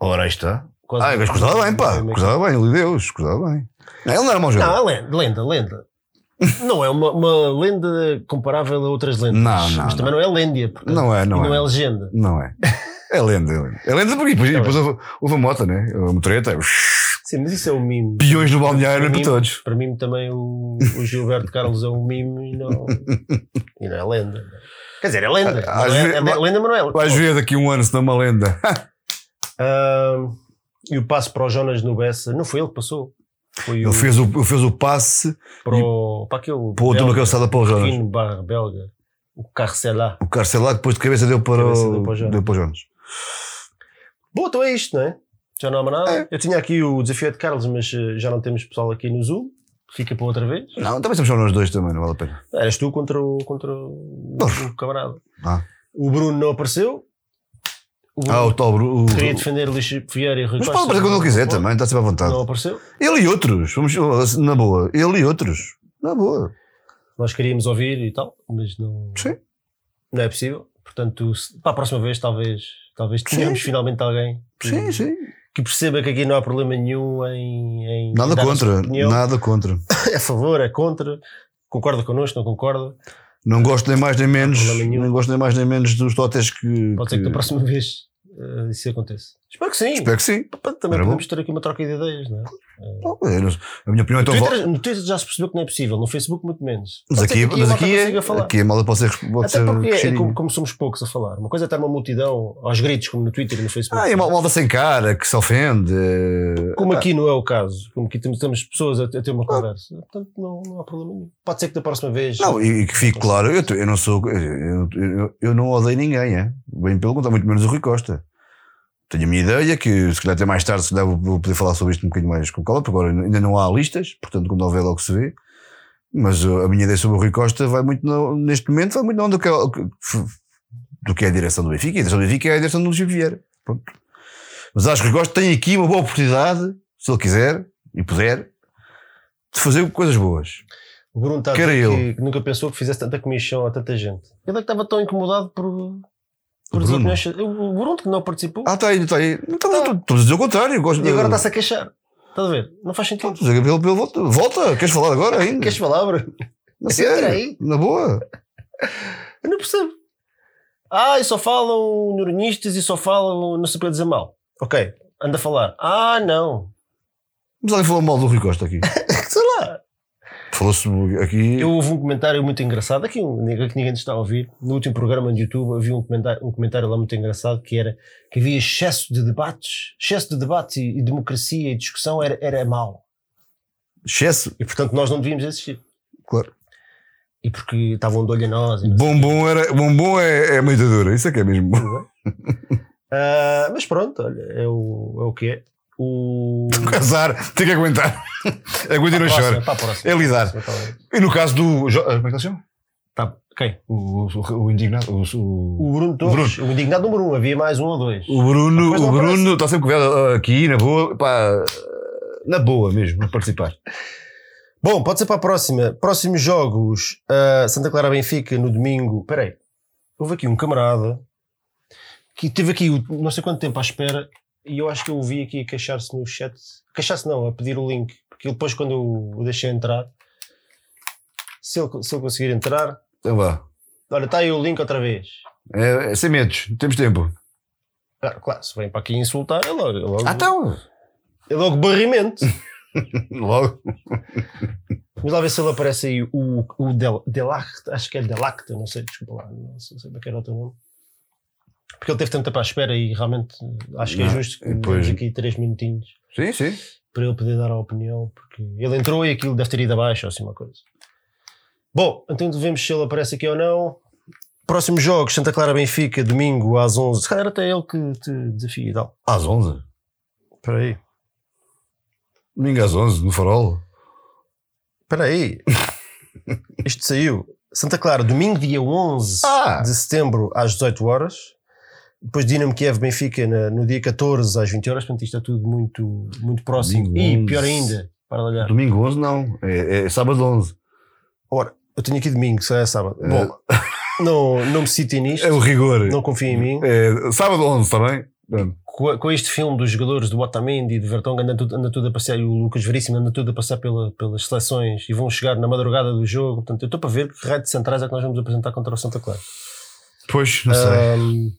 Ora, aí está. Quase Ah, mas cruzava bem, pá. Cruzava bem, ele Deus, cruzava bem. Não, ele não era mau Não, jogador. é lenda, lenda, lenda. Não é uma, uma lenda comparável a outras lendas. Não, não, Mas também não é lêndia. porque- Não é, não não é. é legenda. Não é. É lenda, é lenda. É lenda porque depois, depois houve, houve a moto, né? A motoreta. Sim, mas isso é um mimo. Peões no balneário Para para mim- todos. Para mim também o, o Gilberto Carlos é um mimo e não, e não é lenda. Quer dizer, é lenda. Às Não é, vezes- é lenda, mas não é. Vais ver daqui um ano se não é uma lenda. Ah, e o passo para o Jonas no Bessa, não foi ele que passou. Foi Ele o, fez o, ele fez o passe para, o, para aquele. para a última belga, calçada para o Jonas. Rino barra belga. O Carcelá. O Carcelá depois de cabeça deu para, Cabeça o, deu para o Jonas. deu para o Jonas. Bom, então é isto, não é? Já não há mais nada. É. Eu tinha aqui o desafio de Carlos, mas eh, já não temos pessoal aqui no Zoom. Fica para outra vez. Não, também somos só nós dois também, não vale a pena. Eras tu contra o, contra o, o camarada. Ah. O Bruno não apareceu. O Ah, o tal. O, queria defender Luís Vieira e Rui mas pode aparecer quando ele quiser também, está sempre à vontade. Não apareceu. Ele e outros, vamos, na boa. Ele e outros, na boa. Nós queríamos ouvir e tal, mas não, Sim. não é possível. Portanto, se- para a próxima vez, talvez, talvez tenhamos Sim. finalmente alguém que, Sim, sim. que perceba que aqui não há problema nenhum em. em Nada contra, nada contra. É a favor, é contra. Concorda connosco, não concorda? Não gosto nem mais nem menos, nem gosto nem mais nem menos dos totes que. Pode ser que da próxima vez eh, isso aconteça. Espero que sim. Espero que sim. Também Era podemos ter aqui uma troca de ideias, não é? Não, é, a minha opinião é No tão Twitter, no Twitter já se percebeu que não é possível, no Facebook muito menos. Mas aqui, que mas a aqui é, aqui a malta pode ser, pode Até porque é, é como, como somos poucos a falar. Uma coisa é estar uma multidão aos gritos, como no Twitter e no Facebook. Ah, e a mal- malta sem cara, que se ofende. eh, Como ah, aqui não é o caso, como aqui temos, temos pessoas a, a ter uma conversa, portanto não, não há problema nenhum. Pode ser que da próxima vez. Não, e, que fique claro, eu, eu não sou. Eu, eu, eu não odeio ninguém, é? Bem pelo contrário, muito menos o Rui Costa. Tenho a minha ideia, que se calhar até mais tarde se calhar vou- poder falar sobre isto um bocadinho mais com calma, porque agora ainda não há listas, portanto quando houver logo se vê. Mas uh, a minha ideia sobre o Rui Costa vai muito, na- neste momento, vai muito na onda do que, é- do que é a direção do Benfica. E a direção do Benfica é a direção do Luís Vieira. Pronto. Mas acho que o Rui Costa tem aqui uma boa oportunidade, se ele quiser e puder, de fazer coisas boas. O Bruno está que nunca pensou que fizesse tanta comissão a tanta gente. Ele é que estava tão incomodado por, por Bruno? opiniões. O Bruno que não participou. Ah, está aí, está aí. Não, Estamos estamos a dizer o contrário. Gosto e agora está-se a queixar. Estás a ver? Não faz sentido. Estou a dizer, Gabriel, volta, volta, queres falar agora ainda? Queres falar, Bruno? Na sério, aí. na boa. Eu não percebo. Ah, e só falam neuronistas e só falam não sei para dizer mal. Ok, anda a falar. Ah, não. Mas alguém falou mal do Rui Costa aqui. Sei lá. Falou-se aqui. Eu houve um comentário muito engraçado, aqui que ninguém está a ouvir. No último programa de YouTube havia um comentário, um comentário lá muito engraçado que era que havia excesso de debates, excesso de debate e, e democracia e discussão era, era mau. Excesso. E portanto nós não devíamos existir. Claro. E porque estavam de olho a nós. Bombom, era, bombom é, é uma ditadura, isso é que é mesmo. Ah, mas pronto, olha, é o, é o que é. O... Casar, tem que aguentar. Aguenta e não Para a próxima, chora. É lidar. E no caso do. Jo- Como é que ele chama? Tá, quem? O, o, o indignado. O, o, O Bruno Torres, o indignado número um, havia mais um ou dois. o Bruno, o. Bruno está sempre convidado aqui, na boa, pá, na boa mesmo, a participar. Bom, pode ser para a próxima. Próximos jogos: ah, Santa Clara Benfica no domingo. Espera aí, houve aqui um camarada que teve aqui não sei quanto tempo à espera e eu acho que eu o vi aqui a queixar-se no chat. Queixar-se não, a pedir o link, porque ele depois, quando eu o deixei entrar, se ele, se ele conseguir entrar, Então vá. olha, está aí o link outra vez. É, é sem medos, temos tempo. Claro, claro, se vem para aqui insultar, é logo. É logo, Ah, então. é logo barrimento. Logo. Vamos lá ver se ele aparece aí, o, o Del, Delact, acho que é Delacta, não sei, desculpa lá, não sei, sei bem que era o teu nome. Porque ele teve tanto tempo à espera e realmente acho que é justo que depois- aqui três minutinhos Sim, sim. para ele poder dar a opinião, porque ele entrou e aquilo deve ter ido abaixo ou assim uma coisa. Bom, então devemos se ele aparece aqui ou não. Próximos jogos, Santa Clara Benfica, domingo às 11. Se calhar até ele que te desafia e tal. Às 11. Espera aí. Domingo às 11, no farol. Espera aí. Isto saiu. Santa Clara, domingo, dia 11 Ah! de setembro, às 18 horas. Depois Dinamo Kiev Benfica na- no dia 14 às 20 horas. Portanto, isto é tudo muito, muito próximo. Domingo e 11. pior ainda, para olhar. Domingo 11 não, é, é sábado 11. Ora, eu tenho aqui domingo, se é sábado. Bom, não, não me citem nisto. É o rigor. Não confiem em mim. É, sábado 11, está bem? Pronto. Com, com este filme dos jogadores do Otamendi e de Vertonghen anda tudo, anda tudo a passear e o Lucas Veríssimo anda tudo a passar pela, pelas seleções e vão chegar na madrugada do jogo. Portanto, eu estou para ver que raio de centrais é que nós vamos apresentar contra o Santa Clara. Pois, não sei. Ahm,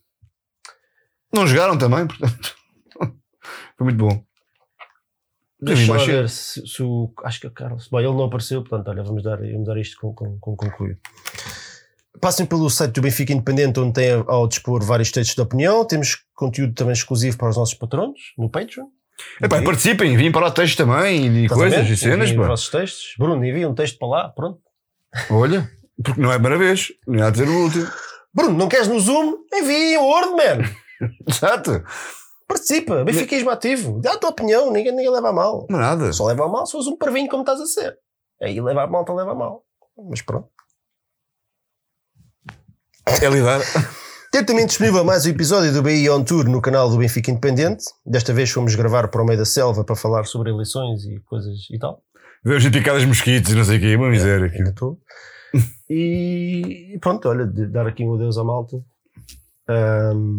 Não jogaram também, portanto. Foi muito bom. Deixa eu ver se, se o. Acho que é o Carlos. Bom, ele não apareceu, portanto, olha, vamos dar, vamos dar isto com, com, com concluído. Passem pelo site do Benfica Independente, onde tem ao dispor vários textos de opinião. Temos conteúdo também exclusivo para os nossos patronos no Patreon. Epá, participem, vim para lá textos também e coisas e cenas. enviem os Pá. vossos textos. Bruno, envia um texto para lá, pronto. Olha, porque não é a primeira vez, não há de ser o último. Bruno, não queres no Zoom? Envia um Word, man. Exato, Participa, benfiquismo ativo. Dá a tua opinião, ninguém, ninguém leva a mal. não é nada. Só leva a mal se fores um parvinho como estás a ser. Aí leva a mal, leva a mal. Mas pronto. É lidar. Tem também disponível mais um episódio do BI On Tour no canal do Benfica Independente. Desta vez fomos gravar para o meio da selva para falar sobre eleições e coisas e tal. Vemos picadas mosquitos e não sei o quê, uma miséria. Estou. E pronto, olha, dar aqui um adeus à malta. Ahm,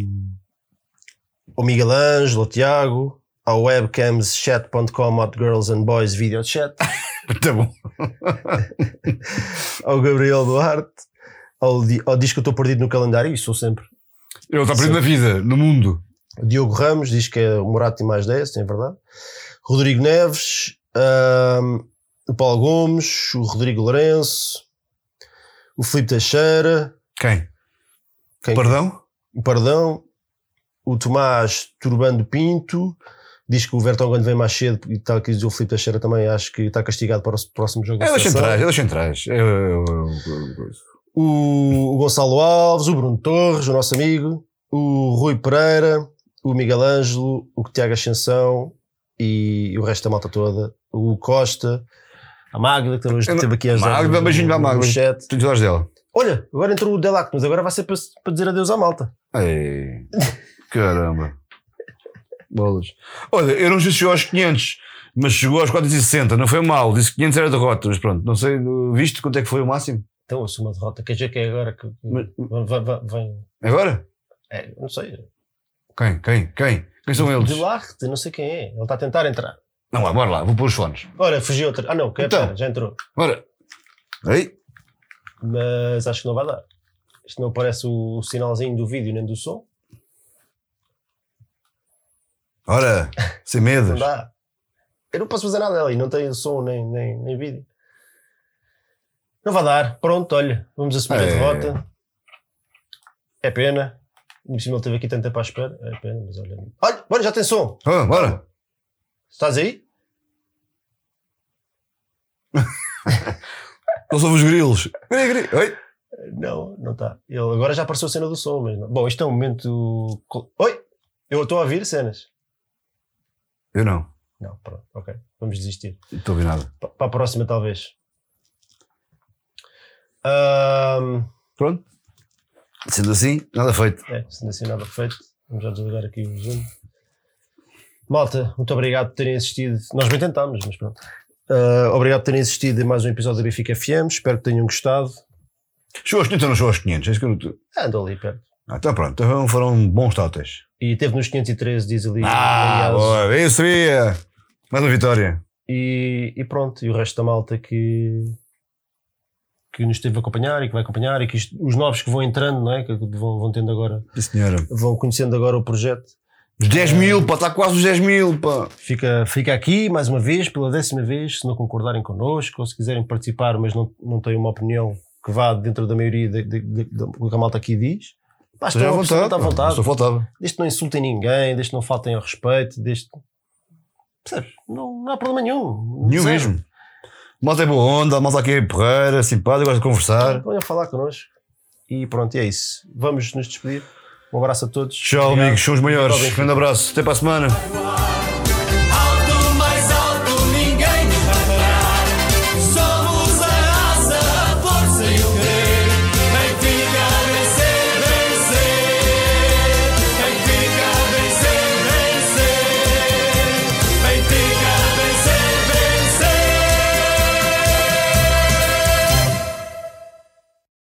ao Miguel Ângelo, ao Tiago, ao webcamschat.com at girls and boys video chat, Muito bom. ao Gabriel Duarte, ao, ao Diz que eu estou perdido no calendário, e sou sempre. Ele está perdido na vida, no mundo. O Diogo Ramos diz que é o Morato e mais 10, é verdade. Rodrigo Neves, ahm, o Paulo Gomes, o Rodrigo Lourenço, o Filipe Teixeira, Quem? Quem? Perdão? o Pardão, o Tomás Turbando Pinto, diz que o Vertonghen vem mais cedo e tal que diz o Filipe Teixeira também acho que está castigado para o próximo jogo É seleção. centrais, é é, é, é, o, o Gonçalo Alves, o Bruno Torres, o nosso amigo, o Rui Pereira, o Miguel Ângelo, o Tiago Ascensão e o resto da malta toda. O Costa, a Magda, que hoje esteve aqui a ajudar Magda, beijinho para a Magda. chat. Tu gostaste dela? Olha, agora entrou o Delac, mas agora vai ser para, para dizer adeus à malta. Ei, caramba. Bolas. Olha, eu não sei se chegou aos 500, mas chegou aos 460. Não foi mal. Disse que 500 era derrota, mas pronto. Não sei, viste quanto é que foi o máximo? Então, sou uma derrota. Quer dizer que é agora que, Mas- vem. Agora? É, não sei. Quem? Quem? Quem? Quem são eles? Delarte, não sei quem é. Ele está a tentar entrar. Não, lá, bora lá, vou pôr os fones. Olha, fugiu outra. Ah, não, que é, Então. pera, já entrou. Bora. Ei, Mas acho que não vai dar. Isto não aparece o, o sinalzinho do vídeo nem do som. Ora, sem Não medos. dá. Eu não posso fazer nada ali, não tem som nem, nem, nem vídeo. Não vai dar. Pronto, olha, vamos assumir a É. derrota. É pena. Por cima ele teve aqui tanto tempo à espera. É pena, mas olha. Olha, olha, já tem som. Ah, bora. Estás aí? Não somos grilos. Gri, gri. Oi. Não, não está. Ele agora já apareceu a cena do som, mas não. Bom, isto é um momento. Oi! Eu estou a ouvir cenas. Eu não. Não, pronto, ok. Vamos desistir. Não estou a nada. Pa- Para a próxima, talvez. Ahm, Pronto. Sendo assim, nada feito. é, sendo assim nada feito, vamos já desligar aqui o Zoom. Malta, muito obrigado por terem assistido. Nós bem tentámos, mas pronto. Ah, obrigado por terem assistido a mais um episódio da Benfica FM. Espero que tenham gostado. Chegou aos 500 ou não chegou aos 500? É isso que eu não Andou ali perto. Ah, então pronto. Então foram bons totes. E teve nos 513, diz ali. Ah, boa. Isso seria. Mais uma vitória. e, e pronto, e o resto da malta que, que nos esteve a acompanhar e que vai acompanhar e que isto- os novos que vão entrando, não é? que vão, vão tendo agora, senhora. vão conhecendo agora o projeto. Os 10 mil, pá. Está quase os 10 mil, pá. Fica, fica aqui mais uma vez, pela décima vez, se não concordarem connosco ou se quiserem participar, mas não, não têm uma opinião que vá dentro da maioria do que a malta aqui diz. Pá, Esteja à estão vontade. absolutamente à vontade. Estou faltava. Desde que não insultem ninguém, desde que não faltem ao respeito, desde. Percebes? Não, não há problema nenhum. Nenhum Zero. mesmo. Malta é boa onda, malta aqui é porreira, simpática, gosta de conversar. Venham falar connosco. E pronto, é isso. Vamos nos despedir. Um abraço a todos. Tchau, Obrigado. amigos, são os maiores. Grande abraço. Até para a semana.